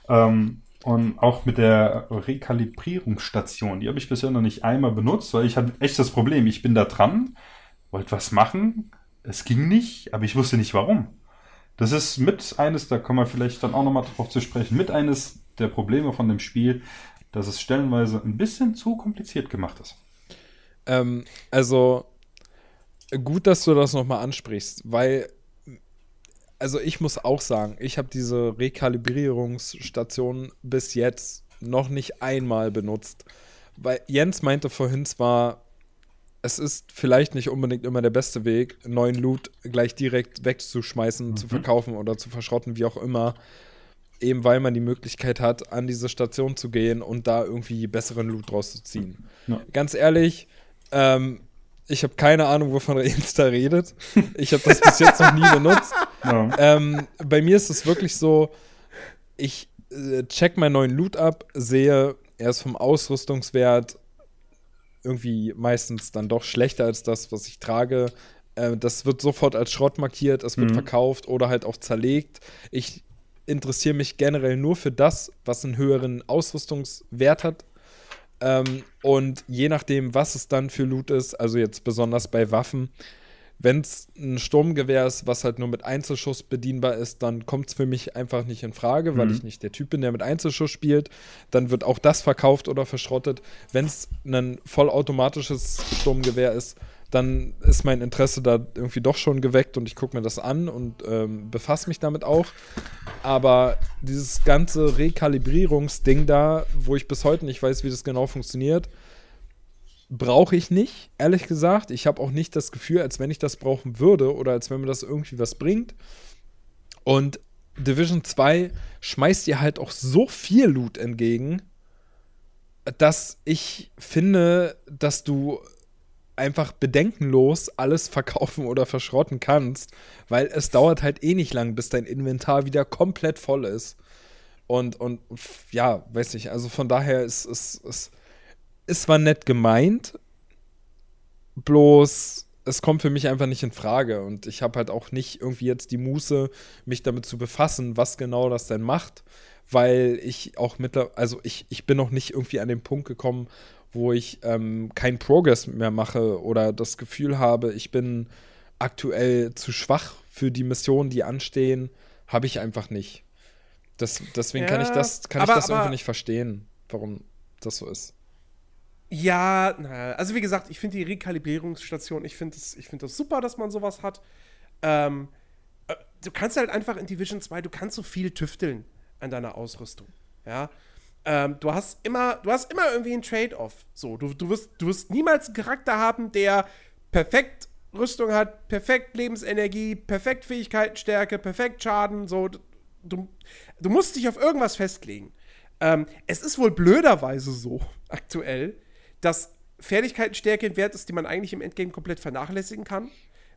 ähm, und auch mit der Rekalibrierungsstation, die habe ich bisher noch nicht einmal benutzt, weil ich hatte echt das Problem, ich bin da dran, wollte was machen, es ging nicht, aber ich wusste nicht warum. Das ist mit eines, da kommen wir vielleicht dann auch nochmal drauf zu sprechen, mit eines der Probleme von dem Spiel, dass es stellenweise ein bisschen zu kompliziert gemacht ist. Ähm, also gut, dass du das nochmal ansprichst, weil also ich muss auch sagen, ich habe diese Rekalibrierungsstation bis jetzt noch nicht einmal benutzt. Weil Jens meinte vorhin zwar, es ist vielleicht nicht unbedingt immer der beste Weg, neuen Loot gleich direkt wegzuschmeißen, mhm. zu verkaufen oder zu verschrotten, wie auch immer. Eben weil man die Möglichkeit hat, an diese Station zu gehen und da irgendwie besseren Loot draus zu ziehen. Ja. Ganz ehrlich, ähm, ich habe keine Ahnung, wovon Insta redet. Ich habe das bis jetzt noch nie benutzt. Ja. Ähm, bei mir ist es wirklich so, ich äh, check meinen neuen Loot ab, sehe, er ist vom Ausrüstungswert irgendwie meistens dann doch schlechter als das, was ich trage. Äh, das wird sofort als Schrott markiert, es wird mhm. verkauft oder halt auch zerlegt. Ich interessiere mich generell nur für das, was einen höheren Ausrüstungswert hat ähm, und je nachdem, was es dann für Loot ist, also jetzt besonders bei Waffen, wenn es ein Sturmgewehr ist, was halt nur mit Einzelschuss bedienbar ist, dann kommt es für mich einfach nicht in Frage, weil mhm. ich nicht der Typ bin, der mit Einzelschuss spielt. Dann wird auch das verkauft oder verschrottet. Wenn es ein vollautomatisches Sturmgewehr ist, dann ist mein Interesse da irgendwie doch schon geweckt und ich gucke mir das an und ähm, befasse mich damit auch. Aber dieses ganze Rekalibrierungsding da, wo ich bis heute nicht weiß, wie das genau funktioniert, brauche ich nicht, ehrlich gesagt. Ich habe auch nicht das Gefühl, als wenn ich das brauchen würde oder als wenn mir das irgendwie was bringt. Und Division 2 schmeißt dir halt auch so viel Loot entgegen, dass ich finde, dass du einfach bedenkenlos alles verkaufen oder verschrotten kannst, weil es dauert halt eh nicht lang, bis dein Inventar wieder komplett voll ist. Und, und ja, weiß nicht, also von daher ist es ist zwar nett gemeint, bloß es kommt für mich einfach nicht in Frage und ich habe halt auch nicht irgendwie jetzt die Muße, mich damit zu befassen, was genau das denn macht, weil ich auch mittlerweile, also ich, ich bin noch nicht irgendwie an den Punkt gekommen, wo ich ähm, keinen Progress mehr mache oder das Gefühl habe, ich bin aktuell zu schwach für die Missionen, die anstehen, habe ich einfach nicht. Das, deswegen ja, kann ich das, kann aber, ich das irgendwie nicht verstehen, warum das so ist. Ja, also wie gesagt, ich finde die Rekalibrierungsstation, ich finde das, find das super, dass man sowas hat. Ähm, äh, du kannst halt einfach in Division 2, du kannst so viel tüfteln an deiner Ausrüstung. Ja, ähm, du hast immer, du hast immer irgendwie einen Trade-off. So, du, du, wirst, du wirst niemals einen Charakter haben, der perfekt Rüstung hat, perfekt Lebensenergie, perfekt Fähigkeitenstärke, perfekt Schaden. So, du, du musst dich auf irgendwas festlegen. Ähm, es ist wohl blöderweise so aktuell, dass Fertigkeitenstärke ein Wert ist, den man eigentlich im Endgame komplett vernachlässigen kann,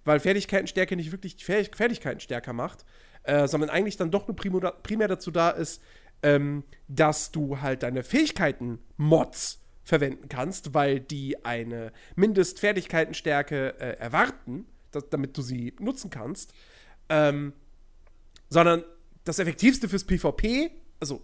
weil Fertigkeitenstärke nicht wirklich Fertigkeiten stärker macht, äh, sondern eigentlich dann doch nur primär dazu da ist, ähm, dass du halt deine Fähigkeiten-Mods verwenden kannst, weil die eine Mindestfertigkeitenstärke äh, erwarten, dass, damit du sie nutzen kannst. Ähm, sondern das Effektivste fürs PvP, also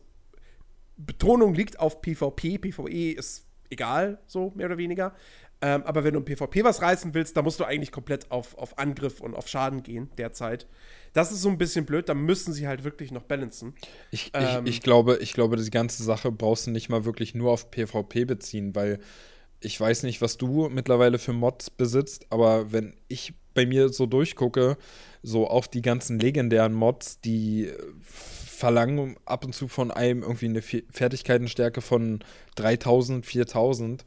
Betonung liegt auf PvP, PvE ist egal, so mehr oder weniger. Ähm, aber wenn du im PvP was reißen willst, da musst du eigentlich komplett auf, auf Angriff und auf Schaden gehen derzeit. Das ist so ein bisschen blöd, da müssen sie halt wirklich noch balancen. Ich, ähm, ich, ich, glaube, ich glaube, die ganze Sache brauchst du nicht mal wirklich nur auf PvP beziehen, weil ich weiß nicht, was du mittlerweile für Mods besitzt, aber wenn ich bei mir so durchgucke, so auf die ganzen legendären Mods, die verlangen ab und zu von einem irgendwie eine Fertigkeitenstärke von 3000, 4000.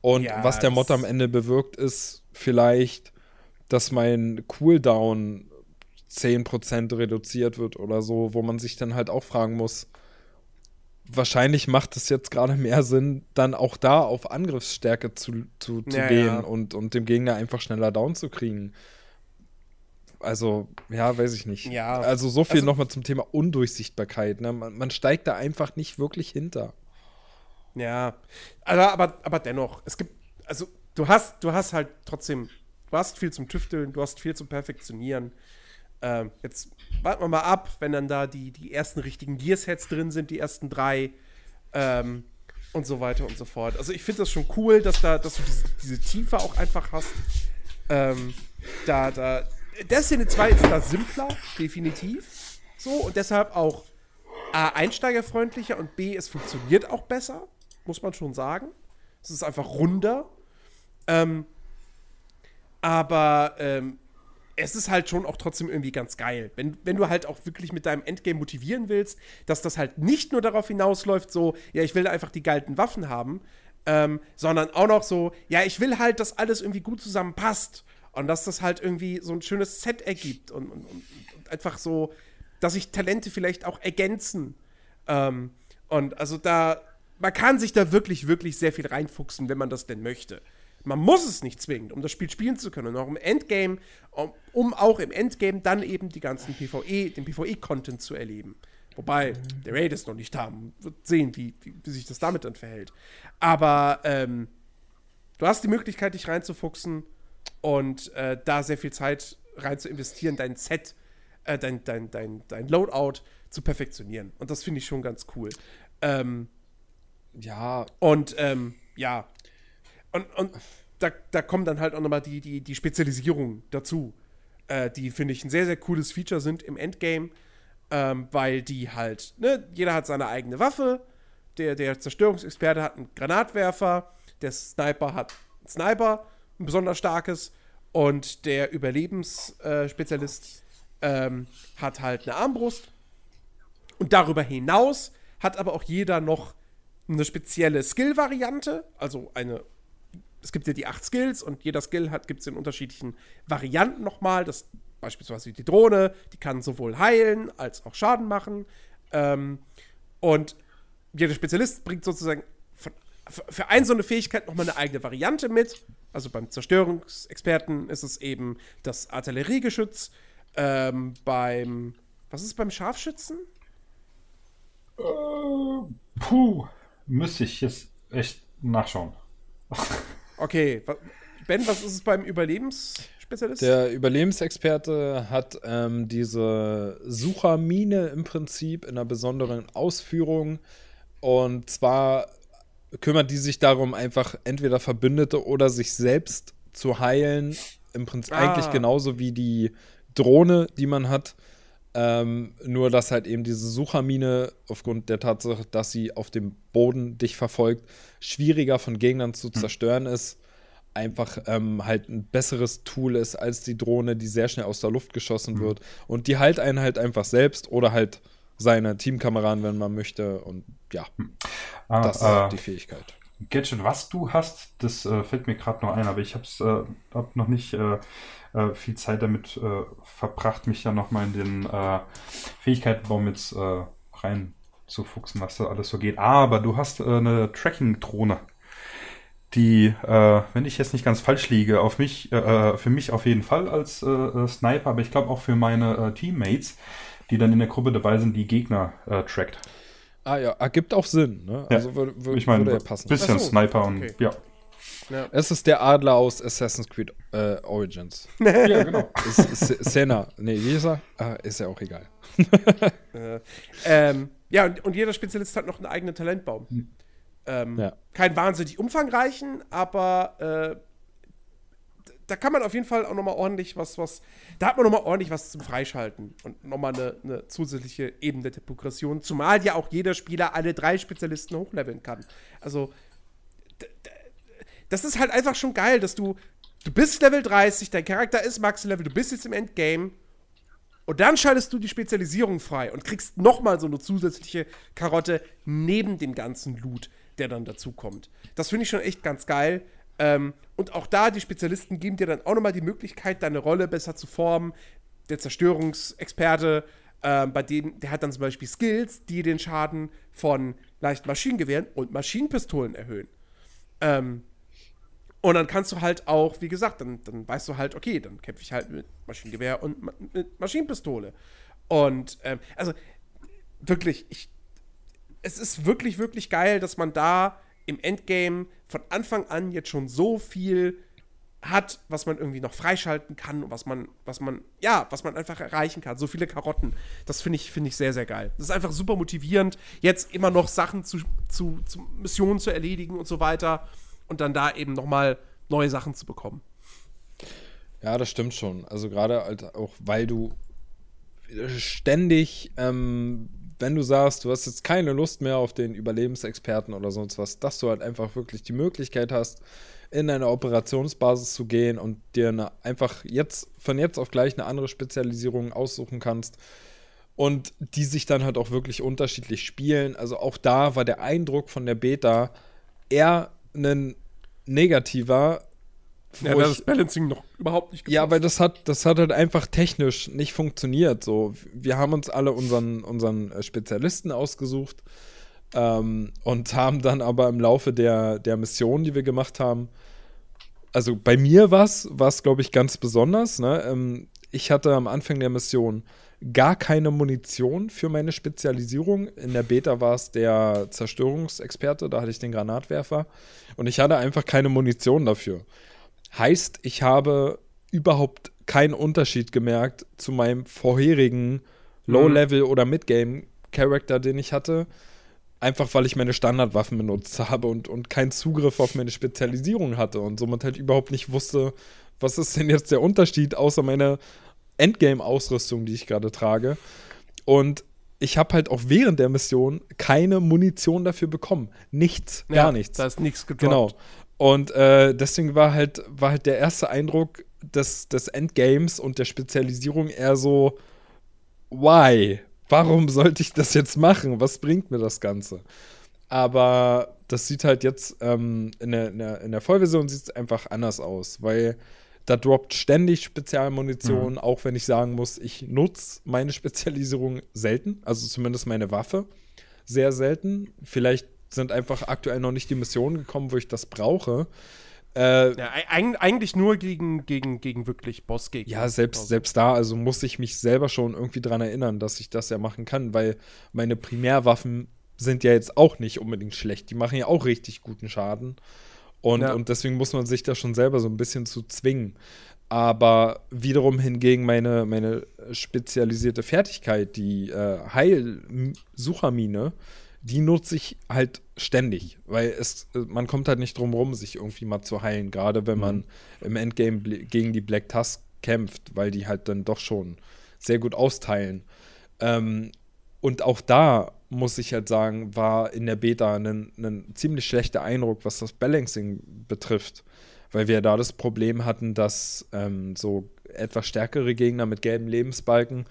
Und ja, was der Mod am Ende bewirkt, ist vielleicht, dass mein Cooldown 10% reduziert wird oder so, wo man sich dann halt auch fragen muss, wahrscheinlich macht es jetzt gerade mehr Sinn, dann auch da auf Angriffsstärke zu, zu, zu ja, gehen ja. Und, und dem Gegner einfach schneller down zu kriegen. Also, ja, weiß ich nicht. Ja, also so viel also, nochmal zum Thema Undurchsichtbarkeit. Ne? Man, man, steigt da einfach nicht wirklich hinter. Ja, aber, aber, aber dennoch, es gibt, also du hast, du hast halt trotzdem, du hast viel zum Tüfteln, du hast viel zum Perfektionieren. Ähm, jetzt warten wir mal ab, wenn dann da die, die ersten richtigen Gear-Sets drin sind, die ersten drei ähm, und so weiter und so fort. Also ich finde das schon cool, dass, da, dass du diese, diese Tiefe auch einfach hast. Ähm, da, da, Destiny 2 ist da simpler, definitiv. So, und deshalb auch A, einsteigerfreundlicher und B, es funktioniert auch besser, muss man schon sagen. Es ist einfach runder. Ähm, aber ähm, es ist halt schon auch trotzdem irgendwie ganz geil. Wenn, wenn du halt auch wirklich mit deinem Endgame motivieren willst, dass das halt nicht nur darauf hinausläuft, so, ja, ich will einfach die geilten Waffen haben, ähm, sondern auch noch so, ja, ich will halt, dass alles irgendwie gut zusammenpasst und dass das halt irgendwie so ein schönes Set ergibt und, und, und einfach so, dass sich Talente vielleicht auch ergänzen. Ähm, und also da, man kann sich da wirklich, wirklich sehr viel reinfuchsen, wenn man das denn möchte. Man muss es nicht zwingend, um das Spiel spielen zu können. Und auch im Endgame, um, um auch im Endgame dann eben die ganzen PvE, den PvE-Content zu erleben. Wobei, der Raid ist noch nicht da. Wird sehen, wie, wie, wie sich das damit dann verhält. Aber ähm, du hast die Möglichkeit, dich reinzufuchsen und äh, da sehr viel Zeit rein zu investieren, dein Set, äh, dein, dein, dein, dein Loadout zu perfektionieren. Und das finde ich schon ganz cool. Ähm, ja. Und ähm, ja, und, und da, da kommen dann halt auch nochmal die, die, die Spezialisierungen dazu, äh, die, finde ich, ein sehr, sehr cooles Feature sind im Endgame, ähm, weil die halt, ne, jeder hat seine eigene Waffe, der, der Zerstörungsexperte hat einen Granatwerfer, der Sniper hat einen Sniper, ein besonders starkes, Und der Überlebensspezialist ähm, hat halt eine Armbrust. Und darüber hinaus hat aber auch jeder noch eine spezielle Skill-Variante, also eine es gibt ja die acht Skills und jeder Skill hat gibt es in unterschiedlichen Varianten nochmal. Das beispielsweise die Drohne, die kann sowohl heilen als auch Schaden machen. Ähm, und jeder Spezialist bringt sozusagen für eine so eine Fähigkeit nochmal eine eigene Variante mit. Also beim Zerstörungsexperten ist es eben das Artilleriegeschütz. Ähm, beim, was ist beim Scharfschützen? Äh, puh, müsste ich jetzt echt nachschauen. Okay, Ben, was ist es beim Überlebensspezialist? Der Überlebensexperte hat ähm, diese Suchermine im Prinzip in einer besonderen Ausführung. Und zwar kümmert die sich darum, einfach entweder Verbündete oder sich selbst zu heilen. Im Prinzip ah. eigentlich genauso wie die Drohne, die man hat. Ähm, nur, dass halt eben diese Suchermine aufgrund der Tatsache, dass sie auf dem Boden dich verfolgt, schwieriger von Gegnern zu hm. zerstören ist. Einfach ähm, halt ein besseres Tool ist als die Drohne, die sehr schnell aus der Luft geschossen hm. wird. Und die heilt einen halt einfach selbst oder halt seine Teamkameraden, wenn man möchte. Und ja, ah, das ist äh, die Fähigkeit. Gadget, was du hast, das äh, fällt mir gerade noch ein, aber ich habe äh, hab noch nicht äh, äh, viel Zeit damit äh, verbracht, mich ja nochmal in den äh, Fähigkeitenbaum jetzt reinzufuchsen, was da alles so geht. Aber du hast eine Tracking-Drohne, die, wenn ich jetzt nicht ganz falsch liege, auf mich, äh, für mich auf jeden Fall als Sniper, aber ich glaube auch für meine Teammates, die dann in der Gruppe dabei sind, die Gegner äh, trackt. Ah ja, ergibt auch Sinn. Ne? Ja. Also würde, würde, ich meine, würde ja passen. Bisschen so. Sniper und okay. ja. Ja. Es ist der Adler aus Assassin's Creed äh, Origins. ja, genau. Senna. Nee, wie ist er? Ah, ist ja auch egal. äh, ähm, ja, und, und, jeder Spezialist hat noch einen eigenen Talentbaum. Hm. Ähm, ja. Keinen wahnsinnig umfangreichen, aber äh, da kann man auf jeden Fall auch noch mal ordentlich was, was, da hat man noch mal ordentlich was zum Freischalten und noch mal eine, eine zusätzliche Ebene der Progression, zumal ja auch jeder Spieler alle drei Spezialisten hochleveln kann. Also das ist halt einfach schon geil, dass du, du bist Level 30, dein Charakter ist Max-Level, du bist jetzt im Endgame und dann schaltest du die Spezialisierung frei und kriegst nochmal so eine zusätzliche Karotte neben dem ganzen Loot, der dann dazu kommt. Das finde ich schon echt ganz geil. Ähm, und auch da, die Spezialisten geben dir dann auch nochmal die Möglichkeit, deine Rolle besser zu formen. Der Zerstörungsexperte, ähm, bei dem, der hat dann zum Beispiel Skills, die den Schaden von leichten Maschinengewehren und Maschinenpistolen erhöhen. Ähm, und dann kannst du halt auch, wie gesagt, dann, dann weißt du halt, okay, dann kämpfe ich halt mit Maschinengewehr und ma mit Maschinenpistole. Und ähm, also wirklich, ich, es ist wirklich, wirklich geil, dass man da im Endgame von Anfang an jetzt schon so viel hat, was man irgendwie noch freischalten kann, was man, was man, ja, was man einfach erreichen kann. So viele Karotten. Das finde ich, finde ich sehr, sehr geil. Das ist einfach super motivierend, jetzt immer noch Sachen zu, zu, zu Missionen zu erledigen und so weiter und dann da eben nochmal neue Sachen zu bekommen. Ja, das stimmt schon. Also gerade halt auch, weil du ständig, ähm, wenn du sagst, du hast jetzt keine Lust mehr auf den Überlebensexperten oder sonst was, dass du halt einfach wirklich die Möglichkeit hast, in eine Operationsbasis zu gehen und dir eine, einfach jetzt von jetzt auf gleich eine andere Spezialisierung aussuchen kannst und die sich dann halt auch wirklich unterschiedlich spielen. Also auch da war der Eindruck von der Beta eher ein negativer. Ja, da das Balancing noch überhaupt nicht gepasst. Ja, weil das hat, das hat halt einfach technisch nicht funktioniert. So, wir haben uns alle unseren, unseren äh, Spezialisten ausgesucht ähm, und haben dann aber im Laufe der, der Mission, die wir gemacht haben, also bei mir war es, glaube ich, ganz besonders. Ne? Ähm, ich hatte am Anfang der Mission gar keine Munition für meine Spezialisierung. In der Beta war es der Zerstörungsexperte, da hatte ich den Granatwerfer. Und ich hatte einfach keine Munition dafür. Heißt, ich habe überhaupt keinen Unterschied gemerkt zu meinem vorherigen Low-Level- oder Mid-Game-Charakter, den ich hatte. Einfach weil ich meine Standardwaffen benutzt habe und, und keinen Zugriff auf meine Spezialisierung hatte und somit halt überhaupt nicht wusste, was ist denn jetzt der Unterschied, außer meine Endgame-Ausrüstung, die ich gerade trage. Und ich habe halt auch während der Mission keine Munition dafür bekommen. Nichts, ja, gar nichts. Da ist nichts gedroppt. Genau. Und äh, deswegen war halt, war halt der erste Eindruck des, des Endgames und der Spezialisierung eher so, why? Warum sollte ich das jetzt machen? Was bringt mir das Ganze? Aber das sieht halt jetzt ähm, in, der, in, der, in der Vollversion sieht es einfach anders aus, weil da droppt ständig Spezialmunition, mhm. auch wenn ich sagen muss, ich nutze meine Spezialisierung selten, also zumindest meine Waffe sehr selten. Vielleicht sind einfach aktuell noch nicht die Missionen gekommen, wo ich das brauche. Äh, ja, eigentlich nur gegen, gegen, gegen wirklich Bossgegner. Ja, selbst, also. selbst da, also muss ich mich selber schon irgendwie dran erinnern, dass ich das ja machen kann, weil meine Primärwaffen sind ja jetzt auch nicht unbedingt schlecht. Die machen ja auch richtig guten Schaden. Und, ja. und deswegen muss man sich da schon selber so ein bisschen zu zwingen. Aber wiederum hingegen meine, meine spezialisierte Fertigkeit, die äh, Heilsuchermine, die nutze ich halt ständig, weil es, man kommt halt nicht drum rum, sich irgendwie mal zu heilen, gerade wenn man mhm. im Endgame gegen die Black Tusk kämpft, weil die halt dann doch schon sehr gut austeilen. Ähm, und auch da muss ich halt sagen, war in der Beta ein, ein ziemlich schlechter Eindruck, was das Balancing betrifft, weil wir da das Problem hatten, dass ähm, so etwas stärkere Gegner mit gelben Lebensbalken,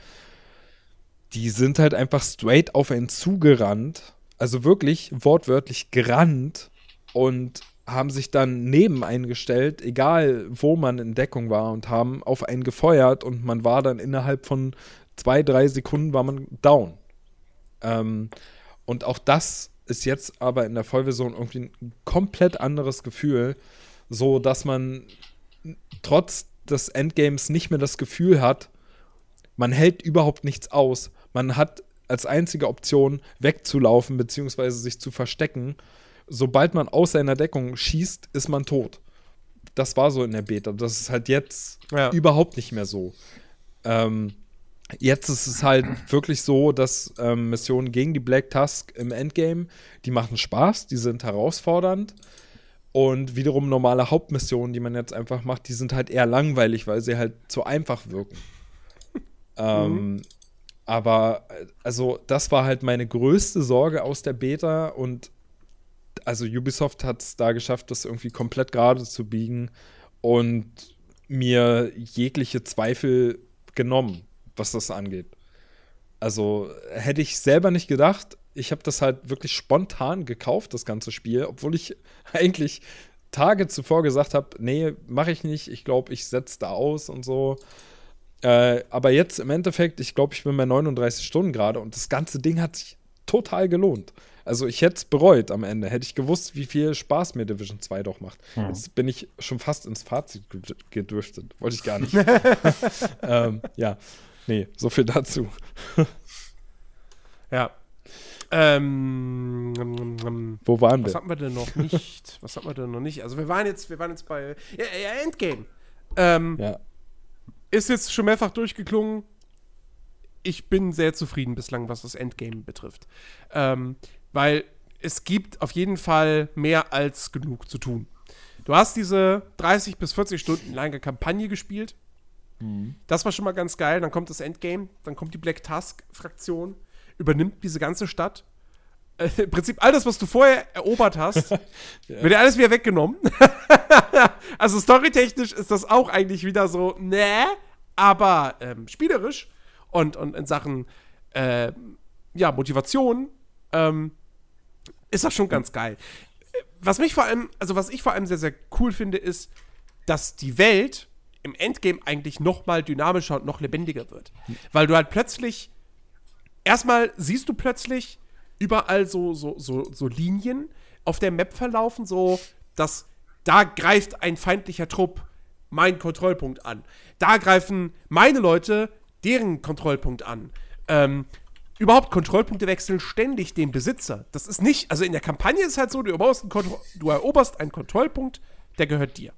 die sind halt einfach straight auf einen zugerannt, also wirklich wortwörtlich gerannt und haben sich dann neben eingestellt, egal wo man in Deckung war, und haben auf einen gefeuert und man war dann innerhalb von zwei, drei Sekunden war man down. Ähm, und auch das ist jetzt aber in der Vollversion irgendwie ein komplett anderes Gefühl, so dass man trotz des Endgames nicht mehr das Gefühl hat, man hält überhaupt nichts aus. Man hat als einzige Option wegzulaufen bzw. sich zu verstecken. Sobald man aus seiner Deckung schießt, ist man tot. Das war so in der Beta. Das ist halt jetzt ja. überhaupt nicht mehr so. Ähm, Jetzt ist es halt wirklich so, dass ähm, Missionen gegen die Black Tusk im Endgame, die machen Spaß, die sind herausfordernd. Und wiederum normale Hauptmissionen, die man jetzt einfach macht, die sind halt eher langweilig, weil sie halt zu einfach wirken. ähm, mhm. Aber also das war halt meine größte Sorge aus der Beta und also Ubisoft hat es da geschafft, das irgendwie komplett gerade zu biegen und mir jegliche Zweifel genommen was das angeht. Also hätte ich selber nicht gedacht. Ich habe das halt wirklich spontan gekauft, das ganze Spiel, obwohl ich eigentlich Tage zuvor gesagt habe, nee, mache ich nicht. Ich glaube, ich setze da aus und so. Äh, aber jetzt im Endeffekt, ich glaube, ich bin bei 39 Stunden gerade und das ganze Ding hat sich total gelohnt. Also ich hätte es bereut am Ende. Hätte ich gewusst, wie viel Spaß mir Division 2 doch macht. Hm. Jetzt bin ich schon fast ins Fazit gedriftet. Wollte ich gar nicht. ähm, ja. Nee, so viel dazu. ja. Ähm, Wo waren wir? Was hatten wir denn noch nicht? was hatten wir denn noch nicht? Also wir waren jetzt, wir waren jetzt bei ja, ja, Endgame. Ähm, ja. Ist jetzt schon mehrfach durchgeklungen. Ich bin sehr zufrieden bislang, was das Endgame betrifft. Ähm, weil es gibt auf jeden Fall mehr als genug zu tun. Du hast diese 30 bis 40 Stunden lange Kampagne gespielt Mhm. Das war schon mal ganz geil. Dann kommt das Endgame, dann kommt die Black Tusk-Fraktion, übernimmt diese ganze Stadt. Äh, Im Prinzip alles, was du vorher erobert hast, ja. wird dir alles wieder weggenommen. also storytechnisch ist das auch eigentlich wieder so, ne, aber ähm, spielerisch und, und in Sachen äh, ja, Motivation ähm, ist das schon ganz geil. Was mich vor allem, also was ich vor allem sehr, sehr cool finde, ist, dass die Welt im Endgame eigentlich noch mal dynamischer und noch lebendiger wird. Weil du halt plötzlich erstmal siehst du plötzlich überall so, so, so, so Linien auf der Map verlaufen, so dass da greift ein feindlicher Trupp meinen Kontrollpunkt an. Da greifen meine Leute deren Kontrollpunkt an. Ähm, überhaupt Kontrollpunkte wechseln ständig den Besitzer. Das ist nicht, also in der Kampagne ist halt so, du eroberst, einen, du eroberst einen Kontrollpunkt, der gehört dir.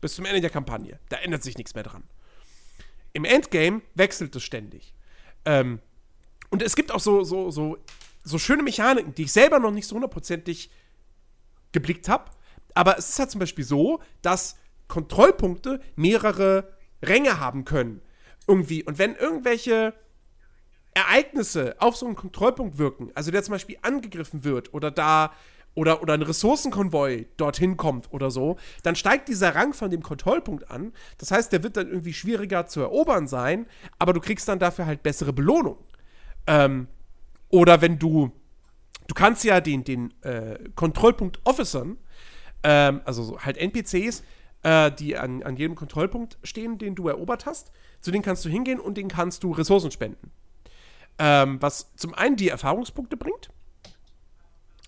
Bis zum Ende der Kampagne. Da ändert sich nichts mehr dran. Im Endgame wechselt es ständig. Ähm, und es gibt auch so, so, so, so schöne Mechaniken, die ich selber noch nicht so hundertprozentig geblickt habe. Aber es ist halt zum Beispiel so, dass Kontrollpunkte mehrere Ränge haben können. Irgendwie. Und wenn irgendwelche Ereignisse auf so einen Kontrollpunkt wirken, also der zum Beispiel angegriffen wird oder da oder, oder ein Ressourcenkonvoi dorthin kommt oder so, dann steigt dieser Rang von dem Kontrollpunkt an. Das heißt, der wird dann irgendwie schwieriger zu erobern sein, aber du kriegst dann dafür halt bessere Belohnung. Ähm, oder wenn du, du kannst ja den, den äh, Kontrollpunkt Officern, ähm, also so halt NPCs, äh, die an, an jedem Kontrollpunkt stehen, den du erobert hast, zu denen kannst du hingehen und denen kannst du Ressourcen spenden. Ähm, was zum einen die Erfahrungspunkte bringt.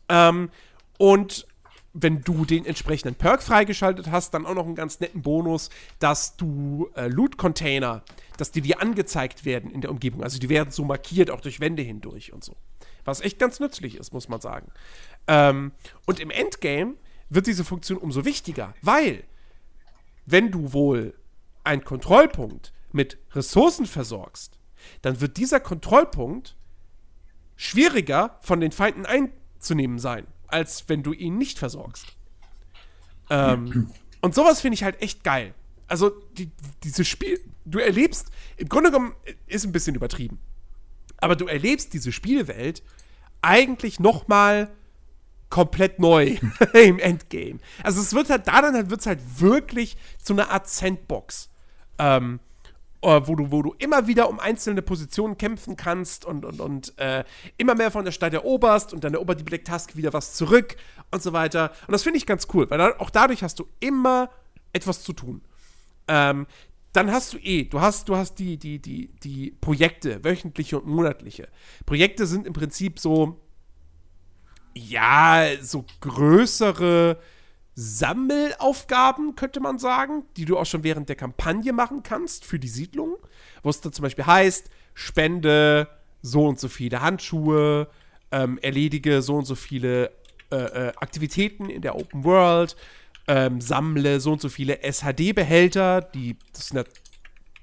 Ähm, und wenn du den entsprechenden Perk freigeschaltet hast, dann auch noch einen ganz netten Bonus, dass du äh, Loot-Container, dass die dir angezeigt werden in der Umgebung. Also die werden so markiert, auch durch Wände hindurch und so. Was echt ganz nützlich ist, muss man sagen. Ähm, und im Endgame wird diese Funktion umso wichtiger, weil wenn du wohl einen Kontrollpunkt mit Ressourcen versorgst, dann wird dieser Kontrollpunkt schwieriger von den Feinden einzunehmen sein als wenn du ihn nicht versorgst. Ähm, und sowas finde ich halt echt geil. Also, die, dieses Spiel, du erlebst, im Grunde genommen ist ein bisschen übertrieben, aber du erlebst diese Spielwelt eigentlich noch mal komplett neu im Endgame. Also es wird halt, da dann halt, wird es halt wirklich zu einer Art Sandbox. Ähm, äh, wo, du, wo du immer wieder um einzelne Positionen kämpfen kannst und, und, und äh, immer mehr von der Stadt eroberst und dann erobert die Black Tusk wieder was zurück und so weiter. Und das finde ich ganz cool, weil da, auch dadurch hast du immer etwas zu tun. Ähm, dann hast du eh, du hast, du hast die, die, die, die Projekte, wöchentliche und monatliche. Projekte sind im Prinzip so, ja, so größere Sammelaufgaben, könnte man sagen, die du auch schon während der Kampagne machen kannst für die Siedlung. Wo es dann zum Beispiel heißt, spende so und so viele Handschuhe, ähm, erledige so und so viele äh, äh, Aktivitäten in der Open World, ähm, sammle so und so viele SHD-Behälter, die, das sind ja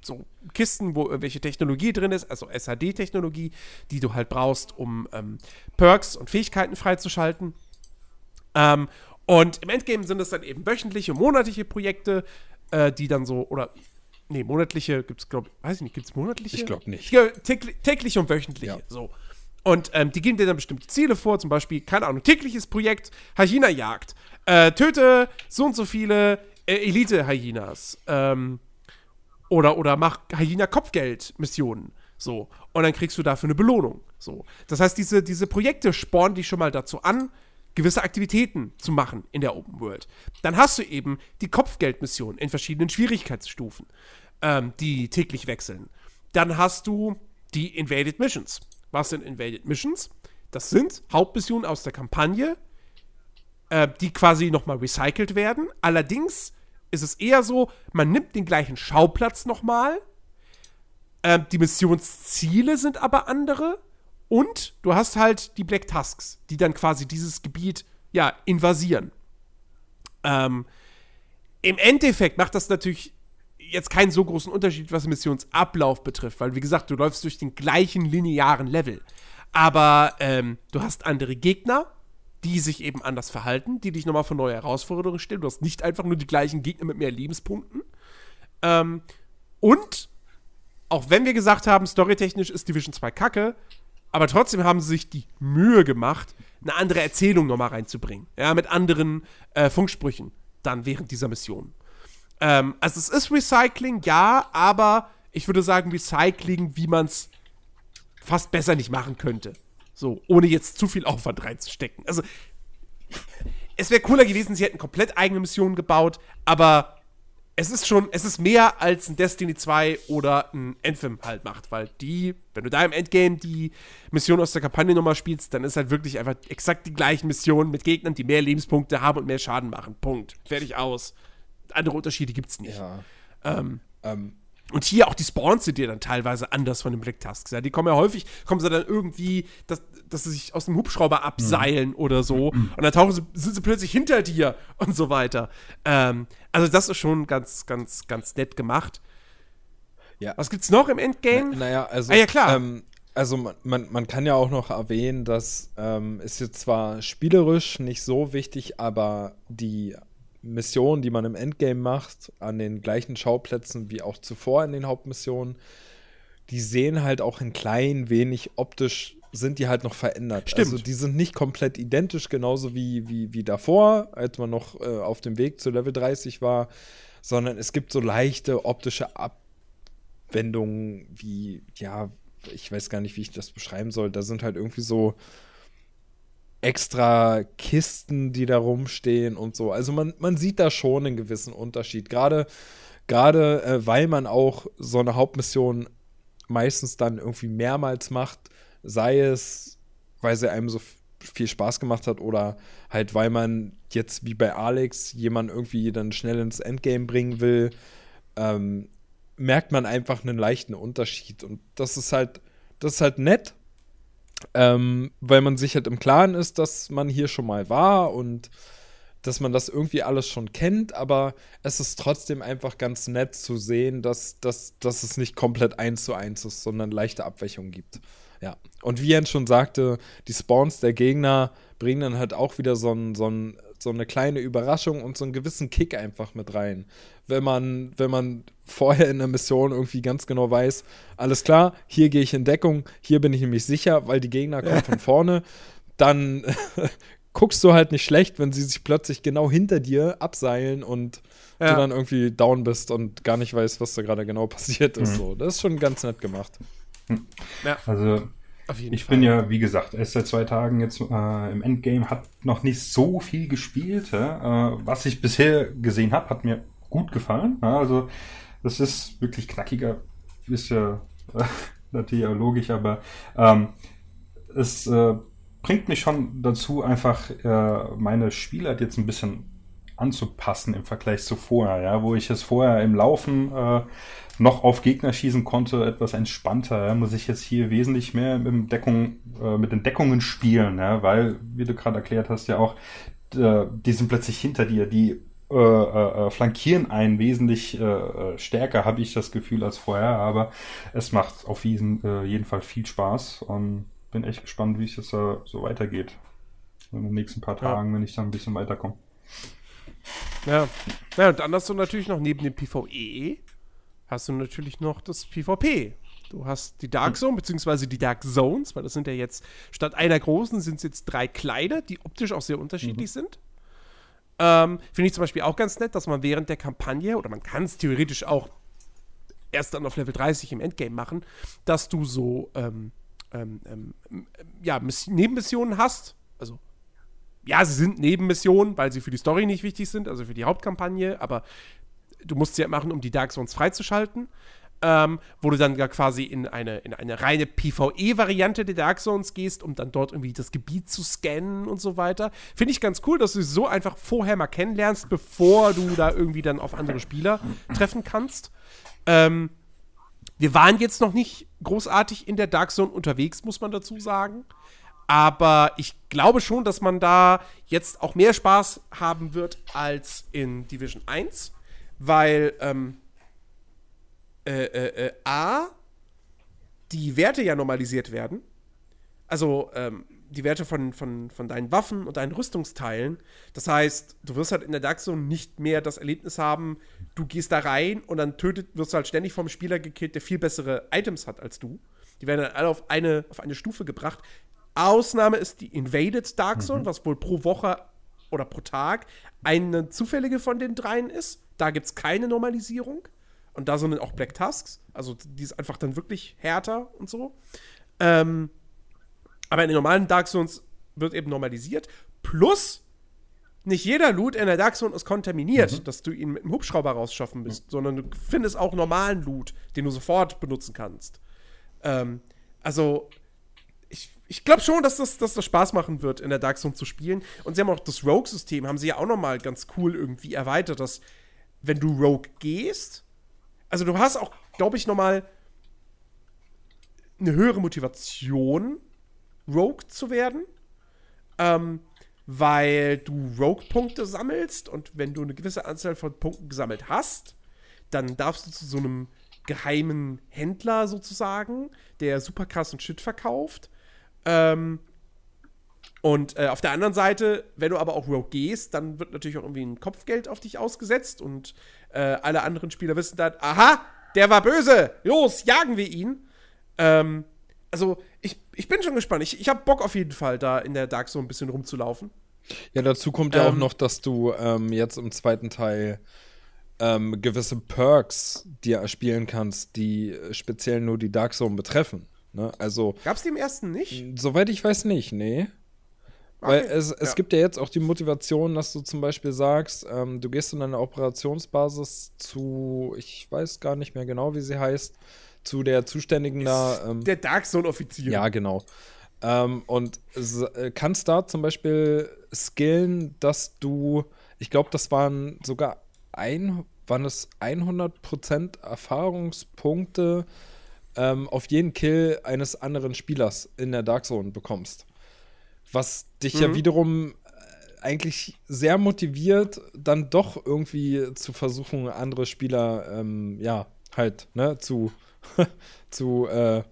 so Kisten, wo irgendwelche Technologie drin ist, also SHD-Technologie, die du halt brauchst, um ähm, Perks und Fähigkeiten freizuschalten. Ähm, und im Endgame sind es dann eben wöchentliche, monatliche Projekte, äh, die dann so, oder, nee, monatliche gibt es, glaube ich, weiß ich nicht, gibt es monatliche? Ich glaube nicht. Täglich, täglich und wöchentliche, ja. so. Und ähm, die geben dir dann bestimmte Ziele vor, zum Beispiel, keine Ahnung, tägliches Projekt, Hyena-Jagd. Äh, töte so und so viele äh, Elite-Hyenas. Ähm, oder, oder mach Hyena-Kopfgeld-Missionen. So. Und dann kriegst du dafür eine Belohnung. So. Das heißt, diese, diese Projekte spornen dich schon mal dazu an, gewisse Aktivitäten zu machen in der Open World. Dann hast du eben die Kopfgeldmission in verschiedenen Schwierigkeitsstufen, ähm, die täglich wechseln. Dann hast du die Invaded Missions. Was sind Invaded Missions? Das sind Hauptmissionen aus der Kampagne, äh, die quasi nochmal recycelt werden. Allerdings ist es eher so, man nimmt den gleichen Schauplatz nochmal. Äh, die Missionsziele sind aber andere und du hast halt die Black Tusks, die dann quasi dieses Gebiet, ja, invasieren. Ähm, Im Endeffekt macht das natürlich jetzt keinen so großen Unterschied, was Missionsablauf betrifft, weil, wie gesagt, du läufst durch den gleichen linearen Level. Aber ähm, du hast andere Gegner, die sich eben anders verhalten, die dich nochmal vor neue Herausforderungen stellen. Du hast nicht einfach nur die gleichen Gegner mit mehr Lebenspunkten. Ähm, und, auch wenn wir gesagt haben, storytechnisch ist Division 2 kacke, aber trotzdem haben sie sich die Mühe gemacht, eine andere Erzählung nochmal reinzubringen. Ja, mit anderen äh, Funksprüchen dann während dieser Mission. Ähm, also es ist Recycling, ja, aber ich würde sagen Recycling, wie man es fast besser nicht machen könnte. So, ohne jetzt zu viel Aufwand reinzustecken. Also, es wäre cooler gewesen, sie hätten komplett eigene Missionen gebaut, aber es ist schon, es ist mehr als ein Destiny 2 oder ein Anthem halt macht, weil die, wenn du da im Endgame die Mission aus der Kampagne nochmal spielst, dann ist halt wirklich einfach exakt die gleichen Missionen mit Gegnern, die mehr Lebenspunkte haben und mehr Schaden machen. Punkt. Fertig aus. Andere Unterschiede gibt's nicht. Ja. Ähm, ähm, und hier auch die Spawns sind dir dann teilweise anders von den Black Tusks. Ja. Die kommen ja häufig, kommen sie dann irgendwie, dass, dass sie sich aus dem Hubschrauber abseilen mhm. oder so. Mhm. Und dann tauchen sie, sind sie plötzlich hinter dir und so weiter. Ähm, also, das ist schon ganz, ganz, ganz nett gemacht. Ja. Was gibt's noch im Endgame? Na, naja, also. Ah, ja, klar. Ähm, also man, man, man, kann ja auch noch erwähnen, dass ähm, ist jetzt zwar spielerisch nicht so wichtig, aber die Missionen, die man im Endgame macht, an den gleichen Schauplätzen wie auch zuvor in den Hauptmissionen, die sehen halt auch ein klein wenig optisch sind die halt noch verändert. Stimmt. Also die sind nicht komplett identisch, genauso wie, wie, wie davor, als man noch äh, auf dem Weg zu Level 30 war, sondern es gibt so leichte optische Abwendungen, wie, ja, ich weiß gar nicht, wie ich das beschreiben soll. Da sind halt irgendwie so extra Kisten, die da rumstehen und so. Also man, man sieht da schon einen gewissen Unterschied. Gerade, gerade äh, weil man auch so eine Hauptmission meistens dann irgendwie mehrmals macht, sei es, weil sie einem so viel Spaß gemacht hat oder halt, weil man jetzt wie bei Alex jemanden irgendwie dann schnell ins Endgame bringen will, ähm, merkt man einfach einen leichten Unterschied. Und das ist halt, das ist halt nett, ähm, weil man sich halt im Klaren ist, dass man hier schon mal war und dass man das irgendwie alles schon kennt, aber es ist trotzdem einfach ganz nett zu sehen, dass, dass, dass es nicht komplett eins zu eins ist, sondern leichte Abweichungen gibt. Ja. Und wie Jens schon sagte, die Spawns der Gegner bringen dann halt auch wieder so, ein, so, ein, so eine kleine Überraschung und so einen gewissen Kick einfach mit rein. Wenn man, wenn man vorher in der Mission irgendwie ganz genau weiß, alles klar, hier gehe ich in Deckung, hier bin ich nämlich sicher, weil die Gegner kommen von vorne, dann guckst du halt nicht schlecht, wenn sie sich plötzlich genau hinter dir abseilen und ja. du dann irgendwie down bist und gar nicht weißt, was da gerade genau passiert ist. Mhm. So, das ist schon ganz nett gemacht. Ja. Also ich Fall. bin ja, wie gesagt, erst seit zwei Tagen jetzt äh, im Endgame, hat noch nicht so viel gespielt. Äh, was ich bisher gesehen habe, hat mir gut gefallen. Ja? Also das ist wirklich knackiger, ist ja natürlich auch logisch, aber ähm, es äh, bringt mich schon dazu, einfach äh, meine Spielart jetzt ein bisschen anzupassen im Vergleich zu vorher, ja, wo ich es vorher im Laufen äh, noch auf Gegner schießen konnte, etwas entspannter, ja, muss ich jetzt hier wesentlich mehr mit, Deckung, äh, mit den Deckungen spielen, ja, weil, wie du gerade erklärt hast, ja auch, äh, die sind plötzlich hinter dir, die äh, äh, äh flankieren einen wesentlich äh, äh, stärker, habe ich das Gefühl, als vorher, aber es macht auf jeden, äh, jeden Fall viel Spaß und bin echt gespannt, wie es jetzt äh, so weitergeht. In den nächsten paar Tagen, ja. wenn ich dann ein bisschen weiterkomme. Ja. ja, und dann hast du natürlich noch neben dem PvE hast du natürlich noch das PvP. Du hast die Dark Zone, beziehungsweise die Dark Zones, weil das sind ja jetzt, statt einer großen sind es jetzt drei kleine, die optisch auch sehr unterschiedlich mhm. sind. Ähm, Finde ich zum Beispiel auch ganz nett, dass man während der Kampagne, oder man kann es theoretisch auch erst dann auf Level 30 im Endgame machen, dass du so ähm, ähm, ähm, ja, Nebenmissionen hast. Also, ja, sie sind Nebenmissionen, weil sie für die Story nicht wichtig sind, also für die Hauptkampagne, aber du musst sie ja machen, um die Dark Zones freizuschalten. Ähm, wo du dann ja quasi in eine, in eine reine PvE-Variante der Dark Zones gehst, um dann dort irgendwie das Gebiet zu scannen und so weiter. Finde ich ganz cool, dass du so einfach vorher mal kennenlernst, bevor du da irgendwie dann auf andere Spieler treffen kannst. Ähm, wir waren jetzt noch nicht großartig in der Dark Zone unterwegs, muss man dazu sagen. Aber ich glaube schon, dass man da jetzt auch mehr Spaß haben wird als in Division 1 weil ähm, äh, äh, äh, A, die Werte ja normalisiert werden. Also ähm, die Werte von, von, von deinen Waffen und deinen Rüstungsteilen. Das heißt, du wirst halt in der Dark Zone nicht mehr das Erlebnis haben, du gehst da rein und dann tötet, wirst du halt ständig vom Spieler gekillt, der viel bessere Items hat als du. Die werden dann alle auf eine, auf eine Stufe gebracht. Ausnahme ist die Invaded Dark Zone, mhm. was wohl pro Woche oder pro Tag eine zufällige von den dreien ist. Da gibt es keine Normalisierung. Und da sind auch Black Tusks. Also die ist einfach dann wirklich härter und so. Ähm, aber in den normalen Dark Zones wird eben normalisiert. Plus, nicht jeder Loot in der Dark Zone ist kontaminiert, mhm. dass du ihn mit dem Hubschrauber rausschaffen bist, mhm. sondern du findest auch normalen Loot, den du sofort benutzen kannst. Ähm, also, ich, ich glaube schon, dass das, dass das Spaß machen wird, in der Dark Zone zu spielen. Und sie haben auch das Rogue-System, haben sie ja auch noch mal ganz cool irgendwie erweitert, dass wenn du Rogue gehst, also du hast auch, glaube ich, nochmal eine höhere Motivation, Rogue zu werden. Ähm, weil du Rogue-Punkte sammelst und wenn du eine gewisse Anzahl von Punkten gesammelt hast, dann darfst du zu so einem geheimen Händler sozusagen, der super krassen Shit verkauft. Ähm, und äh, auf der anderen Seite, wenn du aber auch Rogue gehst, dann wird natürlich auch irgendwie ein Kopfgeld auf dich ausgesetzt und äh, alle anderen Spieler wissen dann, aha, der war böse, los, jagen wir ihn. Ähm, also ich, ich bin schon gespannt. Ich, ich habe Bock auf jeden Fall, da in der Dark Zone ein bisschen rumzulaufen. Ja, dazu kommt ja auch Ähm. noch, dass du ähm, jetzt im zweiten Teil ähm, gewisse Perks dir spielen kannst, die speziell nur die Dark Zone betreffen. Ne? Also, Gab's die im ersten nicht? soweit ich weiß nicht, nee. Weil Okay. es, es Ja. gibt ja jetzt auch die Motivation, dass du zum Beispiel sagst, ähm, du gehst in eine Operationsbasis zu, ich weiß gar nicht mehr genau, wie sie heißt, zu der zuständigen da. Ähm, Der Dark Zone-Offizier. ja, genau. Ähm, und äh, kannst da zum Beispiel skillen, dass du, ich glaube, das waren sogar ein, waren es 100% Erfahrungspunkte ähm, auf jeden Kill eines anderen Spielers in der Dark Zone bekommst. Was dich ja wiederum äh, eigentlich sehr motiviert, dann doch irgendwie zu versuchen, andere Spieler, ähm, ja, halt, ne, zu, zu äh,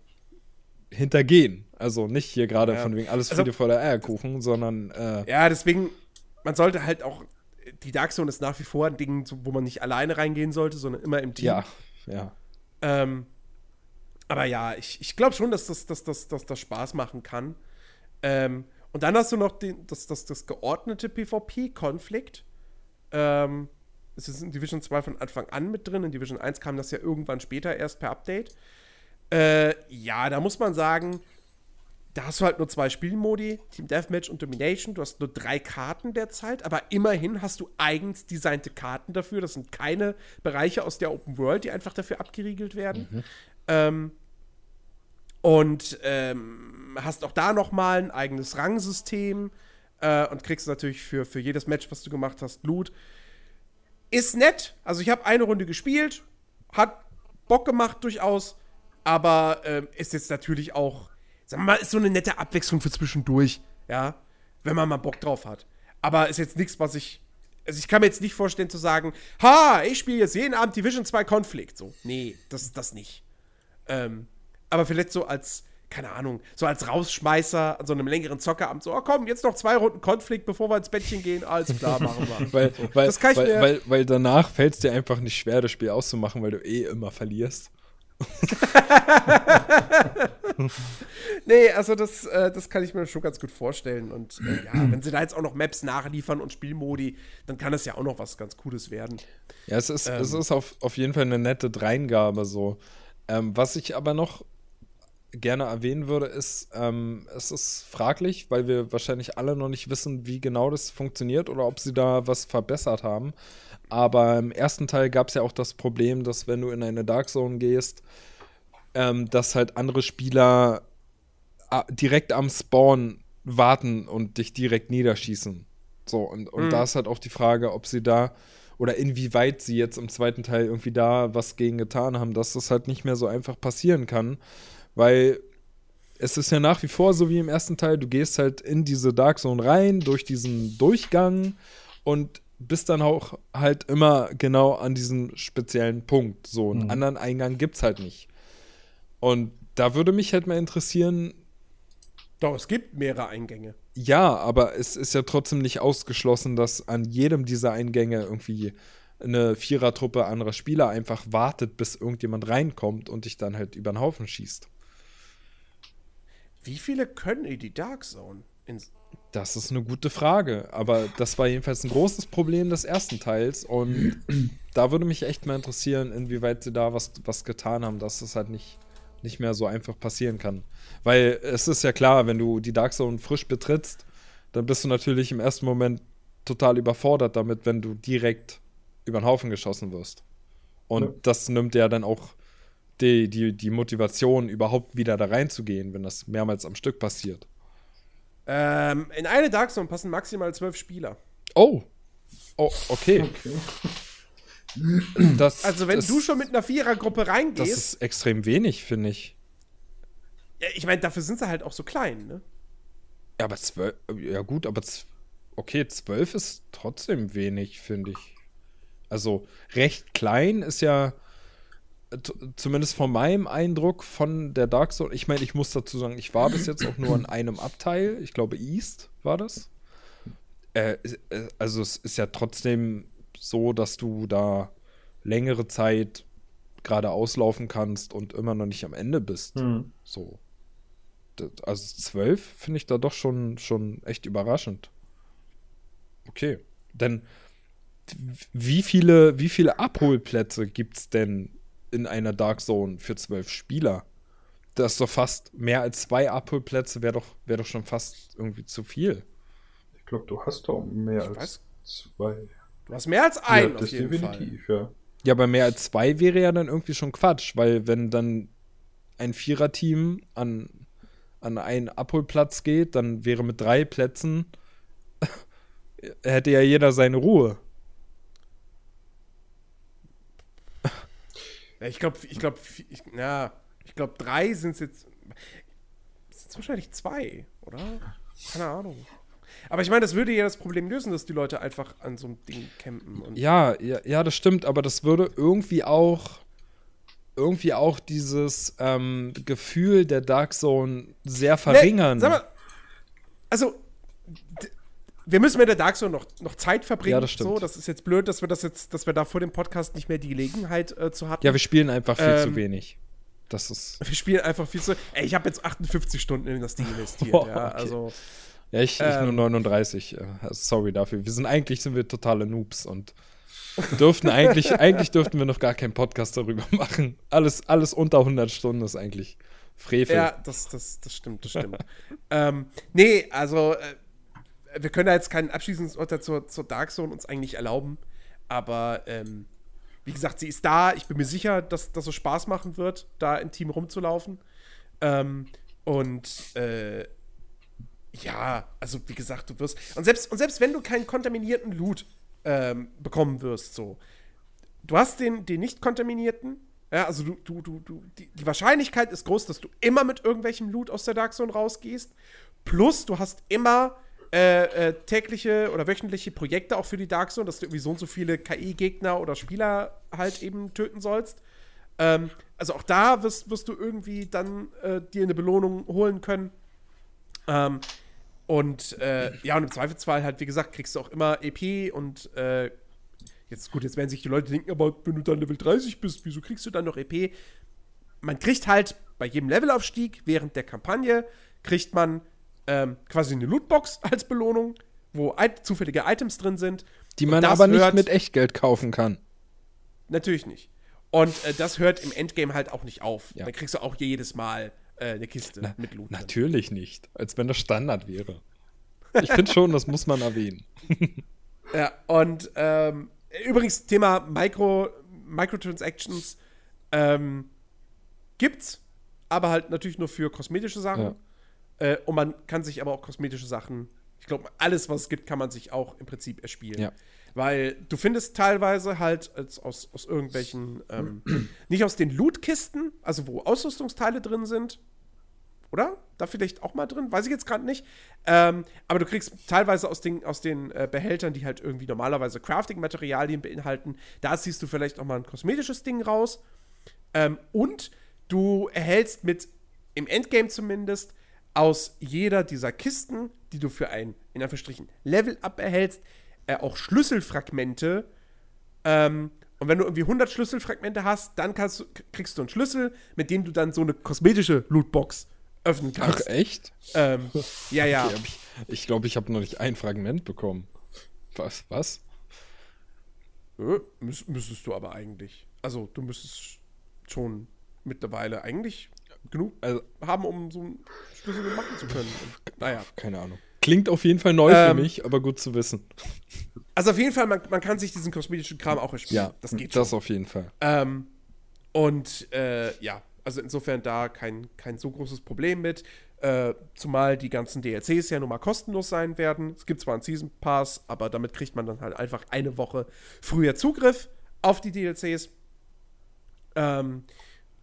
hintergehen. Also nicht hier gerade Ja. von wegen alles Also- Friede vor der Eierkuchen, sondern äh, Ja, deswegen, man sollte halt auch, die Dark Zone ist nach wie vor ein Ding, wo man nicht alleine reingehen sollte, sondern immer im Team. ja, ja. Ähm, aber ja, ich, ich glaube schon, dass das, dass, dass, dass das Spaß machen kann. Ähm, und dann hast du noch den, das, das, das geordnete PvP-Konflikt. Ähm, es ist in Division 2 von Anfang an mit drin. In Division 1 kam das ja irgendwann später erst per Update. Äh, ja, da muss man sagen, da hast du halt nur zwei Spielmodi, Team Deathmatch und Domination. Du hast nur drei Karten derzeit, aber immerhin hast du eigens designte Karten dafür. Das sind keine Bereiche aus der Open World, die einfach dafür abgeriegelt werden. Ähm, und ähm, hast auch da noch mal ein eigenes Rangsystem äh, und kriegst natürlich für, für jedes Match, was du gemacht hast, Loot. Ist nett. Also ich habe eine Runde gespielt, hat Bock gemacht durchaus, aber ähm, ist jetzt natürlich auch, sagen wir mal, ist so eine nette Abwechslung für zwischendurch, ja, wenn man mal Bock drauf hat. Aber ist jetzt nichts, was ich, also ich kann mir jetzt nicht vorstellen zu sagen, ha, ich spiele jetzt jeden Abend Division 2 Konflikt. So, nee, das das nicht. Ähm, aber vielleicht so als, keine Ahnung, so als Rausschmeißer an so einem längeren Zockerabend, so, oh komm, jetzt noch zwei Runden Konflikt, bevor wir ins Bettchen gehen, alles klar, machen wir. Weil, weil, das kann ich weil, mir- weil, weil danach fällt es dir einfach nicht schwer, das Spiel auszumachen, weil du eh immer verlierst. Nee, also das, äh, das kann ich mir schon ganz gut vorstellen. Und äh, ja, wenn sie da jetzt auch noch Maps nachliefern und Spielmodi, dann kann es ja auch noch was ganz Cooles werden. Ja, es ist, es Ähm. ist auf, auf jeden Fall eine nette Dreingabe so. Ähm, was ich aber noch gerne erwähnen würde, ist, ähm, es ist fraglich, weil wir wahrscheinlich alle noch nicht wissen, wie genau das funktioniert oder ob sie da was verbessert haben. Aber im ersten Teil gab es ja auch das Problem, dass wenn du in eine Dark Zone gehst, ähm, dass halt andere Spieler a- direkt am Spawn warten und dich direkt niederschießen. So, und, und da ist halt auch die Frage, ob sie da oder inwieweit sie jetzt im zweiten Teil irgendwie da was gegen getan haben, dass das halt nicht mehr so einfach passieren kann. Weil es ist ja nach wie vor so wie im ersten Teil, du gehst halt in diese Dark Zone rein, durch diesen Durchgang und bist dann auch halt immer genau an diesem speziellen Punkt. So einen anderen Eingang gibt's halt nicht. Und da würde mich halt mal interessieren, Doch, es gibt mehrere Eingänge. ja, aber es ist ja trotzdem nicht ausgeschlossen, dass an jedem dieser Eingänge irgendwie eine Vierertruppe anderer Spieler einfach wartet, bis irgendjemand reinkommt und dich dann halt über den Haufen schießt. Wie viele können in die Dark Zone? In, Das ist eine gute Frage, aber das war jedenfalls ein großes Problem des ersten Teils und da würde mich echt mal interessieren, inwieweit sie da was, was getan haben, dass das halt nicht, nicht mehr so einfach passieren kann. Weil es ist ja klar, wenn du die Dark Zone frisch betrittst, dann bist du natürlich im ersten Moment total überfordert damit, wenn du direkt über den Haufen geschossen wirst. Und Ja. das nimmt ja dann auch die, die, die Motivation, überhaupt wieder da reinzugehen, wenn das mehrmals am Stück passiert. ähm, in eine Dark Zone passen maximal zwölf Spieler. Oh. Oh, okay. Okay. Das, Also, wenn das, du schon mit einer Vierergruppe Das reingehst, ist extrem wenig, finde ich. ja, ich meine, dafür sind sie halt auch so klein, ne? Ja, aber zwölf. Ja, gut, aber. Okay, zwölf ist trotzdem wenig, finde ich. Also, recht klein ist ja. Zumindest von meinem Eindruck von der Dark Zone. Ich meine, ich muss dazu sagen, ich war bis jetzt auch nur in einem Abteil. Ich glaube, East war das. Äh, äh, also, es ist ja trotzdem so, dass du da längere Zeit gerade auslaufen kannst und immer noch nicht am Ende bist. Hm. So. also 12 finde ich da doch schon, schon echt überraschend. Okay. Denn wie viele, wie viele Abholplätze gibt es denn in einer Dark Zone für zwölf Spieler? Das ist doch fast mehr als zwei Abholplätze, wäre doch, wär doch schon fast irgendwie zu viel. Ich glaube, du hast doch mehr als weiß. zwei. Du hast mehr als einen ja, auf jeden definitiv, ja. Ja, aber mehr als zwei wäre ja dann irgendwie schon Quatsch, weil wenn dann ein Viererteam an, an einen Abholplatz geht, dann wäre mit drei Plätzen hätte ja jeder seine Ruhe. Fall. Ja, ich glaube, ich glaube, ja, ich glaube, drei sind es jetzt. Sind es wahrscheinlich zwei, oder? Keine Ahnung. Aber ich meine, das würde ja das Problem lösen, dass die Leute einfach an so einem Ding campen. Und Ja, ja, ja, das stimmt, aber das würde irgendwie auch irgendwie auch dieses ähm, Gefühl der Dark Zone sehr verringern. Nee, sag mal, also, wir müssen mit der Dark Zone noch, noch Zeit verbringen. Ja, das stimmt. So, das ist jetzt blöd, dass wir das jetzt, dass wir da vor dem Podcast nicht mehr die Gelegenheit äh, zu hatten. ja, wir spielen einfach viel zu Ähm, wenig. Das ist. wir spielen einfach viel zu. Ey, ich habe jetzt 58 Stunden in das Ding investiert. Ja, okay. also. Ja, ich, ich nur ähm, 39. äh, Sorry dafür. Wir sind eigentlich sind wir totale Noobs und dürften eigentlich, eigentlich dürften wir noch gar keinen Podcast darüber machen. Alles, alles unter 100 Stunden ist eigentlich Frevel. Ja, das, das, das stimmt, das stimmt. ähm, nee, also äh, wir können da jetzt kein abschließendes Urteil zur, zur Dark Zone uns eigentlich erlauben. Aber ähm, wie gesagt, sie ist da. Ich bin mir sicher, dass das so Spaß machen wird, da im Team rumzulaufen. Ähm, und äh, ja, also wie gesagt, du wirst. Und selbst, und selbst wenn du keinen kontaminierten Loot ähm, bekommen wirst, so, du hast den, den nicht kontaminierten. Ja, also du, du, du, du, die, die Wahrscheinlichkeit ist groß, dass du immer mit irgendwelchem Loot aus der Dark Zone rausgehst. Plus, du hast immer äh, äh, tägliche oder wöchentliche Projekte auch für die Dark Zone, dass du irgendwie so und so viele KI-Gegner oder Spieler halt eben töten sollst. Ähm, also auch da wirst, wirst du irgendwie dann äh, dir eine Belohnung holen können. Ähm, und äh, ja, und im Zweifelsfall halt, wie gesagt, kriegst du auch immer EP und äh, jetzt gut, jetzt werden sich die Leute denken, aber wenn du dann Level 30 bist, wieso kriegst du dann noch EP? Man kriegt halt bei jedem Levelaufstieg während der Kampagne, kriegt man ähm, quasi eine Lootbox als Belohnung, wo zufällige Items drin sind. Die man aber nicht mit Echtgeld kaufen kann. Natürlich nicht. Und äh, das hört im Endgame halt auch nicht auf. Ja. Dann kriegst du auch jedes Mal äh, eine Kiste mit Loot. drin. Natürlich nicht. Als wenn das Standard wäre. Ich finde schon, das muss man erwähnen. Ja, und ähm, übrigens, Thema Micro, Microtransactions ähm, gibt's, aber halt natürlich nur für kosmetische Sachen. Äh, und man kann sich aber auch kosmetische Sachen, ich glaube, alles, was es gibt, kann man sich auch im Prinzip erspielen. Ja. Weil du findest teilweise halt aus, aus irgendwelchen, ähm, nicht aus den Lootkisten, also wo Ausrüstungsteile drin sind, oder? Da vielleicht auch mal drin, weiß ich jetzt gerade nicht. Ähm, aber du kriegst teilweise aus den, aus den äh, Behältern, die halt irgendwie normalerweise Crafting-Materialien beinhalten, da siehst du vielleicht auch mal ein kosmetisches Ding raus. Ähm, und du erhältst mit, im Endgame zumindest, aus jeder dieser Kisten, die du für ein, in Anführungsstrichen, Level-Up erhältst, äh, auch Schlüsselfragmente. Ähm, und wenn du irgendwie 100 Schlüsselfragmente hast, dann kannst kriegst du einen Schlüssel, mit dem du dann so eine kosmetische Lootbox öffnen Ach, kannst. echt? ähm, ja, ja. Okay, ich glaube, ich habe noch nicht ein Fragment bekommen. Was? Was? Äh, müß, müsstest du aber eigentlich. Also, du müsstest schon mittlerweile eigentlich genug Also, haben, um so einen Schlüssel machen zu können. Und, naja. keine Ahnung. Klingt auf jeden Fall neu für Ähm, mich, aber gut zu wissen. Also auf jeden Fall, man, man kann sich diesen kosmetischen Kram auch erspielen. Ja, das geht Das schon. auf jeden Fall. Ähm, und äh, ja, also insofern da kein, kein so großes Problem mit. Äh, zumal die ganzen DLCs ja nun mal kostenlos sein werden. Es gibt zwar einen Season Pass, aber damit kriegt man dann halt einfach eine Woche früher Zugriff auf die DLCs. Ähm,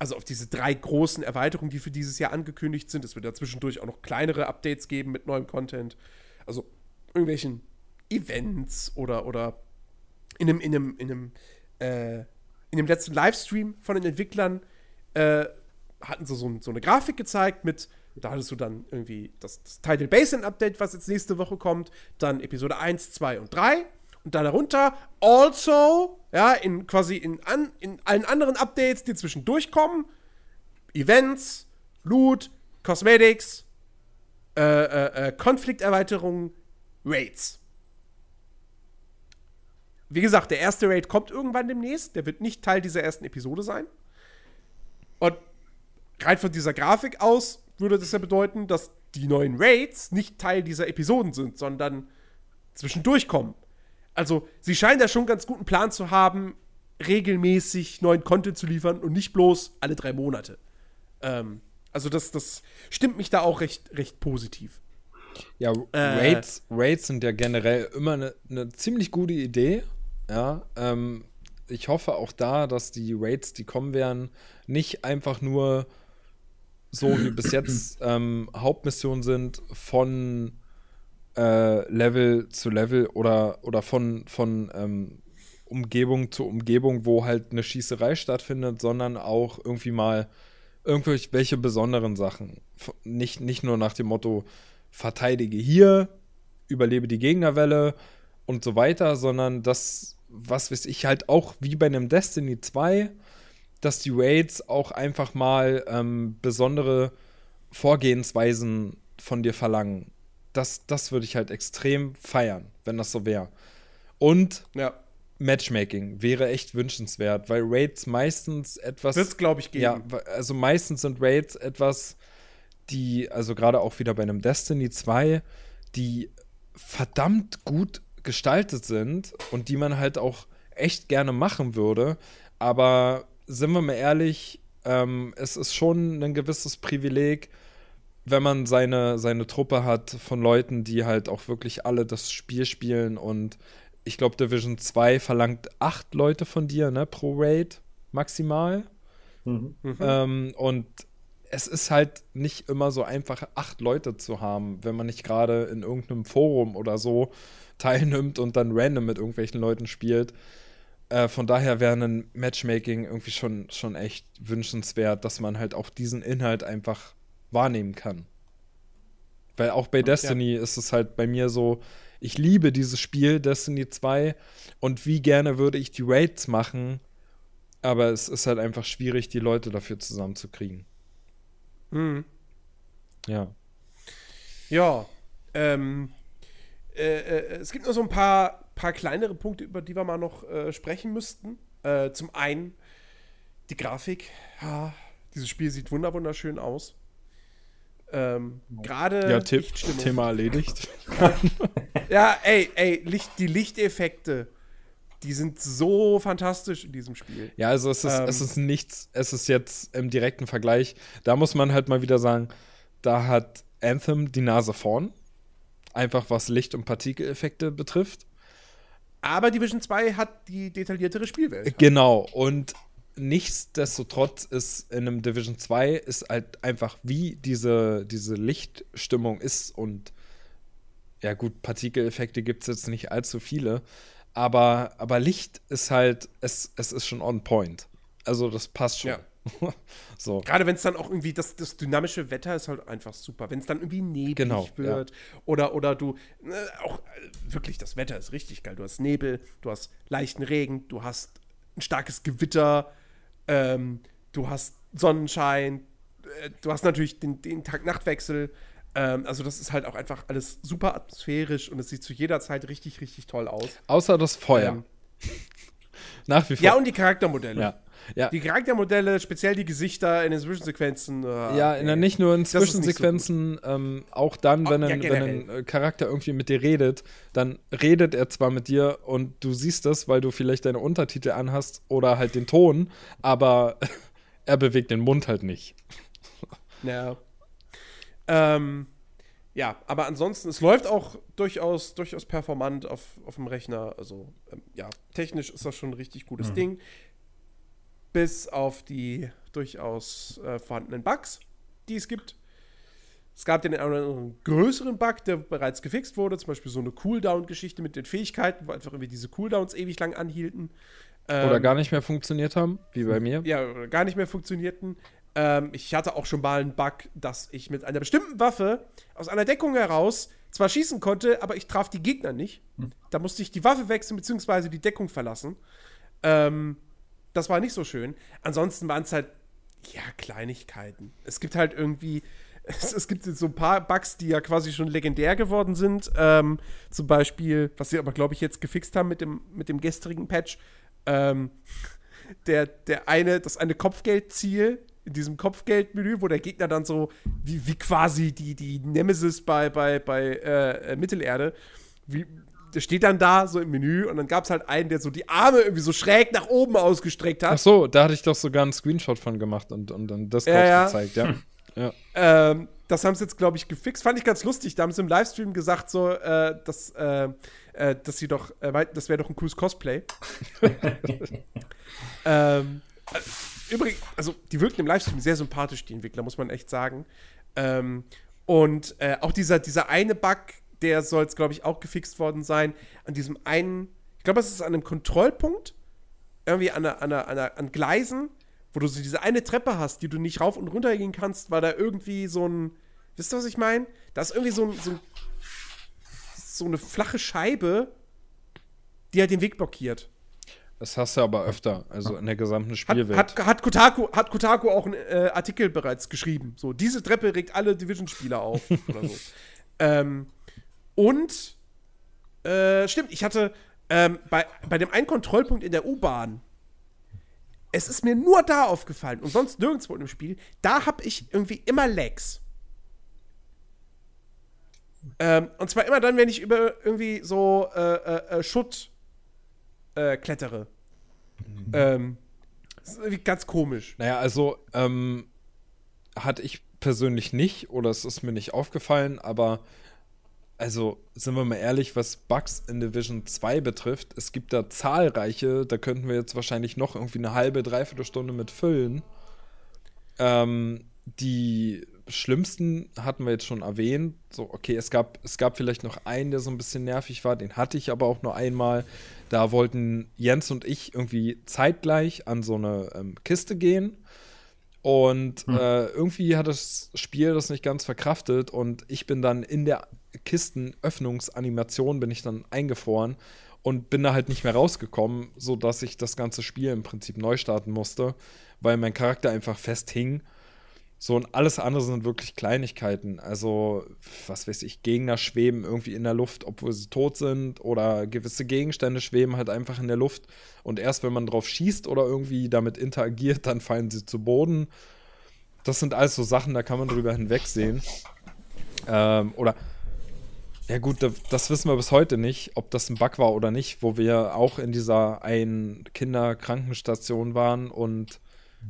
also auf diese drei großen Erweiterungen, die für dieses Jahr angekündigt sind. Es wird da zwischendurch auch noch kleinere Updates geben mit neuem Content. Also irgendwelchen Events oder, oder in einem, in einem, in einem, äh, in dem letzten Livestream von den Entwicklern äh, hatten sie so, ein, so eine Grafik gezeigt mit, da hattest du dann irgendwie das, das Title Basin Update, was jetzt nächste Woche kommt, dann Episode 1, 2 und 3 und dann darunter also, ja, in quasi in, an, in allen anderen Updates, die zwischendurch kommen, Events, Loot, Cosmetics, äh, äh, äh, Konflikterweiterungen, Raids. Wie gesagt, der erste Raid kommt irgendwann demnächst. Der wird nicht Teil dieser ersten Episode sein. Und rein von dieser Grafik aus würde das ja bedeuten, dass die neuen Raids nicht Teil dieser Episoden sind, sondern zwischendurch kommen. Also, sie scheinen da schon einen ganz guten Plan zu haben, regelmäßig neuen Content zu liefern und nicht bloß alle drei Monate. Ähm, also, das, das stimmt mich da auch recht, recht positiv. Ja, Äh. Raids, Raids sind ja generell immer eine ne ziemlich gute Idee. Ja, ähm, ich hoffe auch da, dass die Raids, die kommen werden, nicht einfach nur so wie bis jetzt ähm, Hauptmissionen sind von äh, Level zu Level oder, oder von, von ähm, Umgebung zu Umgebung, wo halt eine Schießerei stattfindet, sondern auch irgendwie mal irgendwelche besonderen Sachen. Nicht, nicht nur nach dem Motto, verteidige hier, überlebe die Gegnerwelle und so weiter, sondern das, was weiß ich, halt auch wie bei einem Destiny 2, dass die Raids auch einfach mal ähm, besondere Vorgehensweisen von dir verlangen. Das, das würde ich halt extrem feiern, wenn das so wäre. Und Ja. Matchmaking wäre echt wünschenswert, weil Raids meistens etwas. Wird es, glaube ich, geben. Ja, also meistens sind Raids etwas, die, also gerade auch wieder bei einem Destiny 2, die verdammt gut gestaltet sind und die man halt auch echt gerne machen würde. Aber sind wir mal ehrlich, ähm, es ist schon ein gewisses Privileg, wenn man seine, seine Truppe hat von Leuten, die halt auch wirklich alle das Spiel spielen und ich glaube, Division 2 verlangt acht Leute von dir, ne, pro Raid maximal. Mhm. Ähm, und es ist halt nicht immer so einfach, acht Leute zu haben, wenn man nicht gerade in irgendeinem Forum oder so teilnimmt und dann random mit irgendwelchen Leuten spielt. Äh, von daher wäre ein Matchmaking irgendwie schon, schon echt wünschenswert, dass man halt auch diesen Inhalt einfach wahrnehmen kann. Weil auch bei Destiny ist es halt bei mir so, ich liebe dieses Spiel, Destiny 2, und wie gerne würde ich die Raids machen, aber es ist halt einfach schwierig, die Leute dafür zusammenzukriegen. Mhm. Ja. Ja, ähm, äh, äh, es gibt nur so ein paar, paar kleinere Punkte, über die wir mal noch äh, sprechen müssten. Äh, zum einen die Grafik. Ja, dieses Spiel sieht wunder wunderschön aus. Ähm, Gerade Ja, Tipp. Thema erledigt. Ja, ey, ey, Licht, die Lichteffekte, die sind so fantastisch in diesem Spiel. Ja, also es ist, Ähm. es ist nichts, es ist jetzt im direkten Vergleich, da muss man halt mal wieder sagen, da hat Anthem die Nase vorn. Einfach was Licht- und Partikeleffekte betrifft. Aber Division 2 hat die detailliertere Spielwelt. Genau, und nichtsdestotrotz ist in einem Division 2 ist halt einfach, wie diese, diese Lichtstimmung ist und ja gut, Partikeleffekte gibt es jetzt nicht allzu viele, aber, aber Licht ist halt, es, es ist schon on point. Also das passt schon. Ja. so. Gerade wenn es dann auch irgendwie, das, das dynamische Wetter ist halt einfach super. Wenn es dann irgendwie neblig Genau, wird oder, oder du, äh, auch äh, wirklich, das Wetter ist richtig geil. Du hast Nebel, du hast leichten Regen, du hast ein starkes Gewitter, ähm, du hast Sonnenschein, äh, du hast natürlich den, den Tag-Nacht-Wechsel. Ähm, also das ist halt auch einfach alles super atmosphärisch und es sieht zu jeder Zeit richtig, richtig toll aus. Außer das Feuer. Ähm, Nach wie vor. ja, und die Charaktermodelle. ja. Ja. Die Charaktermodelle, speziell die Gesichter in den Zwischensequenzen. äh, Ja, in, nee. nicht nur in nicht so Zwischensequenzen, ähm, auch dann, Oh, wenn, ja, ein, wenn ein äh, Charakter irgendwie mit dir redet, dann redet er zwar mit dir und du siehst das, weil du vielleicht deine Untertitel anhast oder halt den Ton, aber er bewegt den Mund halt nicht. Ja. Ähm, ja, aber ansonsten, es läuft auch durchaus, durchaus performant auf, auf dem Rechner. Also, ähm, ja, technisch ist das schon ein richtig gutes Ding. Bis auf die durchaus äh, vorhandenen Bugs, die es gibt. Es gab den einen oder anderen größeren Bug, der bereits gefixt wurde, zum Beispiel so eine Cooldown-Geschichte mit den Fähigkeiten, wo einfach irgendwie diese Cooldowns ewig lang anhielten. Oder Ähm, gar nicht mehr funktioniert haben, wie bei mir. ja, oder gar nicht mehr funktionierten. Ähm, ich hatte auch schon mal einen Bug, dass ich mit einer bestimmten Waffe aus einer Deckung heraus zwar schießen konnte, aber ich traf die Gegner nicht. Da musste ich die Waffe wechseln, beziehungsweise die Deckung verlassen. Ähm, das war nicht so schön. Ansonsten waren es halt, ja, Kleinigkeiten. Es gibt halt irgendwie, es, es, gibt so ein paar Bugs, die ja quasi schon legendär geworden sind. Ähm, zum Beispiel, was sie aber, glaube ich, jetzt gefixt haben mit dem, mit dem gestrigen Patch. Ähm, der, der eine, das eine Kopfgeldziel in diesem Kopfgeldmenü, wo der Gegner dann so wie, wie quasi die, die Nemesis bei, bei, bei äh, Mittelerde, wie, der steht dann da so im Menü und dann gab es halt einen, der so die Arme irgendwie so schräg nach oben ausgestreckt hat. Ach so, da hatte ich doch sogar einen Screenshot von gemacht und, und dann das ja, ja. gezeigt, ja. ja. Ähm, das haben sie jetzt, glaube ich, gefixt. Fand ich ganz lustig. Da haben sie im Livestream gesagt, so, äh, dass, äh, äh, dass sie doch, äh, das wäre doch ein cooles Cosplay. ähm, äh, übrigens, also die wirken im Livestream sehr sympathisch, die Entwickler, muss man echt sagen. Ähm, und äh, auch dieser, dieser eine Bug, der soll jetzt, glaube ich, auch gefixt worden sein. An diesem einen, ich glaube, es ist an einem Kontrollpunkt, irgendwie an, einer, an, einer, an Gleisen, wo du so diese eine Treppe hast, die du nicht rauf und runter gehen kannst, weil da irgendwie so ein, wisst ihr, was ich meine? Da ist irgendwie so, ein, so, ein, so eine flache Scheibe, die halt den Weg blockiert. Das hast du aber öfter, also in der gesamten Spielwelt. Hat, hat, hat, Kotaku, hat Kotaku auch einen äh, Artikel bereits geschrieben. So, diese Treppe regt alle Division-Spieler auf. oder so. ähm, und, äh, stimmt, ich hatte ähm, bei, bei dem einen Kontrollpunkt in der U-Bahn, es ist mir nur da aufgefallen und sonst nirgendwo im Spiel, da habe ich irgendwie immer Lags. Ähm, und zwar immer dann, wenn ich über irgendwie so äh, äh, äh Schutt äh, klettere. Mhm. Ähm, das ist irgendwie ganz komisch. Naja, also ähm, hatte ich persönlich nicht oder es ist mir nicht aufgefallen, aber also sind wir mal ehrlich, was Bugs in Division 2 betrifft, es gibt da zahlreiche, da könnten wir jetzt wahrscheinlich noch irgendwie eine halbe, dreiviertel Stunde mit füllen. Ähm, die schlimmsten hatten wir jetzt schon erwähnt. So, okay, es gab, es gab vielleicht noch einen, der so ein bisschen nervig war, den hatte ich aber auch nur einmal. Da wollten Jens und ich irgendwie zeitgleich an so eine ähm, Kiste gehen. Und hm. äh, irgendwie hat das Spiel das nicht ganz verkraftet und ich bin dann in der Kistenöffnungsanimation bin ich dann eingefroren und bin da halt nicht mehr rausgekommen, sodass ich das ganze Spiel im Prinzip neu starten musste, weil mein Charakter einfach festhing. So und alles andere sind wirklich Kleinigkeiten. Also, was weiß ich, Gegner schweben irgendwie in der Luft, obwohl sie tot sind, oder gewisse Gegenstände schweben halt einfach in der Luft. Und erst wenn man drauf schießt oder irgendwie damit interagiert, dann fallen sie zu Boden. Das sind alles so Sachen, da kann man drüber hinwegsehen. Ähm, oder ja gut, das wissen wir bis heute nicht, ob das ein Bug war oder nicht, wo wir auch in dieser einen Kinderkrankenstation waren und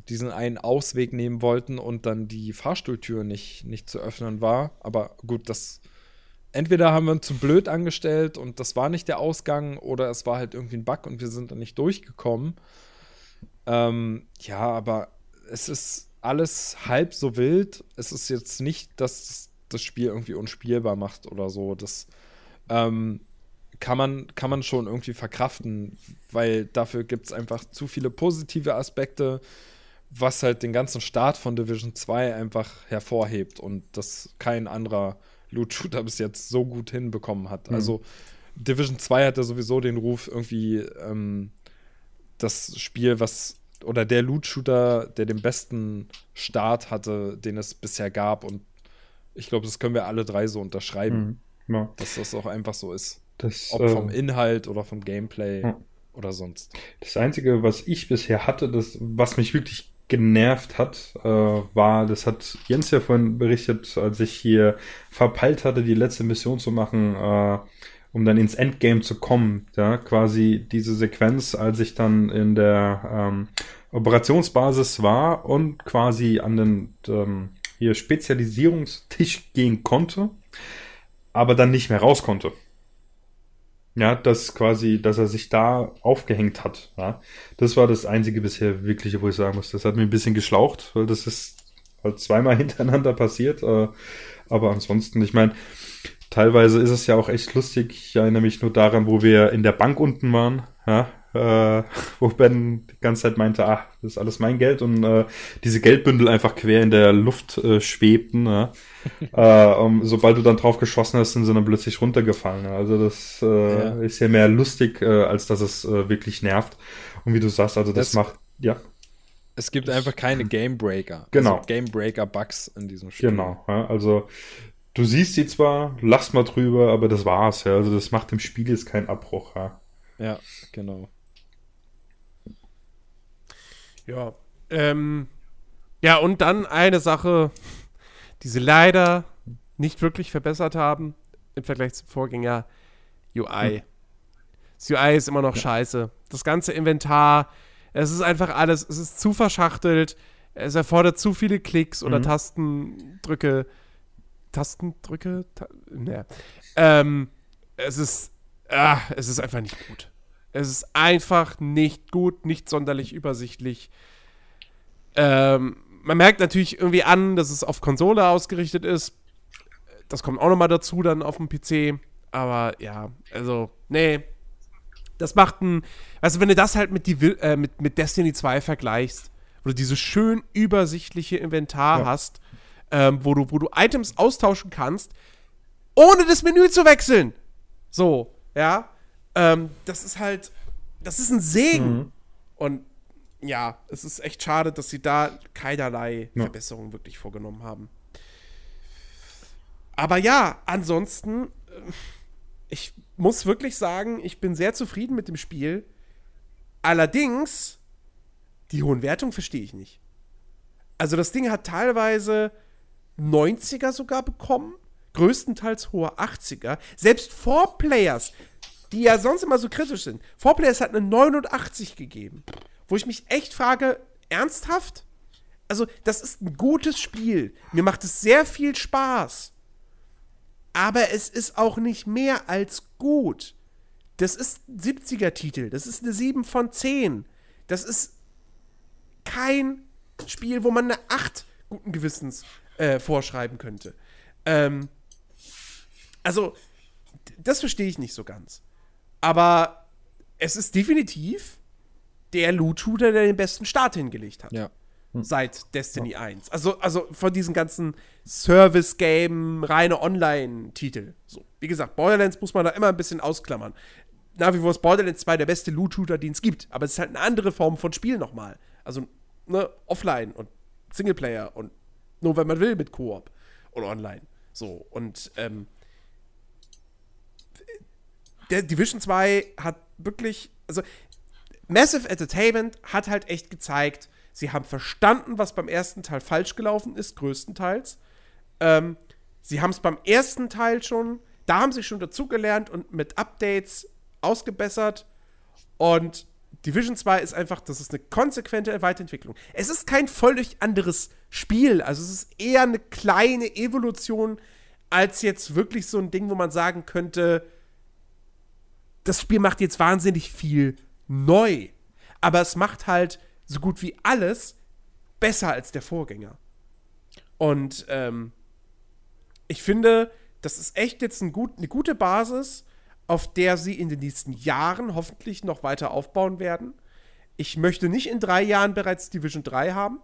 diesen einen Ausweg nehmen wollten und dann die Fahrstuhltür nicht, nicht zu öffnen war. Aber gut, das entweder haben wir uns zu blöd angestellt und das war nicht der Ausgang oder es war halt irgendwie ein Bug und wir sind dann nicht durchgekommen. Ähm, ja, aber es ist alles halb so wild. Es ist jetzt nicht, dass das Spiel irgendwie unspielbar macht oder so. Das ähm, kann, man, kann man schon irgendwie verkraften, weil dafür gibt es einfach zu viele positive Aspekte, was halt den ganzen Start von Division 2 einfach hervorhebt und das kein anderer Loot-Shooter bis jetzt so gut hinbekommen hat. Mhm. Also Division 2 hatte sowieso den Ruf, irgendwie ähm, das Spiel, was oder der Loot-Shooter, der den besten Start hatte, den es bisher gab und ich glaube, das können wir alle drei so unterschreiben. Mhm. Ja. Dass das auch einfach so ist. Das, Ob vom äh, Inhalt oder vom Gameplay ja. oder sonst. Das Einzige, was ich bisher hatte, das, was mich wirklich genervt hat, äh, war, das hat Jens ja vorhin berichtet, als ich hier verpeilt hatte, die letzte Mission zu machen, äh, um dann ins Endgame zu kommen. Ja, quasi diese Sequenz, als ich dann in der ähm, Operationsbasis war und quasi an den ähm, hier Spezialisierungstisch gehen konnte, aber dann nicht mehr raus konnte. Ja, das quasi, dass er sich da aufgehängt hat. Ja, das war das einzige bisher wirkliche, wo ich sagen muss, das hat mir ein bisschen geschlaucht, weil das ist halt zweimal hintereinander passiert. Äh, aber ansonsten, ich meine, teilweise ist es ja auch echt lustig. Ich erinnere mich nur daran, wo wir in der Bank unten waren. Ja, äh, wo Ben die ganze Zeit meinte, ach, das ist alles mein Geld und äh, diese Geldbündel einfach quer in der Luft äh, schwebten. Ja? äh, um, sobald du dann drauf geschossen hast, sind sie dann plötzlich runtergefallen. Also das äh, ja. ist ja mehr lustig, äh, als dass es äh, wirklich nervt. Und wie du sagst, also das, das macht, ja. Es gibt einfach keine Game Breaker. Genau. Also Game Breaker Bugs in diesem Spiel. Genau. Ja, also du siehst sie zwar, lachst mal drüber, aber das war's. Ja. Also das macht dem Spiel jetzt keinen Abbruch. Ja. Ja, genau. Ja. Ähm, ja, und dann eine Sache, die sie leider nicht wirklich verbessert haben im Vergleich zum Vorgänger UI. Das UI ist immer noch scheiße. Das ganze Inventar, es ist einfach alles, es ist zu verschachtelt, es erfordert zu viele Klicks oder Mhm. Tastendrücke. Tastendrücke? Ta ne. ähm, es ist, ah, es ist einfach nicht gut. Es ist einfach nicht gut, nicht sonderlich übersichtlich. Ähm, man merkt natürlich irgendwie an, dass es auf Konsole ausgerichtet ist. Das kommt auch nochmal dazu dann auf dem PC. Aber ja, also, nee. Das macht ein. Du, wenn du das halt mit, die, äh, mit, mit Destiny 2 vergleichst, wo du dieses schön übersichtliche Inventar Ja. hast, ähm, wo, du, wo du Items austauschen kannst, ohne das Menü zu wechseln. So, ja. Ähm, das ist halt. Das ist ein Segen. Und ja, es ist echt schade, dass sie da keinerlei Ja. Verbesserungen wirklich vorgenommen haben. Aber ja, ansonsten, äh, ich muss wirklich sagen, ich bin sehr zufrieden mit dem Spiel. Allerdings, die hohen Wertungen verstehe ich nicht. Also das Ding hat teilweise 90er sogar bekommen, größtenteils hohe 80er. Selbst 4Players, die ja sonst immer so kritisch sind, 4Players hat eine 89 gegeben. Wo ich mich echt frage, ernsthaft? Also, das ist ein gutes Spiel. Mir macht es sehr viel Spaß. Aber es ist auch nicht mehr als gut. Das ist ein 70er-Titel. Das ist eine 7 von 10. Das ist kein Spiel, wo man eine 8 guten Gewissens äh, vorschreiben könnte. Ähm, also, das verstehe ich nicht so ganz. Aber es ist definitiv der Loot-Shooter, der den besten Start hingelegt hat Ja. seit Destiny 1. Also, also von diesen ganzen Service-Game, reine Online-Titel. So, wie gesagt, Borderlands muss man da immer ein bisschen ausklammern. Nach wie vor ist Borderlands 2 der beste Loot-Shooter, den es gibt. Aber es ist halt eine andere Form von Spiel nochmal. Also, ne, offline und Singleplayer und nur wenn man will mit Koop und online. So, und ähm, der Division 2 hat wirklich, also Massive Entertainment hat halt echt gezeigt, sie haben verstanden, was beim ersten Teil falsch gelaufen ist, größtenteils. Ähm, sie haben es beim ersten Teil schon, da haben sie schon dazugelernt und mit Updates ausgebessert. Und Division 2 ist einfach, das ist eine konsequente Weiterentwicklung. Es ist kein völlig anderes Spiel. Also es ist eher eine kleine Evolution als jetzt wirklich so ein Ding, wo man sagen könnte, das Spiel macht jetzt wahnsinnig viel neu. Aber es macht halt so gut wie alles besser als der Vorgänger. Und ähm, ich finde, das ist echt jetzt ein gut, eine gute Basis, auf der sie in den nächsten Jahren hoffentlich noch weiter aufbauen werden. Ich möchte nicht in drei Jahren bereits Division 3 haben,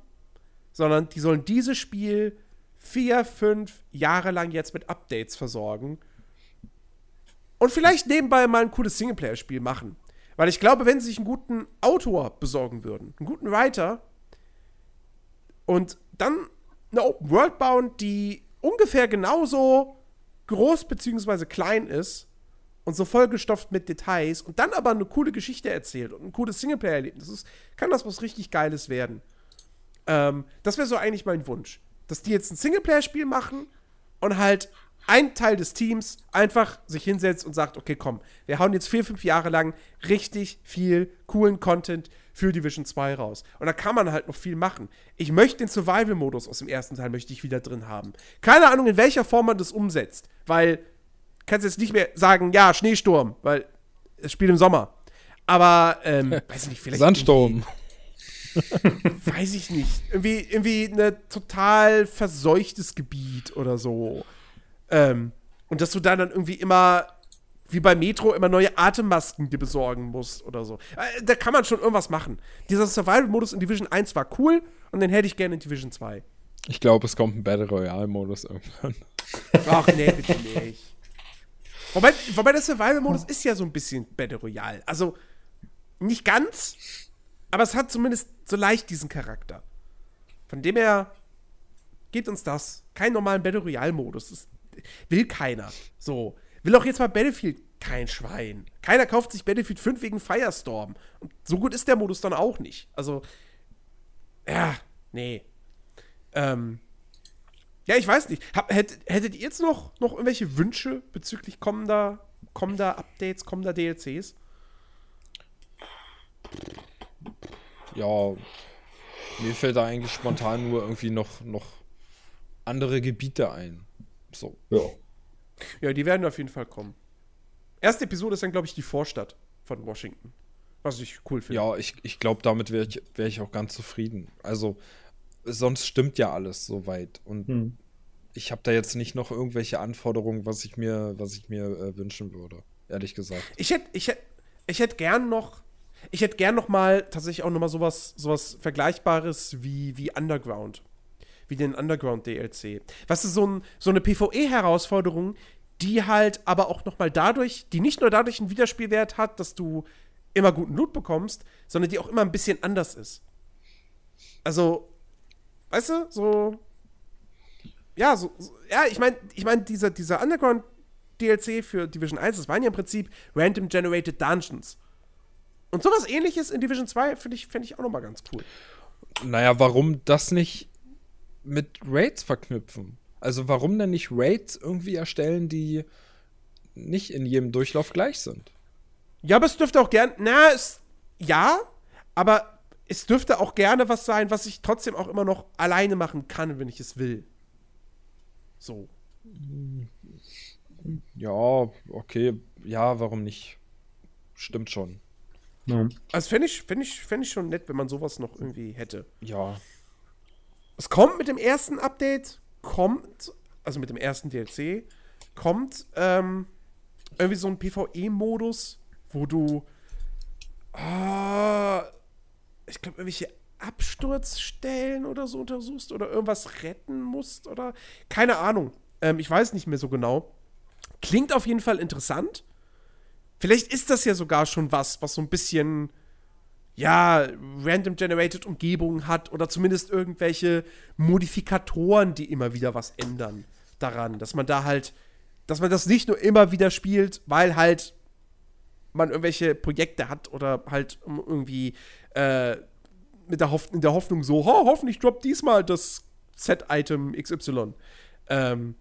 sondern die sollen dieses Spiel vier, fünf Jahre lang jetzt mit Updates versorgen und vielleicht nebenbei mal ein cooles Singleplayer-Spiel machen. Weil ich glaube, wenn sie sich einen guten Autor besorgen würden, einen guten Writer und dann eine Open World bauen, die ungefähr genauso groß bzw. klein ist und so vollgestopft mit Details und dann aber eine coole Geschichte erzählt und ein cooles Singleplayer-Erlebnis, ist, kann das was richtig Geiles werden. Ähm, das wäre so eigentlich mein Wunsch. Dass die jetzt ein Singleplayer-Spiel machen und halt ein Teil des Teams einfach sich hinsetzt und sagt, okay, komm, wir hauen jetzt vier, fünf Jahre lang richtig viel coolen Content für Division 2 raus. Und da kann man halt noch viel machen. Ich möchte den Survival-Modus aus dem ersten Teil möchte ich wieder drin haben. Keine Ahnung, in welcher Form man das umsetzt, weil kannst jetzt nicht mehr sagen, ja, Schneesturm, weil es spielt im Sommer. Aber, ähm, weiß ich nicht, vielleicht. Sandsturm. Weiß ich nicht. Irgendwie, irgendwie ein total verseuchtes Gebiet oder so. Ähm, und dass du da dann irgendwie immer, wie bei Metro, immer neue Atemmasken dir besorgen musst oder so. Äh, da kann man schon irgendwas machen. Dieser Survival-Modus in Division 1 war cool und den hätte ich gerne in Division 2. Ich glaube, es kommt ein Battle Royale-Modus irgendwann. Ach nee, bitte nicht. Wobei, wobei der Survival-Modus ist ja so ein bisschen Battle Royale. Also nicht ganz, Aber es hat zumindest so leicht diesen Charakter. Von dem her, gebt uns das. Keinen normalen Battle Royale-Modus. Will keiner. So. Will auch jetzt mal Battlefield kein Schwein. Keiner kauft sich Battlefield 5 wegen Firestorm. Und so gut ist der Modus dann auch nicht. Also, ja, nee. Ähm, ja, ich weiß nicht. Hab, hättet, hättet ihr jetzt noch, noch irgendwelche Wünsche bezüglich kommender, kommender Updates, kommender DLCs? Ja, mir fällt da eigentlich spontan nur irgendwie noch, noch andere Gebiete ein. So. Ja. Ja, die werden auf jeden Fall kommen. Erste Episode ist dann, glaube ich, die Vorstadt von Washington. Was ich cool finde. Ja, ich, ich glaube, damit wäre ich, wär ich auch ganz zufrieden. Also, sonst stimmt ja alles soweit. Und Hm. ich habe da jetzt nicht noch irgendwelche Anforderungen, was ich mir, was ich mir äh, wünschen würde. Ehrlich gesagt. Ich hätte ich hätt, ich hätt gern noch. Ich hätte gern noch mal tatsächlich auch noch mal sowas, sowas Vergleichbares wie, wie Underground. Wie den Underground DLC. Was ist so, ein, so eine PvE-Herausforderung, die halt aber auch noch mal dadurch, die nicht nur dadurch einen Wiederspielwert hat, dass du immer guten Loot bekommst, sondern die auch immer ein bisschen anders ist. Also, weißt du, so. Ja, so, so ja, ich meine, ich meine, dieser, dieser Underground DLC für Division 1, das waren ja im Prinzip Random Generated Dungeons. Und sowas ähnliches in Division 2 finde ich, find ich auch nochmal ganz cool. Naja, warum das nicht mit Raids verknüpfen? Also warum denn nicht Raids irgendwie erstellen, die nicht in jedem Durchlauf gleich sind? Ja, aber es dürfte auch gern, na, es, ja, aber es dürfte auch gerne was sein, was ich trotzdem auch immer noch alleine machen kann, wenn ich es will. So. Ja, okay, ja, warum nicht? Stimmt schon. Ja. Also fände ich, fänd ich, fänd ich schon nett, wenn man sowas noch irgendwie hätte. Ja. Es kommt mit dem ersten Update, kommt, also mit dem ersten DLC, kommt ähm, irgendwie so ein PvE-Modus, wo du, ah, ich glaube, irgendwelche Absturzstellen oder so untersuchst oder irgendwas retten musst oder keine Ahnung. Ähm, ich weiß nicht mehr so genau. Klingt auf jeden Fall interessant. Vielleicht ist das ja sogar schon was, was so ein bisschen ja, random generated Umgebungen hat oder zumindest irgendwelche Modifikatoren, die immer wieder was ändern daran, dass man da halt, dass man das nicht nur immer wieder spielt, weil halt man irgendwelche Projekte hat oder halt irgendwie äh, mit der, Hoff in der Hoffnung so, ho, hoffentlich droppt diesmal das Set-Item XY. Ähm,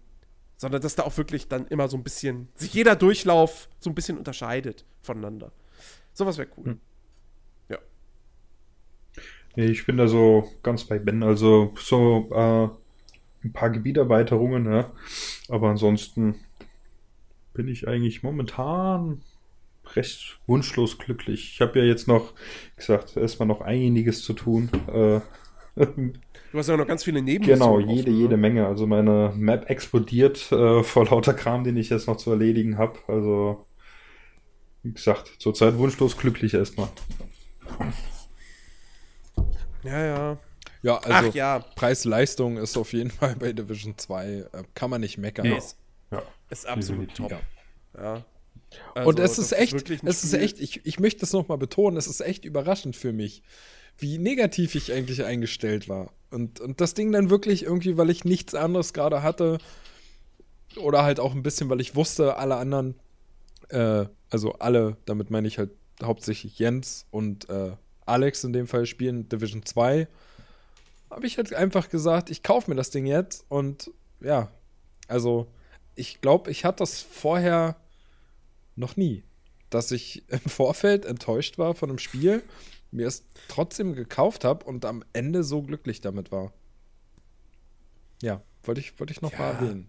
sondern dass da auch wirklich dann immer so ein bisschen, sich jeder Durchlauf so ein bisschen unterscheidet voneinander. Sowas wäre cool. Hm. Ich bin da so ganz bei Ben. Also so äh, ein paar Gebieterweiterungen, ja. Aber ansonsten bin ich eigentlich momentan recht wunschlos glücklich. Ich habe ja jetzt noch, wie gesagt, erstmal noch einiges zu tun. Äh, Du hast ja noch ganz viele Nebenmissionen. genau, offen, jede, ne? jede Menge. Also meine Map explodiert äh, vor lauter Kram, den ich jetzt noch zu erledigen habe. Also, wie gesagt, zurzeit wunschlos glücklich erstmal. Ja, ja. Ja, also Ach ja, Preis-Leistung ist auf jeden Fall bei Division 2, äh, kann man nicht meckern. Nee, Ja. ist, Ja. ist absolut top. Ja. Und Also, es ist das echt, ein es ist echt, ich, ich möchte das nochmal betonen, es ist echt überraschend für mich, wie negativ ich eigentlich eingestellt war. Und, und das Ding dann wirklich irgendwie, weil ich nichts anderes gerade hatte, oder halt auch ein bisschen, weil ich wusste, alle anderen, äh, also alle, damit meine ich halt hauptsächlich Jens und äh, Alex in dem Fall spielen Division 2, habe ich halt einfach gesagt, ich kaufe mir das Ding jetzt und ja, also ich glaube, ich hatte das vorher noch nie, dass ich im Vorfeld enttäuscht war von einem Spiel, mir es trotzdem gekauft habe und am Ende so glücklich damit war. Ja, wollte ich, wollte ich noch Ja. mal erwähnen.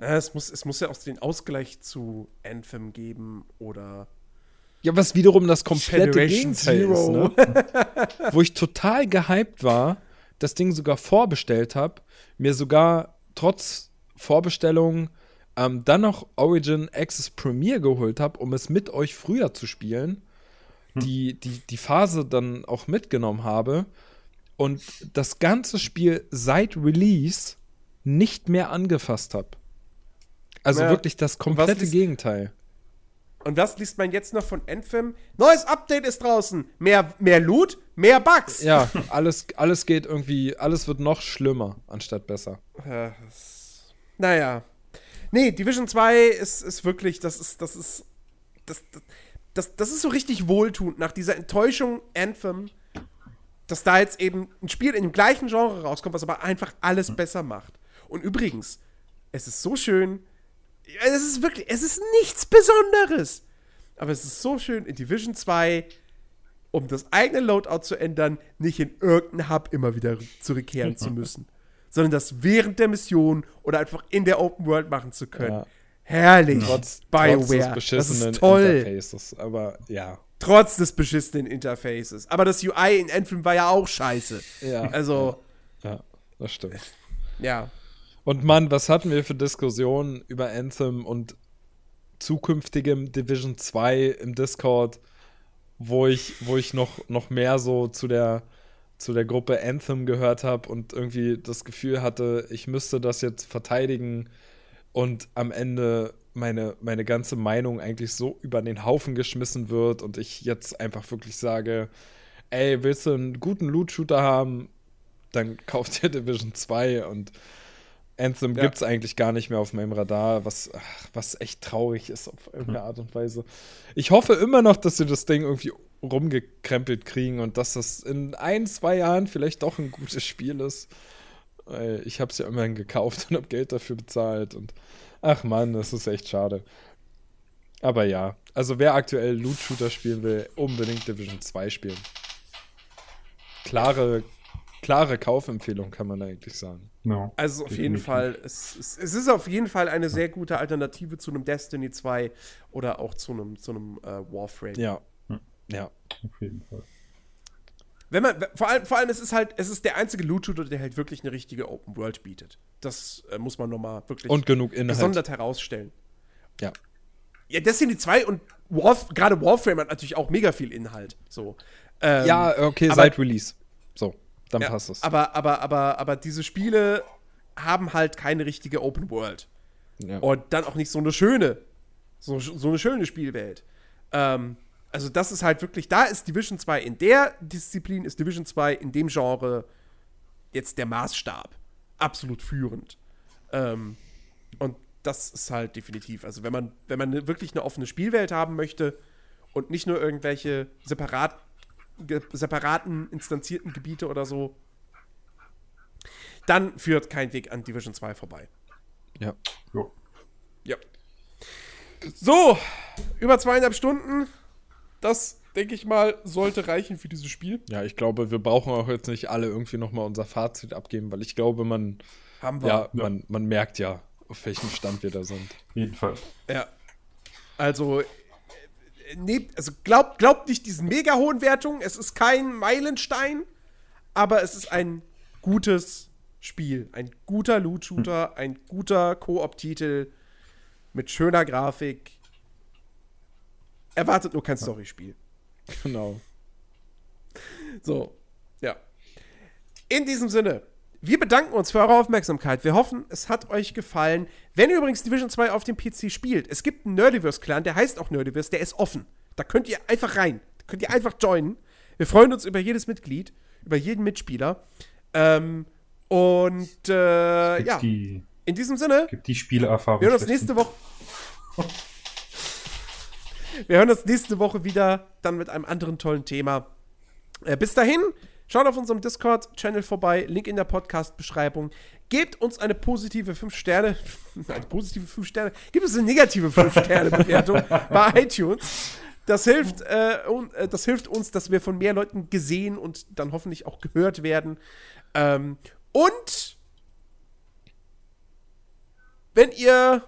Es, muss, es muss ja auch den Ausgleich zu Anthem geben oder Ja, was wiederum das komplette Gegenteil ist, ne? Wo ich total gehypt war, das Ding sogar vorbestellt habe, mir sogar trotz Vorbestellung ähm, dann noch Origin Access Premier geholt habe, um es mit euch früher zu spielen, die, die, die Phase dann auch mitgenommen habe und das ganze Spiel seit Release nicht mehr angefasst habe. Also Ja, wirklich das komplette liest- Gegenteil. Und was liest man jetzt noch von Anthem? Neues Update ist draußen. Mehr, mehr Loot, mehr Bugs. Ja, alles, alles geht irgendwie, alles wird noch schlimmer, anstatt besser. Äh, naja. Nee, Division 2 ist, ist wirklich, das ist, das ist, das, das, das, das ist so richtig wohltuend nach dieser Enttäuschung Anthem, dass da jetzt eben ein Spiel in dem gleichen Genre rauskommt, was aber einfach alles besser macht. Und übrigens, es ist so schön, es ist wirklich, es ist nichts Besonderes. Aber es ist so schön in Division 2, um das eigene Loadout zu ändern, nicht in irgendeinen Hub immer wieder zurückkehren zu müssen. Sondern das während der Mission oder einfach in der Open World machen zu können. Ja. Herrlich. Trotz, BioWare. trotz des das beschissenen ist toll. Interfaces. Aber ja. Trotz des beschissenen Interfaces. Aber das UI in Anthem war ja auch scheiße. Ja. Also, Ja, das stimmt. ja. Und Mann, was hatten wir für Diskussionen über Anthem und zukünftigem Division 2 im Discord, wo ich, wo ich noch, noch mehr so zu der, zu der Gruppe Anthem gehört habe und irgendwie das Gefühl hatte, ich müsste das jetzt verteidigen und am Ende meine, meine ganze Meinung eigentlich so über den Haufen geschmissen wird und ich jetzt einfach wirklich sage, ey, willst du einen guten Loot-Shooter haben, dann kauf dir Division 2 und Anthem Ja. gibt's eigentlich gar nicht mehr auf meinem Radar, was, ach, was echt traurig ist auf irgendeine Art und Weise. Ich hoffe immer noch, dass sie das Ding irgendwie rumgekrempelt kriegen und dass das in ein, zwei Jahren vielleicht doch ein gutes Spiel ist. Ich habe es ja immerhin gekauft und habe Geld dafür bezahlt und ach man, das ist echt schade. Aber ja, also wer aktuell Loot-Shooter spielen will, unbedingt Division 2 spielen. Klare, klare Kaufempfehlung kann man eigentlich sagen. Ja, Also auf jeden. Fall, es, es, es ist auf jeden Fall eine sehr gute Alternative zu einem Destiny 2 oder auch zu einem, zu einem äh, Warframe. Ja. Ja. Auf jeden Fall. Wenn man, vor allem, vor allem, es ist halt, es ist der einzige Loot-Shooter, der halt wirklich eine richtige Open World bietet. Das äh, muss man nochmal wirklich Und genug Inhalt. gesondert herausstellen. Ja. Ja, Destiny 2 und Warf gerade Warframe hat natürlich auch mega viel Inhalt. So. Ähm, Ja, okay, seit Release. So, dann ja, passt es. Aber, aber, aber, aber diese Spiele haben halt keine richtige Open World. Ja. Und dann auch nicht so eine schöne, so, so eine schöne Spielwelt. Ähm, also das ist halt wirklich, da ist Division 2 in der Disziplin, ist Division 2 in dem Genre jetzt der Maßstab. Absolut führend. Ähm, und das ist halt definitiv, also wenn man, wenn man wirklich eine offene Spielwelt haben möchte und nicht nur irgendwelche separat, separaten, instanzierten Gebiete oder so, dann führt kein Weg an Division 2 vorbei. ja. Jo. Ja. So, über zweieinhalb Stunden. Das, denke ich mal, sollte reichen für dieses Spiel. ja, ich glaube, wir brauchen auch jetzt nicht alle irgendwie nochmal unser Fazit abgeben, weil ich glaube, man, Haben wir. ja, man, man merkt ja, auf welchem Stand wir da sind. Auf jeden Fall. Ja. Also, nee, also glaubt, glaubt nicht diesen mega hohen Wertungen. Es ist kein Meilenstein, aber es ist ein gutes Spiel. Ein guter Loot-Shooter, ein guter Koop-Titel mit schöner Grafik. Erwartet nur kein Storyspiel. Genau. So, ja. In diesem Sinne, wir bedanken uns für eure Aufmerksamkeit. Wir hoffen, es hat euch gefallen. Wenn ihr übrigens Division 2 auf dem PC spielt, es gibt einen Nerdiverse-Clan, der heißt auch Nerdiverse, der ist offen. Da könnt ihr einfach rein. Da könnt ihr einfach joinen. Wir freuen uns über jedes Mitglied, über jeden Mitspieler. Ähm, und äh, ja, die, in diesem Sinne, gibt die Spielerfahrung. wir hören uns nächste Woche. Wir hören uns nächste Woche wieder, dann mit einem anderen tollen Thema. Äh, bis dahin, schaut auf unserem Discord-Channel vorbei, Link in der Podcast-Beschreibung. Gebt uns eine positive 5 Sterne, eine positive 5 Sterne, gibt uns eine negative 5 Sterne-Bewertung bei iTunes. Das hilft, äh, un, äh, das hilft uns, dass wir von mehr Leuten gesehen und dann hoffentlich auch gehört werden. Ähm, und wenn ihr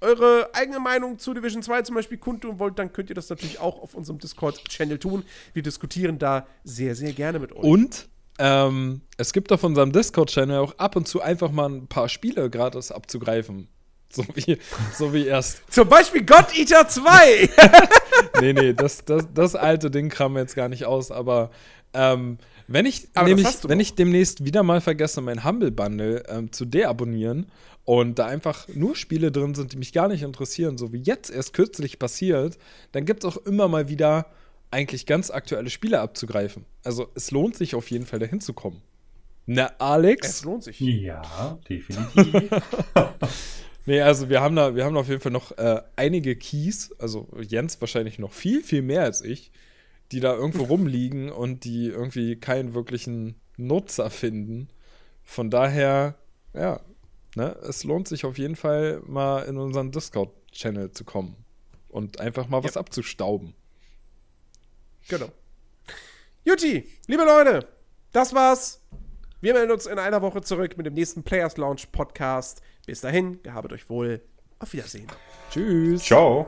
eure eigene Meinung zu Division 2 zum Beispiel kundtun wollt, dann könnt ihr das natürlich auch auf unserem Discord-Channel tun. Wir diskutieren da sehr, sehr gerne mit euch. Und ähm, es gibt auf unserem Discord-Channel auch ab und zu einfach mal ein paar Spiele gratis abzugreifen. So wie, so wie erst. Zum Beispiel God Eater 2! Nee, nee, das, das, das alte Ding kam mir jetzt gar nicht aus, aber ähm, wenn ich Aber nämlich, wenn ich demnächst wieder mal vergesse, mein Humble Bundle ähm, zu deabonnieren und da einfach nur Spiele drin sind, die mich gar nicht interessieren, so wie jetzt erst kürzlich passiert, dann gibt es auch immer mal wieder eigentlich ganz aktuelle Spiele abzugreifen. Also es lohnt sich auf jeden Fall dahin zu kommen. Na, Alex? Es lohnt sich. Ja, definitiv. Nee, also wir haben da, wir haben da auf jeden Fall noch äh, einige Keys, also Jens wahrscheinlich noch viel, viel mehr als ich, die da irgendwo rumliegen und die irgendwie keinen wirklichen Nutzer finden. Von daher, ja, ne, es lohnt sich auf jeden Fall mal in unseren Discord-Channel zu kommen und einfach mal was Ja. abzustauben. Genau. Juti, liebe Leute, das war's. Wir melden uns in einer Woche zurück mit dem nächsten Players Launch Podcast. Bis dahin, gehabet euch wohl. Auf Wiedersehen. Tschüss. Ciao.